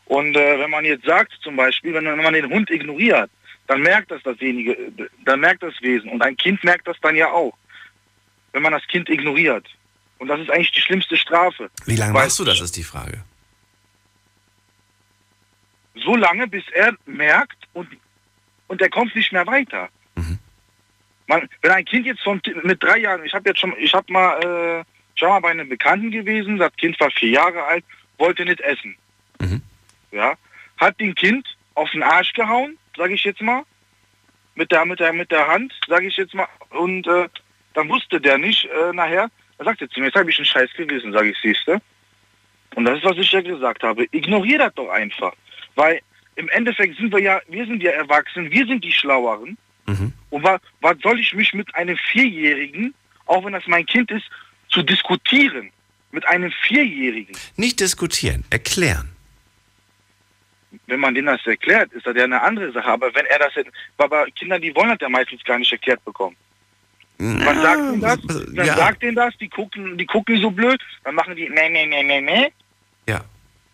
Und äh, wenn man jetzt sagt, zum Beispiel, wenn, man den Hund ignoriert, dann merkt das dasjenige, dann merkt das Wesen. Und ein Kind merkt das dann ja auch, wenn man das Kind ignoriert. Und das ist eigentlich die schlimmste Strafe. Wie lange Weil- machst du das, ist die Frage. So lange, bis er merkt und, und er kommt nicht mehr weiter. Man, wenn ein Kind jetzt von, mit drei Jahren, ich habe jetzt schon, ich habe mal, äh, schon mal bei einem Bekannten gewesen, das Kind war vier Jahre alt, wollte nicht essen. Ja, hat dem Kind auf den Arsch gehauen, sage ich jetzt mal, mit der, mit der, mit der Hand, sage ich jetzt mal, und äh, dann wusste der nicht äh, nachher, er sagte zu mir, jetzt habe ich ein scheiß Gewissen, sage ich, siehste. Und das ist, was ich ja gesagt habe. Ignorier das doch einfach. Weil im Endeffekt sind wir ja, wir sind ja erwachsen, wir sind die Schlaueren. Und wa, was soll ich mich mit einem Vierjährigen, auch wenn das mein Kind ist, zu diskutieren? Mit einem Vierjährigen. Nicht diskutieren, erklären. wenn man denen das erklärt, ist das ja eine andere Sache. Aber wenn er das, aber Kinder, die wollen das ja meistens gar nicht erklärt bekommen. Man sagt ihnen das, dann ja. sagt ihnen das, die gucken, die gucken so blöd, dann machen die nee, nee, nee, nee, nee. Ja.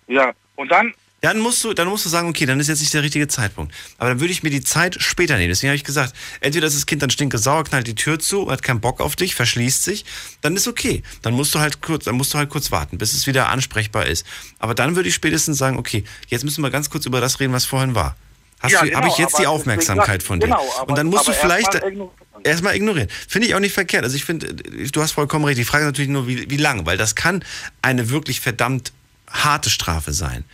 Ja, und dann Dann musst du, dann musst du sagen, okay, dann ist jetzt nicht der richtige Zeitpunkt. Aber dann würde ich mir die Zeit später nehmen. Deswegen habe ich gesagt, entweder ist das Kind dann stinke sauer, knallt die Tür zu, hat keinen Bock auf dich, verschließt sich, dann ist okay. Dann musst du halt kurz, dann musst du halt kurz warten, bis es wieder ansprechbar ist. Aber dann würde ich spätestens sagen, okay, jetzt müssen wir ganz kurz über das reden, was vorhin war. Hast Ja, genau, habe ich jetzt die Aufmerksamkeit deswegen von dir? genau, aber- Und dann musst du vielleicht erstmal ignorieren. ignorieren. Finde ich auch nicht verkehrt. Also ich finde, du hast vollkommen recht. Die Frage ist natürlich nur, wie, wie lange, weil das kann eine wirklich verdammt harte Strafe sein.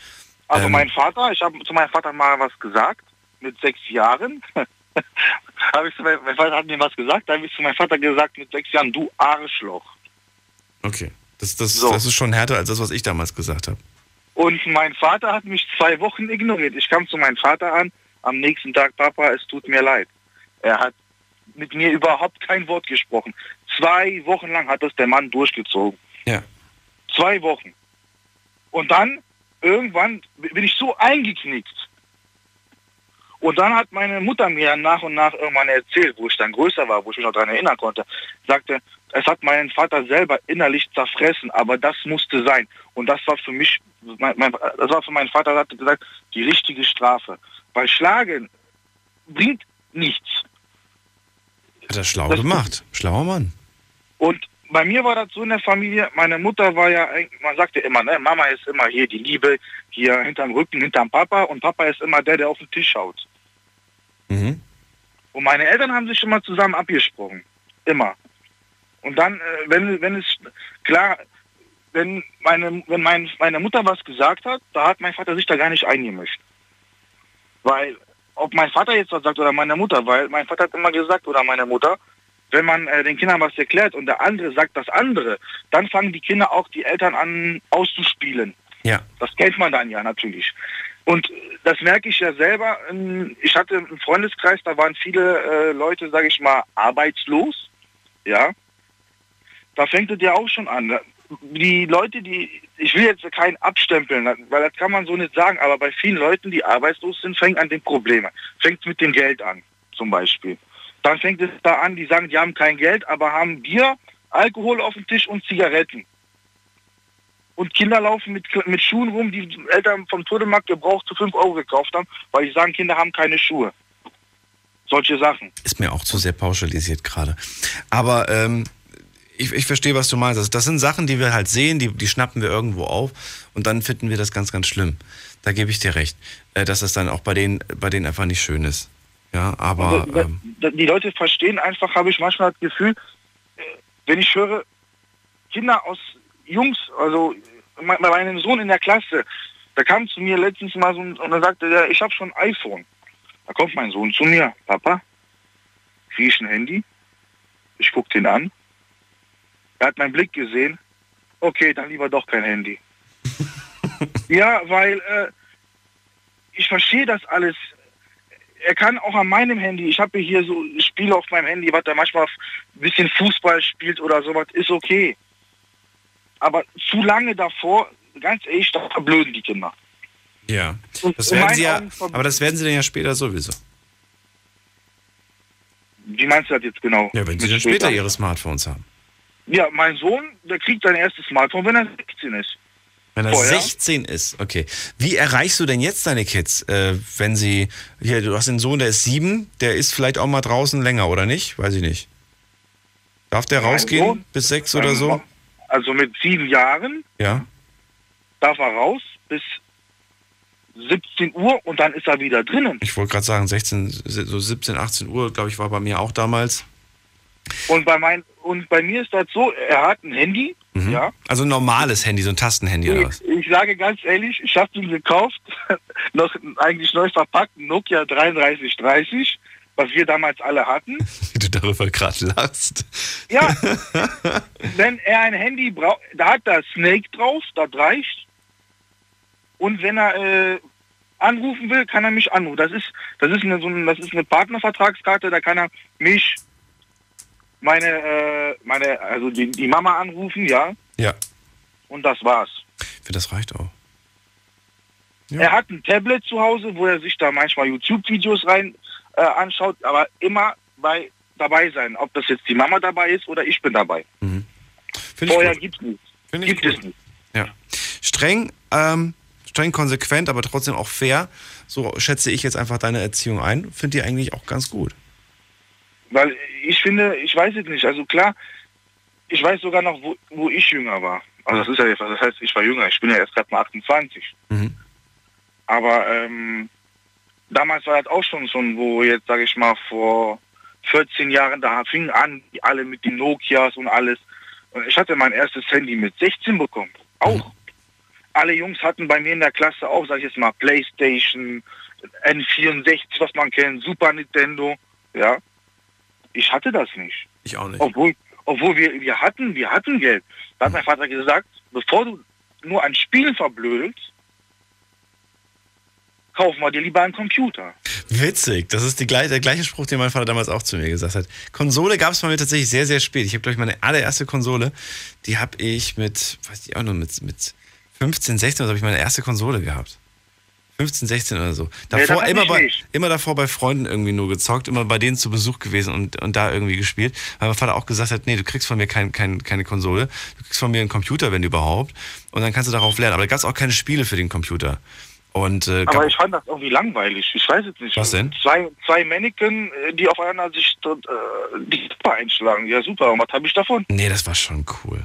Also Ähm, mein Vater, ich habe zu meinem Vater mal was gesagt, mit sechs Jahren. hab ich zu mein, Vater hat mir was gesagt, da habe ich zu meinem Vater gesagt, mit sechs Jahren, du Arschloch. Okay. Das, das, das ist schon härter als das, was ich damals gesagt habe. Und mein Vater hat mich zwei Wochen ignoriert. Ich kam zu meinem Vater an, am nächsten Tag, Papa, es tut mir leid. Er hat mit mir überhaupt kein Wort gesprochen. Zwei Wochen lang hat das der Mann durchgezogen. Ja. Zwei Wochen. Und dann, irgendwann, bin ich so eingeknickt. Und dann hat meine Mutter mir nach und nach irgendwann erzählt, wo ich dann größer war, wo ich mich noch daran erinnern konnte, sagte, es hat meinen Vater selber innerlich zerfressen, aber das musste sein. Und das war für mich, mein, mein, das war für meinen Vater, hat gesagt, die richtige Strafe. Weil Schlagen bringt nichts. Hat er schlau gemacht. Schlauer Mann. Und bei mir war das so in der Familie, meine Mutter war ja, man sagte immer, ne, Mama ist immer hier die Liebe, hier hinterm Rücken, hinterm Papa und Papa ist immer der, der auf den Tisch schaut. Mhm. Und meine Eltern haben sich immer zusammen abgesprochen. Immer. Und dann, äh, wenn, wenn es, klar, wenn meine, wenn mein, meine Mutter was gesagt hat, da hat mein Vater sich da gar nicht eingemischt. Weil, ob mein Vater jetzt was sagt oder meine Mutter, weil mein Vater hat immer gesagt, oder meine Mutter, wenn man äh, den Kindern was erklärt und der andere sagt das andere, dann fangen die Kinder auch die Eltern an auszuspielen. Ja. Das kennt man dann ja natürlich. Und das merke ich ja selber. Ähm, Ich hatte einen Freundeskreis, da waren viele äh, Leute, sage ich mal, arbeitslos. Ja. Da fängt es ja auch schon an. Die Leute, die, ich will jetzt keinen abstempeln, weil das kann man so nicht sagen, aber bei vielen Leuten, die arbeitslos sind, fängt an den Probleme. Fängt mit dem Geld an, zum Beispiel. Dann fängt es da an, die sagen, die haben kein Geld, aber haben Bier, Alkohol auf dem Tisch und Zigaretten. Und Kinder laufen mit, mit Schuhen rum, die die Eltern vom Todemarkt gebraucht zu 5 Euro gekauft haben, weil die sagen, Kinder haben keine Schuhe. Solche Sachen. Ist mir auch zu sehr pauschalisiert gerade. Aber ähm, ich, ich verstehe, was du meinst. Also das sind Sachen, die wir halt sehen, die, die schnappen wir irgendwo auf und dann finden wir das ganz, ganz schlimm. Da gebe ich dir recht, äh, dass das dann auch bei denen, bei denen einfach nicht schön ist. Ja, aber Also, ähm, die Leute verstehen einfach, habe ich manchmal das Gefühl, äh, wenn ich höre, Kinder aus Jungs, also bei meinem Sohn in der Klasse, da kam zu mir letztens mal so ein, und dann sagte der, ich habe schon ein iPhone. Da kommt mein Sohn zu mir, Papa, krieg ich ein Handy? Ich guck den an. Er hat meinen Blick gesehen. Okay, dann lieber doch kein Handy. ja, weil äh, ich verstehe das alles. Er kann auch an meinem Handy, ich habe hier so Spiele auf meinem Handy, was er manchmal ein bisschen Fußball spielt oder sowas, ist okay. Aber zu lange davor, ganz ehrlich, da verblöden die Kinder. ja. Das werden sie ja, aber das werden sie dann ja später sowieso. Wie meinst du das jetzt genau? Ja, wenn sie dann später ihre Smartphones haben. Ja, mein Sohn, der kriegt sein erstes Smartphone, wenn er 16 ist. Wenn er Vorher? 16 ist, okay. Wie erreichst du denn jetzt deine Kids, äh, wenn sie, hier, du hast einen Sohn, der ist sieben, der ist vielleicht auch mal draußen länger, oder nicht? Weiß ich nicht. Darf der rausgehen Sohn? bis sechs oder so? Also mit sieben Jahren Ja. darf er raus bis 17 Uhr und dann ist er wieder drinnen. Ich wollte gerade sagen, 16, so 17, 18 Uhr, glaube ich, war bei mir auch damals. Und bei mein und bei mir ist das so, er hat ein Handy, Mhm. ja. Also ein normales Handy, so ein Tastenhandy oder was? Ich, sage ganz ehrlich, ich habe ihn gekauft, noch eigentlich neu verpackt, ein Nokia 3330, was wir damals alle hatten. Wie du darüber gerade lachst. Ja, wenn er ein Handy braucht, da hat da Snake drauf, das reicht. Und wenn er äh, anrufen will, kann er mich anrufen. Das ist, das ist eine, so eine, das ist eine Partnervertragskarte, da kann er mich, meine, äh, meine, also die, die Mama anrufen, ja. Ja. Und das war's. Ich finde, das reicht auch. Er hat ein Tablet zu Hause, wo er sich da manchmal YouTube-Videos rein äh, anschaut, aber immer bei dabei sein, ob das jetzt die Mama dabei ist oder ich bin dabei. Ich Vorher gut. gibt es nicht. Finde ich Gibt es nicht. Ja. Streng, ähm, streng konsequent, aber trotzdem auch fair. So schätze ich jetzt einfach deine Erziehung ein. Finde die eigentlich auch ganz gut. Weil ich finde, ich weiß es nicht. Also klar, ich weiß sogar noch, wo, wo ich jünger war. Also das ist ja jetzt, das heißt, ich war jünger. Ich bin ja erst gerade mal 28. Mhm. Aber ähm, damals war das auch schon so, wo jetzt, sage ich mal, vor 14 Jahren, da fingen an, die alle mit den Nokias und alles. Und ich hatte mein erstes Handy mit 16 bekommen. Auch. Alle Jungs hatten bei mir in der Klasse auch, sag ich jetzt mal, Playstation, N64, was man kennt, Super Nintendo. Ja. Ich hatte das nicht. Ich auch nicht. Obwohl, obwohl wir, wir hatten, wir hatten Geld. Da hat mein Vater gesagt, bevor du nur an Spielen verblödelst, kauf mal dir lieber einen Computer. Witzig, das ist die, der gleiche Spruch, den mein Vater damals auch zu mir gesagt hat. Konsole gab es bei mir tatsächlich sehr, sehr spät. Ich habe, glaube ich, meine allererste Konsole, die habe ich mit, weiß ich auch noch, mit, mit 15, 16 habe ich meine erste Konsole gehabt. 15, 16 oder so. Nee, Davor, hab immer, bei, immer davor bei Freunden irgendwie nur gezockt, immer bei denen zu Besuch gewesen und, und da irgendwie gespielt. Weil mein Vater auch gesagt hat, nee, du kriegst von mir kein, kein, keine Konsole, du kriegst von mir einen Computer, wenn überhaupt. Und dann kannst du darauf lernen. Aber da gab es auch keine Spiele für den Computer. Und, äh, Aber ich fand das irgendwie langweilig. Ich weiß es nicht. Was denn? Zwei, zwei Mannequin, äh, die aufeinander sich dort, äh, die Kippe einschlagen. Ja, super. Und was habe ich davon? nee, das war schon cool.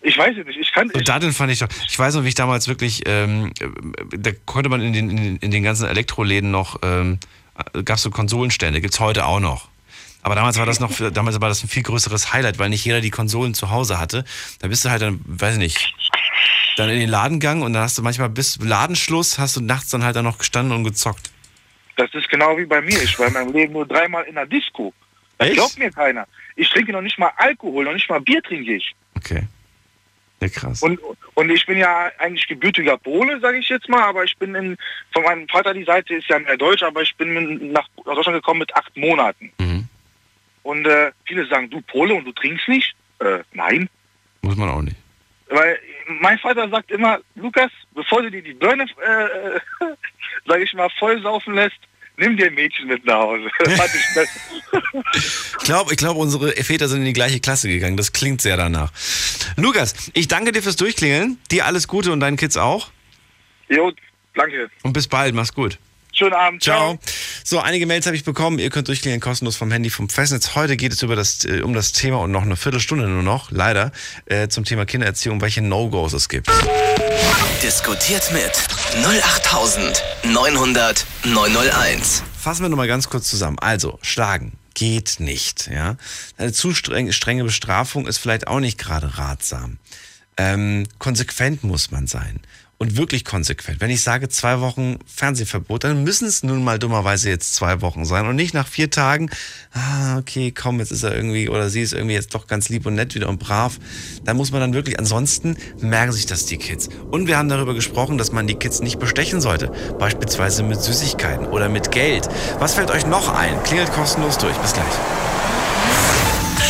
Ich weiß es nicht. Ich kann, Und darin fand ich doch, ich weiß noch, wie ich damals wirklich, ähm, äh, da konnte man in den, in den, ganzen Elektroläden noch, ähm, gab es so Konsolenstände, gibt's heute auch noch. Aber damals war das noch, damals war das ein viel größeres Highlight, weil nicht jeder die Konsolen zu Hause hatte. Da bist du halt dann, weiß ich nicht, dann in den Laden gegangen und dann hast du manchmal bis Ladenschluss, hast du nachts dann halt dann noch gestanden und gezockt. Das ist genau wie bei mir. Ich war in meinem Leben nur dreimal in der Disco. Das Echt? glaubt mir keiner. Ich trinke noch nicht mal Alkohol, noch nicht mal Bier trinke ich. Okay. Ja, krass. Und, und ich bin ja eigentlich gebürtiger Pole, sage ich jetzt mal, aber ich bin in, von meinem Vater die Seite ist ja mehr Deutsch, aber ich bin nach Deutschland gekommen mit acht Monaten. Mhm. Und äh, viele sagen, du Pole und du trinkst nicht? Äh, nein. Muss man auch nicht. Weil mein Vater sagt immer, Lukas, bevor du dir die Birne, äh, sage ich mal, voll saufen lässt, nimm dir ein Mädchen mit nach Hause. Ich glaube, ich glaub, unsere Väter sind in die gleiche Klasse gegangen. Das klingt sehr danach. Lukas, ich danke dir fürs Durchklingeln. Dir alles Gute und deinen Kids auch. Jo, danke. Und bis bald. Mach's gut. Schönen Abend. Ciao. So, einige Mails habe ich bekommen. Ihr könnt durchklingeln kostenlos vom Handy vom Festnetz. Heute geht es über das, äh, um das Thema und noch eine Viertelstunde nur noch, leider, äh, zum Thema Kindererziehung, welche No-Gos es gibt. Diskutiert mit 08900 901. Fassen wir nochmal ganz kurz zusammen. Also, schlagen geht nicht. Ja? Eine zu streng, strenge Bestrafung ist vielleicht auch nicht gerade ratsam. Ähm, konsequent muss man sein. Und wirklich konsequent. Wenn ich sage zwei Wochen Fernsehverbot, dann müssen es nun mal dummerweise jetzt zwei Wochen sein und nicht nach vier Tagen, ah, okay, komm, jetzt ist er irgendwie oder sie ist irgendwie jetzt doch ganz lieb und nett wieder und brav. Da muss man dann wirklich, ansonsten merken sich das die Kids. Und wir haben darüber gesprochen, dass man die Kids nicht bestechen sollte. Beispielsweise mit Süßigkeiten oder mit Geld. Was fällt euch noch ein? Klingelt kostenlos durch. Bis gleich.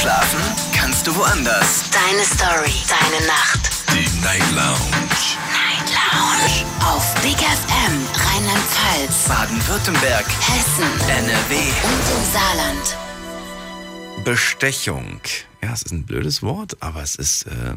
Schlafen kannst du woanders. Deine Story, deine Nacht. Die Night Lounge. Lounge. Auf Big FM, Rheinland-Pfalz, Baden-Württemberg. Hessen, NRW. und im Saarland. Bestechung. Ja, es ist ein blödes Wort, aber es ist äh,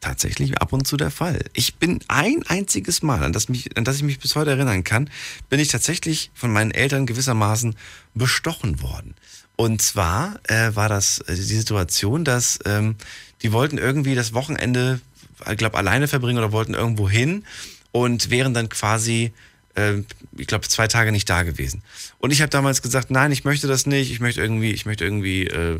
tatsächlich ab und zu der Fall. Ich bin ein einziges Mal, an das, mich, an das ich mich bis heute erinnern kann, bin ich tatsächlich von meinen Eltern gewissermaßen bestochen worden. Und zwar äh, war das äh, die Situation, dass ähm, die wollten irgendwie das Wochenende, ich glaube, alleine verbringen oder wollten irgendwo hin und wären dann quasi äh, ich glaube, zwei Tage nicht da gewesen. Und ich habe damals gesagt, nein, ich möchte das nicht, ich möchte irgendwie, ich möchte irgendwie äh,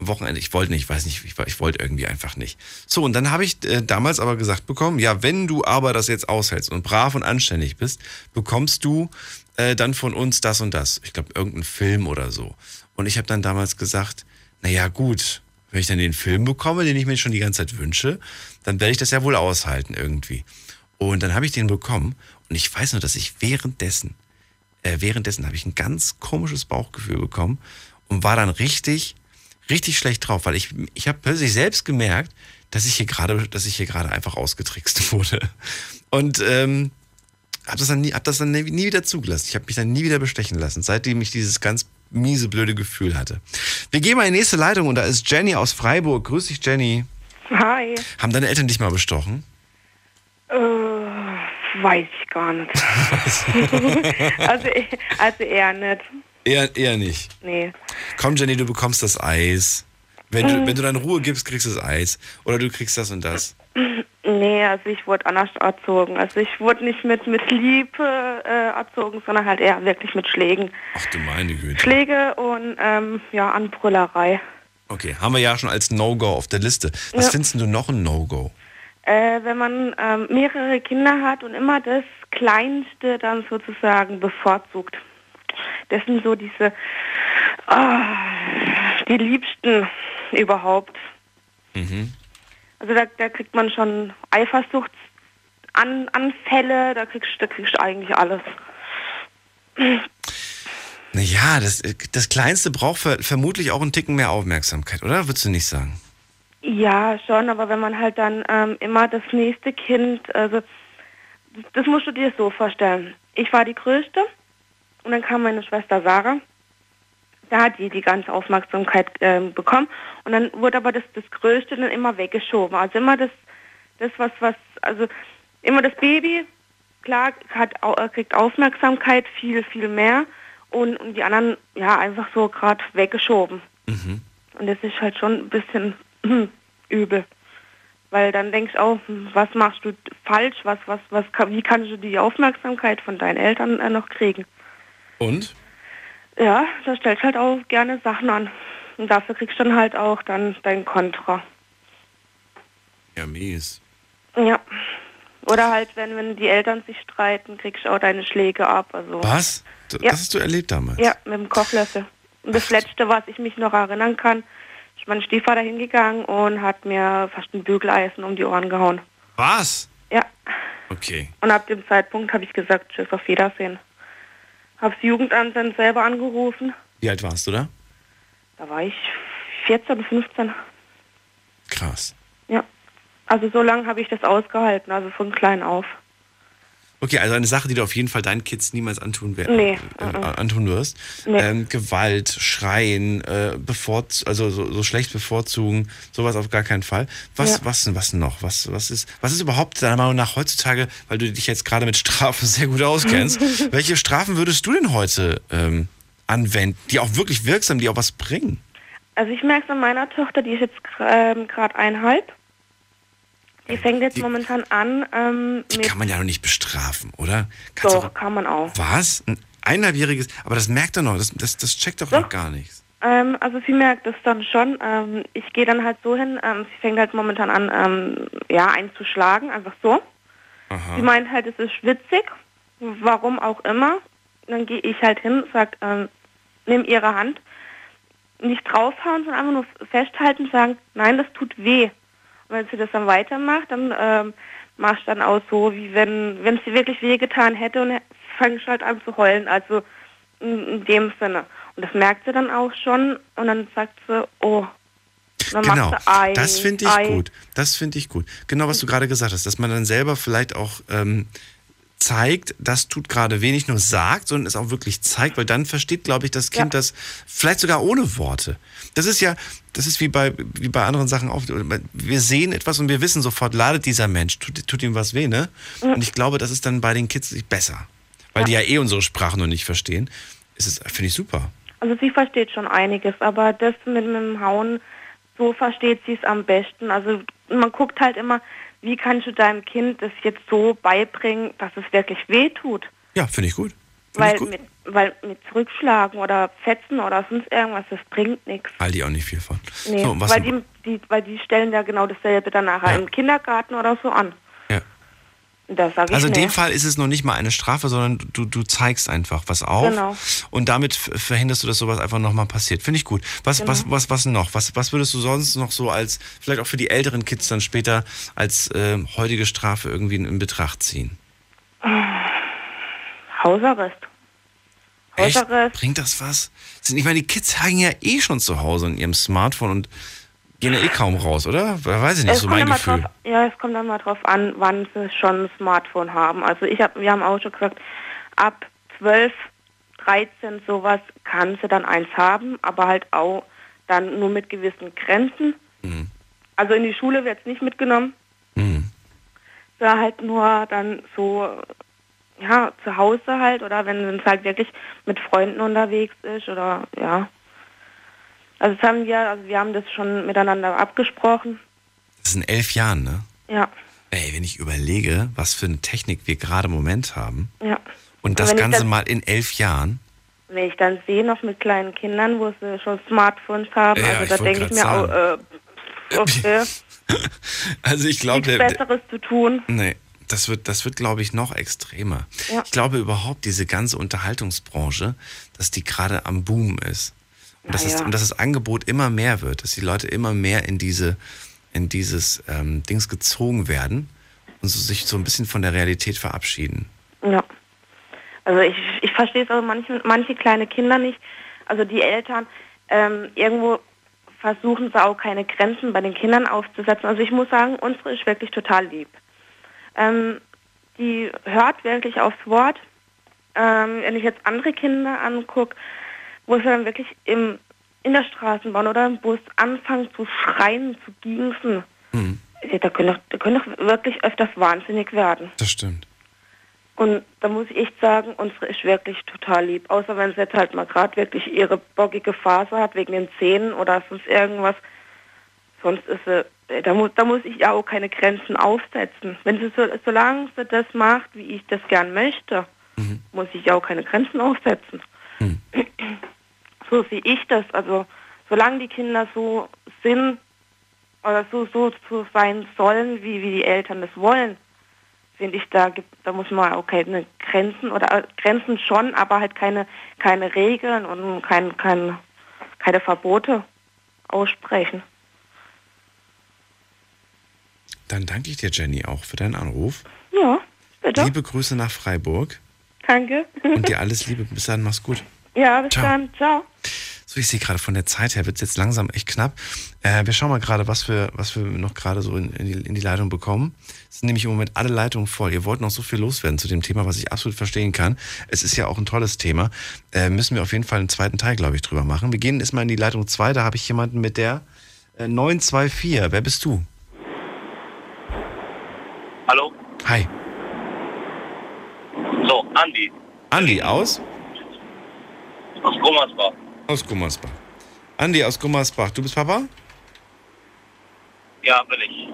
am Wochenende, ich wollte nicht, ich weiß nicht, ich, ich wollte irgendwie einfach nicht. So, und dann habe ich äh, damals aber gesagt bekommen, ja, wenn du aber das jetzt aushältst und brav und anständig bist, bekommst du äh, dann von uns das und das. Ich glaube, irgendeinen Film oder so. Und ich habe dann damals gesagt, naja, gut, wenn ich dann den Film bekomme, den ich mir schon die ganze Zeit wünsche, dann werde ich das ja wohl aushalten irgendwie. Und dann habe ich den bekommen und ich weiß nur, dass ich währenddessen, äh, währenddessen habe ich ein ganz komisches Bauchgefühl bekommen und war dann richtig, richtig schlecht drauf, weil ich, ich habe plötzlich selbst gemerkt, dass ich hier gerade, dass ich hier gerade einfach ausgetrickst wurde. Und ähm, Hab das dann nie, hab das dann nie wieder zugelassen. Ich habe mich dann nie wieder bestechen lassen, seitdem ich dieses ganz miese, blöde Gefühl hatte. Wir gehen mal in die nächste Leitung und da ist Jenny aus Freiburg. Grüß dich, Jenny. Hi. Haben deine Eltern dich mal bestochen? Äh, weiß ich gar nicht. also, also eher nicht. Eher, eher nicht. Nee. Komm, Jenny, du bekommst das Eis. Wenn du, Mhm. wenn du deine Ruhe gibst, kriegst du das Eis. Oder du kriegst das und das. Nee, also ich wurde anders erzogen. Also ich wurde nicht mit, mit Liebe äh, erzogen, sondern halt eher wirklich mit Schlägen. Ach du meine Güte. Schläge und ähm, ja, Anbrüllerei. Okay, haben wir ja schon als No-Go auf der Liste. Was Ja. findest du noch ein No-Go? Äh, wenn man ähm, mehrere Kinder hat und immer das Kleinste dann sozusagen bevorzugt. Das sind so diese, ah, die Liebsten überhaupt. Mhm. Also da, da kriegt man schon Eifersuchtsanfälle, da kriegst, da kriegst du eigentlich alles. Naja, das, das Kleinste braucht ver vermutlich auch einen Ticken mehr Aufmerksamkeit, oder? Würdest du nicht sagen? Ja, schon, aber wenn man halt dann ähm, immer das nächste Kind, also das musst du dir so vorstellen. Ich war die Größte und dann kam meine Schwester Sarah. Da hat die die ganze Aufmerksamkeit ähm, bekommen und dann wurde aber das, das Größte dann immer weggeschoben. Also immer das, das was, was, also immer das Baby, klar, hat, äh, kriegt Aufmerksamkeit, viel, viel mehr und, und die anderen, ja, einfach so gerade weggeschoben. Und das ist halt schon ein bisschen hm, übel. Weil dann denkst du auch, hm, was machst du falsch, was, was, was, kann- wie kannst du die Aufmerksamkeit von deinen Eltern äh, noch kriegen? Und? Ja, da stellst halt auch gerne Sachen an. Und dafür kriegst du dann halt auch dann dein Kontra. Ja, mies. Ja. Oder halt, wenn, wenn die Eltern sich streiten, kriegst du auch deine Schläge ab. Also, Was? Ja. Das hast du erlebt damals? Ja, mit dem Kochlöffel. Und das Letzte, was ich mich noch erinnern kann, ist mein Stiefvater hingegangen und hat mir fast ein Bügeleisen um die Ohren gehauen. Was? Ja. Okay. Und ab dem Zeitpunkt habe ich gesagt, tschüss, auf Wiedersehen. Hab's Jugendamt dann selber angerufen. Wie alt warst du da? Da war ich 14, 15. Krass. Ja. Also so lange habe ich das ausgehalten, also von klein auf. Okay, also eine Sache, die du auf jeden Fall deinen Kids niemals antun, wer Nee, äh, mhm. antun wirst. Nee. Ähm, Gewalt, Schreien, äh, bevorz also so, so schlecht bevorzugen, sowas auf gar keinen Fall. Was, Ja. was denn, was noch? Was, was ist, was ist überhaupt deiner Meinung nach heutzutage, weil du dich jetzt gerade mit Strafen sehr gut auskennst, welche Strafen würdest du denn heute ähm, anwenden, die auch wirklich wirksam, die auch was bringen? Also ich merke es an meiner Tochter, die ist jetzt ähm, gerade eineinhalb. Die fängt jetzt momentan an ähm, Die kann man ja noch nicht bestrafen, oder? Kannst Doch, kann man auch. Was? Ein eineinhalbjähriges, aber das merkt er noch, das, das, das checkt doch noch gar nichts. Ähm, also sie merkt es dann schon. Ähm, ich gehe dann halt so hin, ähm, sie fängt halt momentan an, ähm, ja, einzuschlagen, einfach so. Sie meint halt, es ist witzig, warum auch immer. Dann gehe ich halt hin, sag, ähm, nimm ihre Hand, nicht draufhauen, sondern einfach nur festhalten, sagen, nein, das tut weh. Wenn sie das dann weitermacht, dann ähm, machst du dann auch so, wie wenn wenn sie wirklich wehgetan hätte und fangst halt an zu heulen, also in, in dem Sinne. Und das merkt sie dann auch schon und dann sagt sie, oh, dann Genau, macht sie Ei. das finde ich Ei. gut. Das finde ich gut. Genau, was du gerade gesagt hast, dass man dann selber vielleicht auch ähm, zeigt, das tut gerade weh, nicht nur sagt, sondern es auch wirklich zeigt, weil dann versteht, glaube ich, das Kind das vielleicht sogar ohne Worte. Das ist ja, das ist wie bei, wie bei anderen Sachen auch. Wir sehen etwas und wir wissen sofort, ladet dieser Mensch, tut, tut ihm was weh, ne? Mhm. Und ich glaube, das ist dann bei den Kids besser. Weil die ja eh unsere Sprache noch nicht verstehen. Ist es, finde ich super. Also sie versteht schon einiges, aber das mit, mit dem Hauen, so versteht sie es am besten. Also man guckt halt immer, wie kannst du deinem Kind das jetzt so beibringen, dass es wirklich weh tut. Ja, finde ich gut. Weil mit, weil mit Zurückschlagen oder Fetzen oder sonst irgendwas, das bringt nichts. Halte ich auch nicht viel von. Nee, So, was weil, die, die, weil die stellen ja genau dasselbe dann nachher im Kindergarten oder so an. Ja. Und da sage ich Also in dem Fall ist es noch nicht mal eine Strafe, sondern du, du zeigst einfach was auf. Genau. Und damit verhinderst du, dass sowas einfach nochmal passiert. Finde ich gut. Was, Genau. was, was, was noch? Was, was würdest du sonst noch so als, vielleicht auch für die älteren Kids dann später, als ähm, heutige Strafe irgendwie in, in Betracht ziehen? Hausarrest. Echt? Hausarrest. Bringt das was? Sind- Ich meine, die Kids hängen ja eh schon zu Hause in ihrem Smartphone und gehen ja eh kaum raus, oder? Weiß ich nicht, Es so mein Gefühl. Drauf, ja, es kommt dann mal drauf an, wann sie schon ein Smartphone haben. Also ich hab, wir haben auch schon gesagt, ab 12, 13 sowas kann sie dann eins haben, aber halt auch dann nur mit gewissen Grenzen. Mhm. Also in die Schule wird es nicht mitgenommen. Ja, halt nur dann so, ja, zu Hause halt oder wenn es halt wirklich mit Freunden unterwegs ist oder ja. Also das haben wir, also wir haben das schon miteinander abgesprochen. Das sind elf Jahren, ne? Ja, Ey, wenn ich überlege, was für eine Technik wir gerade im Moment haben ja. und das wenn ich Ganze dann- mal in elf Jahren, Wenn ich dann sehe, noch mit kleinen Kindern, wo sie schon Smartphones haben, Ja, also da denke ich mir auch, äh, okay, also ich glaube, nichts Besseres zu tun. nee, das wird, das wird, glaube ich, noch extremer. Ja. Ich glaube überhaupt, diese ganze Unterhaltungsbranche, dass die gerade am Boom ist. Und, dass es, ja. und dass das Angebot immer mehr wird, dass die Leute immer mehr in diese, in dieses ähm, Dings gezogen werden und so, sich so ein bisschen von der Realität verabschieden. Ja. Also ich, ich verstehe es auch manche, manche kleine Kinder nicht. Also die Eltern, ähm, irgendwo versuchen sie auch keine Grenzen bei den Kindern aufzusetzen. Also ich muss sagen, unsere ist wirklich total lieb. Ähm, die hört wirklich aufs Wort. Ähm, wenn ich jetzt andere Kinder angucke, wo sie dann wirklich im, in der Straßenbahn oder im Bus anfangen zu schreien, zu gießen, äh, da können doch, da können doch wirklich öfters wahnsinnig werden. Das stimmt. Und da muss ich echt sagen, unsere ist wirklich total lieb. Außer wenn sie jetzt halt mal gerade wirklich ihre bockige Phase hat wegen den Zähnen oder sonst irgendwas. Sonst ist sie, äh, da muss, da muss ich ja auch keine Grenzen aufsetzen. Wenn sie so, solange sie das macht, wie ich das gern möchte, muss ich ja auch keine Grenzen aufsetzen. So sehe ich das. Also solange die Kinder so sind oder so, so, so sein sollen, wie, wie die Eltern das wollen, finde ich, da gibt, da muss man auch keine Grenzen oder äh, Grenzen schon, aber halt keine, keine Regeln und kein, kein, keine Verbote aussprechen. Dann danke ich dir, Jenny, auch für deinen Anruf. Ja, bitte. Liebe Grüße nach Freiburg Danke. und dir alles Liebe. Bis dann, mach's gut. Ja, bis Ciao. dann. Ciao. So, ich sehe gerade von der Zeit her wird es jetzt langsam echt knapp. Äh, wir schauen mal gerade, was wir, was wir noch gerade so in, in, die, in die Leitung bekommen. Es sind nämlich im Moment alle Leitungen voll. Ihr wollt noch so viel loswerden zu dem Thema, was ich absolut verstehen kann. Es ist ja auch ein tolles Thema. Äh, müssen wir auf jeden Fall einen zweiten Teil, glaube ich, drüber machen. Wir gehen erstmal in die Leitung 2. Da habe ich jemanden mit der äh, 924. Wer bist du? Hallo? Hi. So, Andi Andi aus? Aus Gummersbach. Aus Gummersbach. Andi aus Gummersbach. Du bist Papa? Ja, bin ich.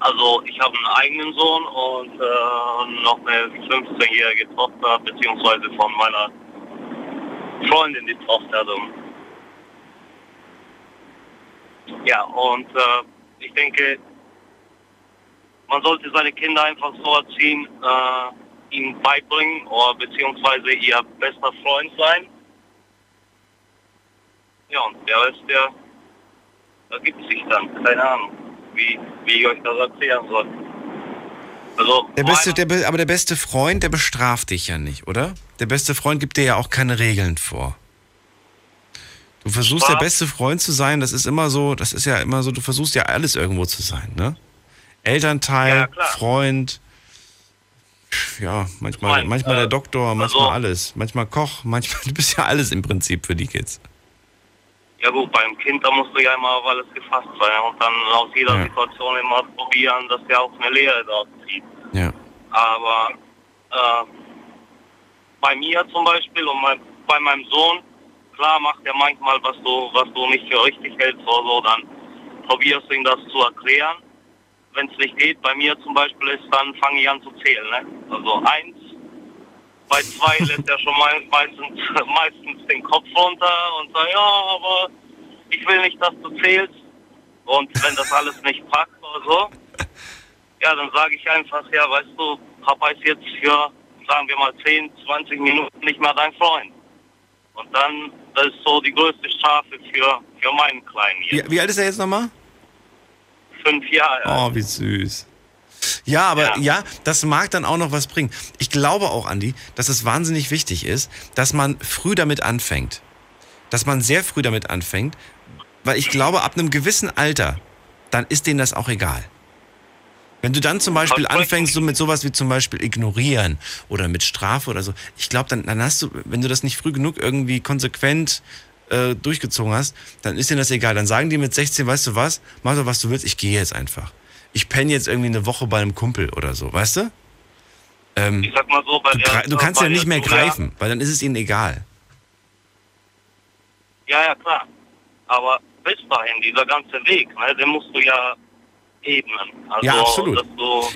Also ich habe einen eigenen Sohn und äh, noch eine 15-jährige Tochter, beziehungsweise von meiner Freundin die Tochter. Also. Ja, und äh, ich denke, man sollte seine Kinder einfach so erziehen, äh, ihnen beibringen oder beziehungsweise ihr bester Freund sein. Ja, und der Rest, der ergibt sich dann. Keine Ahnung, wie, wie ich euch das erzählen soll. Also, Der beste, der, be- aber der beste Freund, der bestraft dich ja nicht, oder? Der beste Freund gibt dir ja auch keine Regeln vor. Du versuchst der beste Freund zu sein, das ist immer so, das ist ja immer so, du versuchst ja alles irgendwo zu sein, ne? Elternteil, Freund, ja, manchmal, Freund, manchmal der äh, Doktor, manchmal also- alles. Manchmal Koch, manchmal, du bist ja alles im Prinzip für die Kids. ja gut, beim Kind, da musst du ja immer auf alles gefasst sein und dann aus jeder Ja. Situation immer probieren, dass der auch eine Lehre dort zieht. Ja. Aber äh, bei mir zum Beispiel und mein, bei meinem Sohn, klar macht er manchmal, was du, was du nicht für richtig hältst oder so, dann probierst du ihm das zu erklären. Wenn es nicht geht, bei mir zum Beispiel ist, dann fange ich an zu zählen. Ne? Also eins, bei zwei lässt er schon meistens, meistens den Kopf runter und sagt, ja, aber ich will nicht, dass du zählst. Und wenn das alles nicht packt oder so, ja, dann sage ich einfach, ja, weißt du, Papa ist jetzt für, sagen wir mal, 10, 20 Minuten nicht mehr dein Freund. Und dann, das ist so die größte Strafe für, für meinen Kleinen hier. Wie, wie alt ist er jetzt nochmal? Fünf Jahre. Oh, wie süß. Ja, aber ja. das mag dann auch noch was bringen. Ich glaube auch, Andi, dass es wahnsinnig wichtig ist, dass man früh damit anfängt. Dass man sehr früh damit anfängt, Weil ich glaube, ab einem gewissen Alter, dann ist denen das auch egal. Wenn du dann zum Beispiel anfängst, so mit sowas wie zum Beispiel ignorieren oder mit Strafe oder so, ich glaube, dann, dann hast du, wenn du das nicht früh genug irgendwie konsequent äh, durchgezogen hast, dann ist denen das egal. Dann sagen die mit 16, weißt du was, mach doch was du willst, ich gehe jetzt einfach. Ich penne jetzt irgendwie eine Woche bei einem Kumpel oder so, weißt du? Ähm, Ich sag mal so, bei du, der, du kannst ja nicht mehr Julia- greifen, weil dann ist es ihnen egal. Ja, ja, klar. Aber bis dahin, dieser ganze Weg, ne, den musst du ja ebnen. Also, ja, absolut.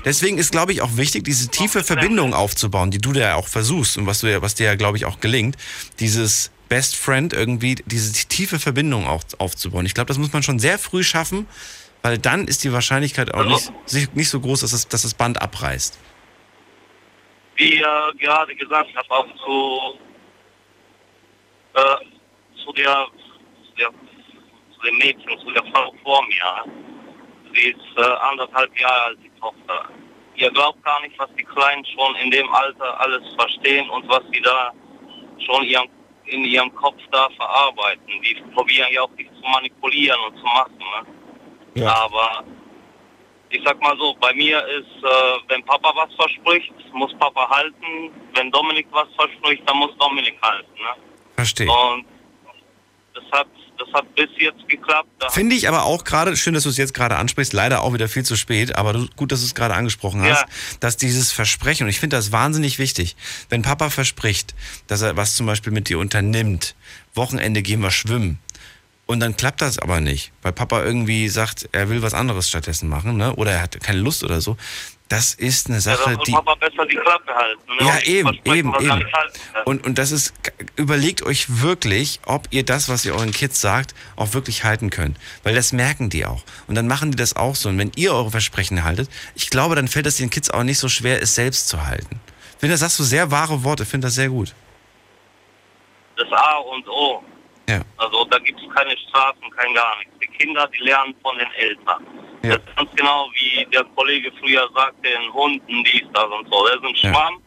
Deswegen ist, glaube ich, auch wichtig, diese tiefe Verbindung aufzubauen, die du da ja auch versuchst und was, du ja, was dir ja, glaube ich, auch gelingt. Dieses Best Friend irgendwie, diese tiefe Verbindung auch aufzubauen. Ich glaube, das muss man schon sehr früh schaffen, weil dann ist die Wahrscheinlichkeit auch nicht, nicht so groß, dass, es, dass das Band abreißt. wie äh, gerade gesagt habe, auch zu, äh, zu, der, zu, der, zu dem Mädchen, zu der Frau vor mir. Sie ist äh, anderthalb Jahre alt, die Tochter. Ihr glaubt gar nicht, was die Kleinen schon in dem Alter alles verstehen und was sie da schon ihren, in ihrem Kopf da verarbeiten. Die probieren ja auch dich zu manipulieren und zu machen. Ne? Aber ich sag mal so, bei mir ist, äh, wenn Papa was verspricht, muss Papa halten. Wenn Dominik was verspricht, dann muss Dominik halten. Ne? Verstehe. Und das hat, das hat bis jetzt geklappt. Finde ich aber auch gerade, schön, dass du es jetzt gerade ansprichst, leider auch wieder viel zu spät, aber du, gut, dass du es gerade angesprochen hast, Ja. dass dieses Versprechen, und ich finde das wahnsinnig wichtig, wenn Papa verspricht, dass er was zum Beispiel mit dir unternimmt, Wochenende gehen wir schwimmen, und dann klappt das aber nicht, weil Papa irgendwie sagt, er will was anderes stattdessen machen, ne? oder er hat keine Lust oder so, das ist eine ja, Sache, soll die... Papa besser die Klappe halten. Ne? Ja, eben, eben, eben. kann. Und, und das ist, überlegt euch wirklich, ob ihr das, was ihr euren Kids sagt, auch wirklich halten könnt. Weil das merken die auch. Und dann machen die das auch so. Und wenn ihr eure Versprechen haltet, ich glaube, dann fällt es den Kids auch nicht so schwer, es selbst zu halten. Ich finde, das sagst du sehr wahre Worte, ich finde das sehr gut. Das A und O. Ja. Also da gibt es keine Strafen, kein gar nichts. Die Kinder, die lernen von den Eltern. Das ist ganz genau wie der Kollege früher sagte, den Hunden, dies, das und so. Das ist ein Schwamm,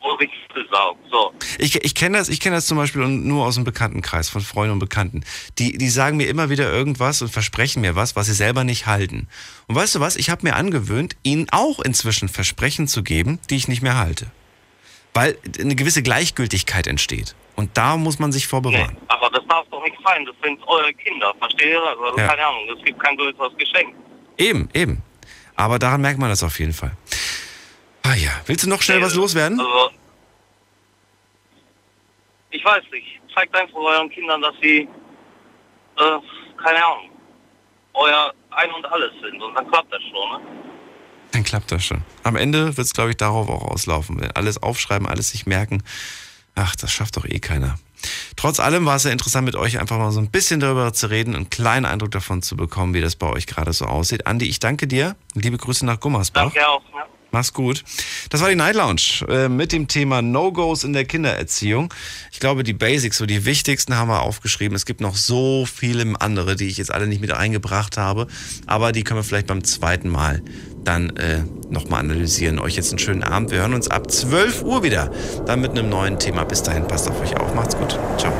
wo sich saugt. So. Ich, ich kenne das, ich kenne das zum Beispiel nur aus dem Bekanntenkreis von Freunden und Bekannten. Die, die sagen mir immer wieder irgendwas und versprechen mir was, was sie selber nicht halten. Und weißt du was? Ich habe mir angewöhnt, ihnen auch inzwischen Versprechen zu geben, die ich nicht mehr halte. Weil eine gewisse Gleichgültigkeit entsteht. Und da muss man sich vorbewahren. Aber das darf doch nicht sein. Das sind eure Kinder. Versteht ihr? Also, Ja. Keine Ahnung. Es gibt kein größeres Geschenk. Eben, eben. Aber daran merkt man das auf jeden Fall. Ah ja, willst du noch schnell was loswerden? Also, ich weiß nicht. Zeigt einfach euren Kindern, dass sie, äh, keine Ahnung, euer Ein und Alles sind. Und dann klappt das schon. Ne? Dann klappt das schon. Am Ende wird es, glaube ich, darauf auch auslaufen. Wenn alles aufschreiben, alles sich merken. Ach, das schafft doch eh keiner. Trotz allem war es ja interessant, mit euch einfach mal so ein bisschen darüber zu reden, einen kleinen Eindruck davon zu bekommen, wie das bei euch gerade so aussieht. Andi, ich danke dir. Liebe Grüße nach Gummersbach. Danke auch. Ne? Mach's gut. Das war die Night Lounge äh, mit dem Thema No-Gos in der Kindererziehung. Ich glaube, die Basics, so die wichtigsten haben wir aufgeschrieben. Es gibt noch so viele andere, die ich jetzt alle nicht mit eingebracht habe. Aber die können wir vielleicht beim zweiten Mal dann äh, nochmal analysieren. Euch jetzt einen schönen Abend. Wir hören uns ab 12 Uhr wieder. Dann mit einem neuen Thema. Bis dahin, passt auf euch auf. Macht's gut. Ciao.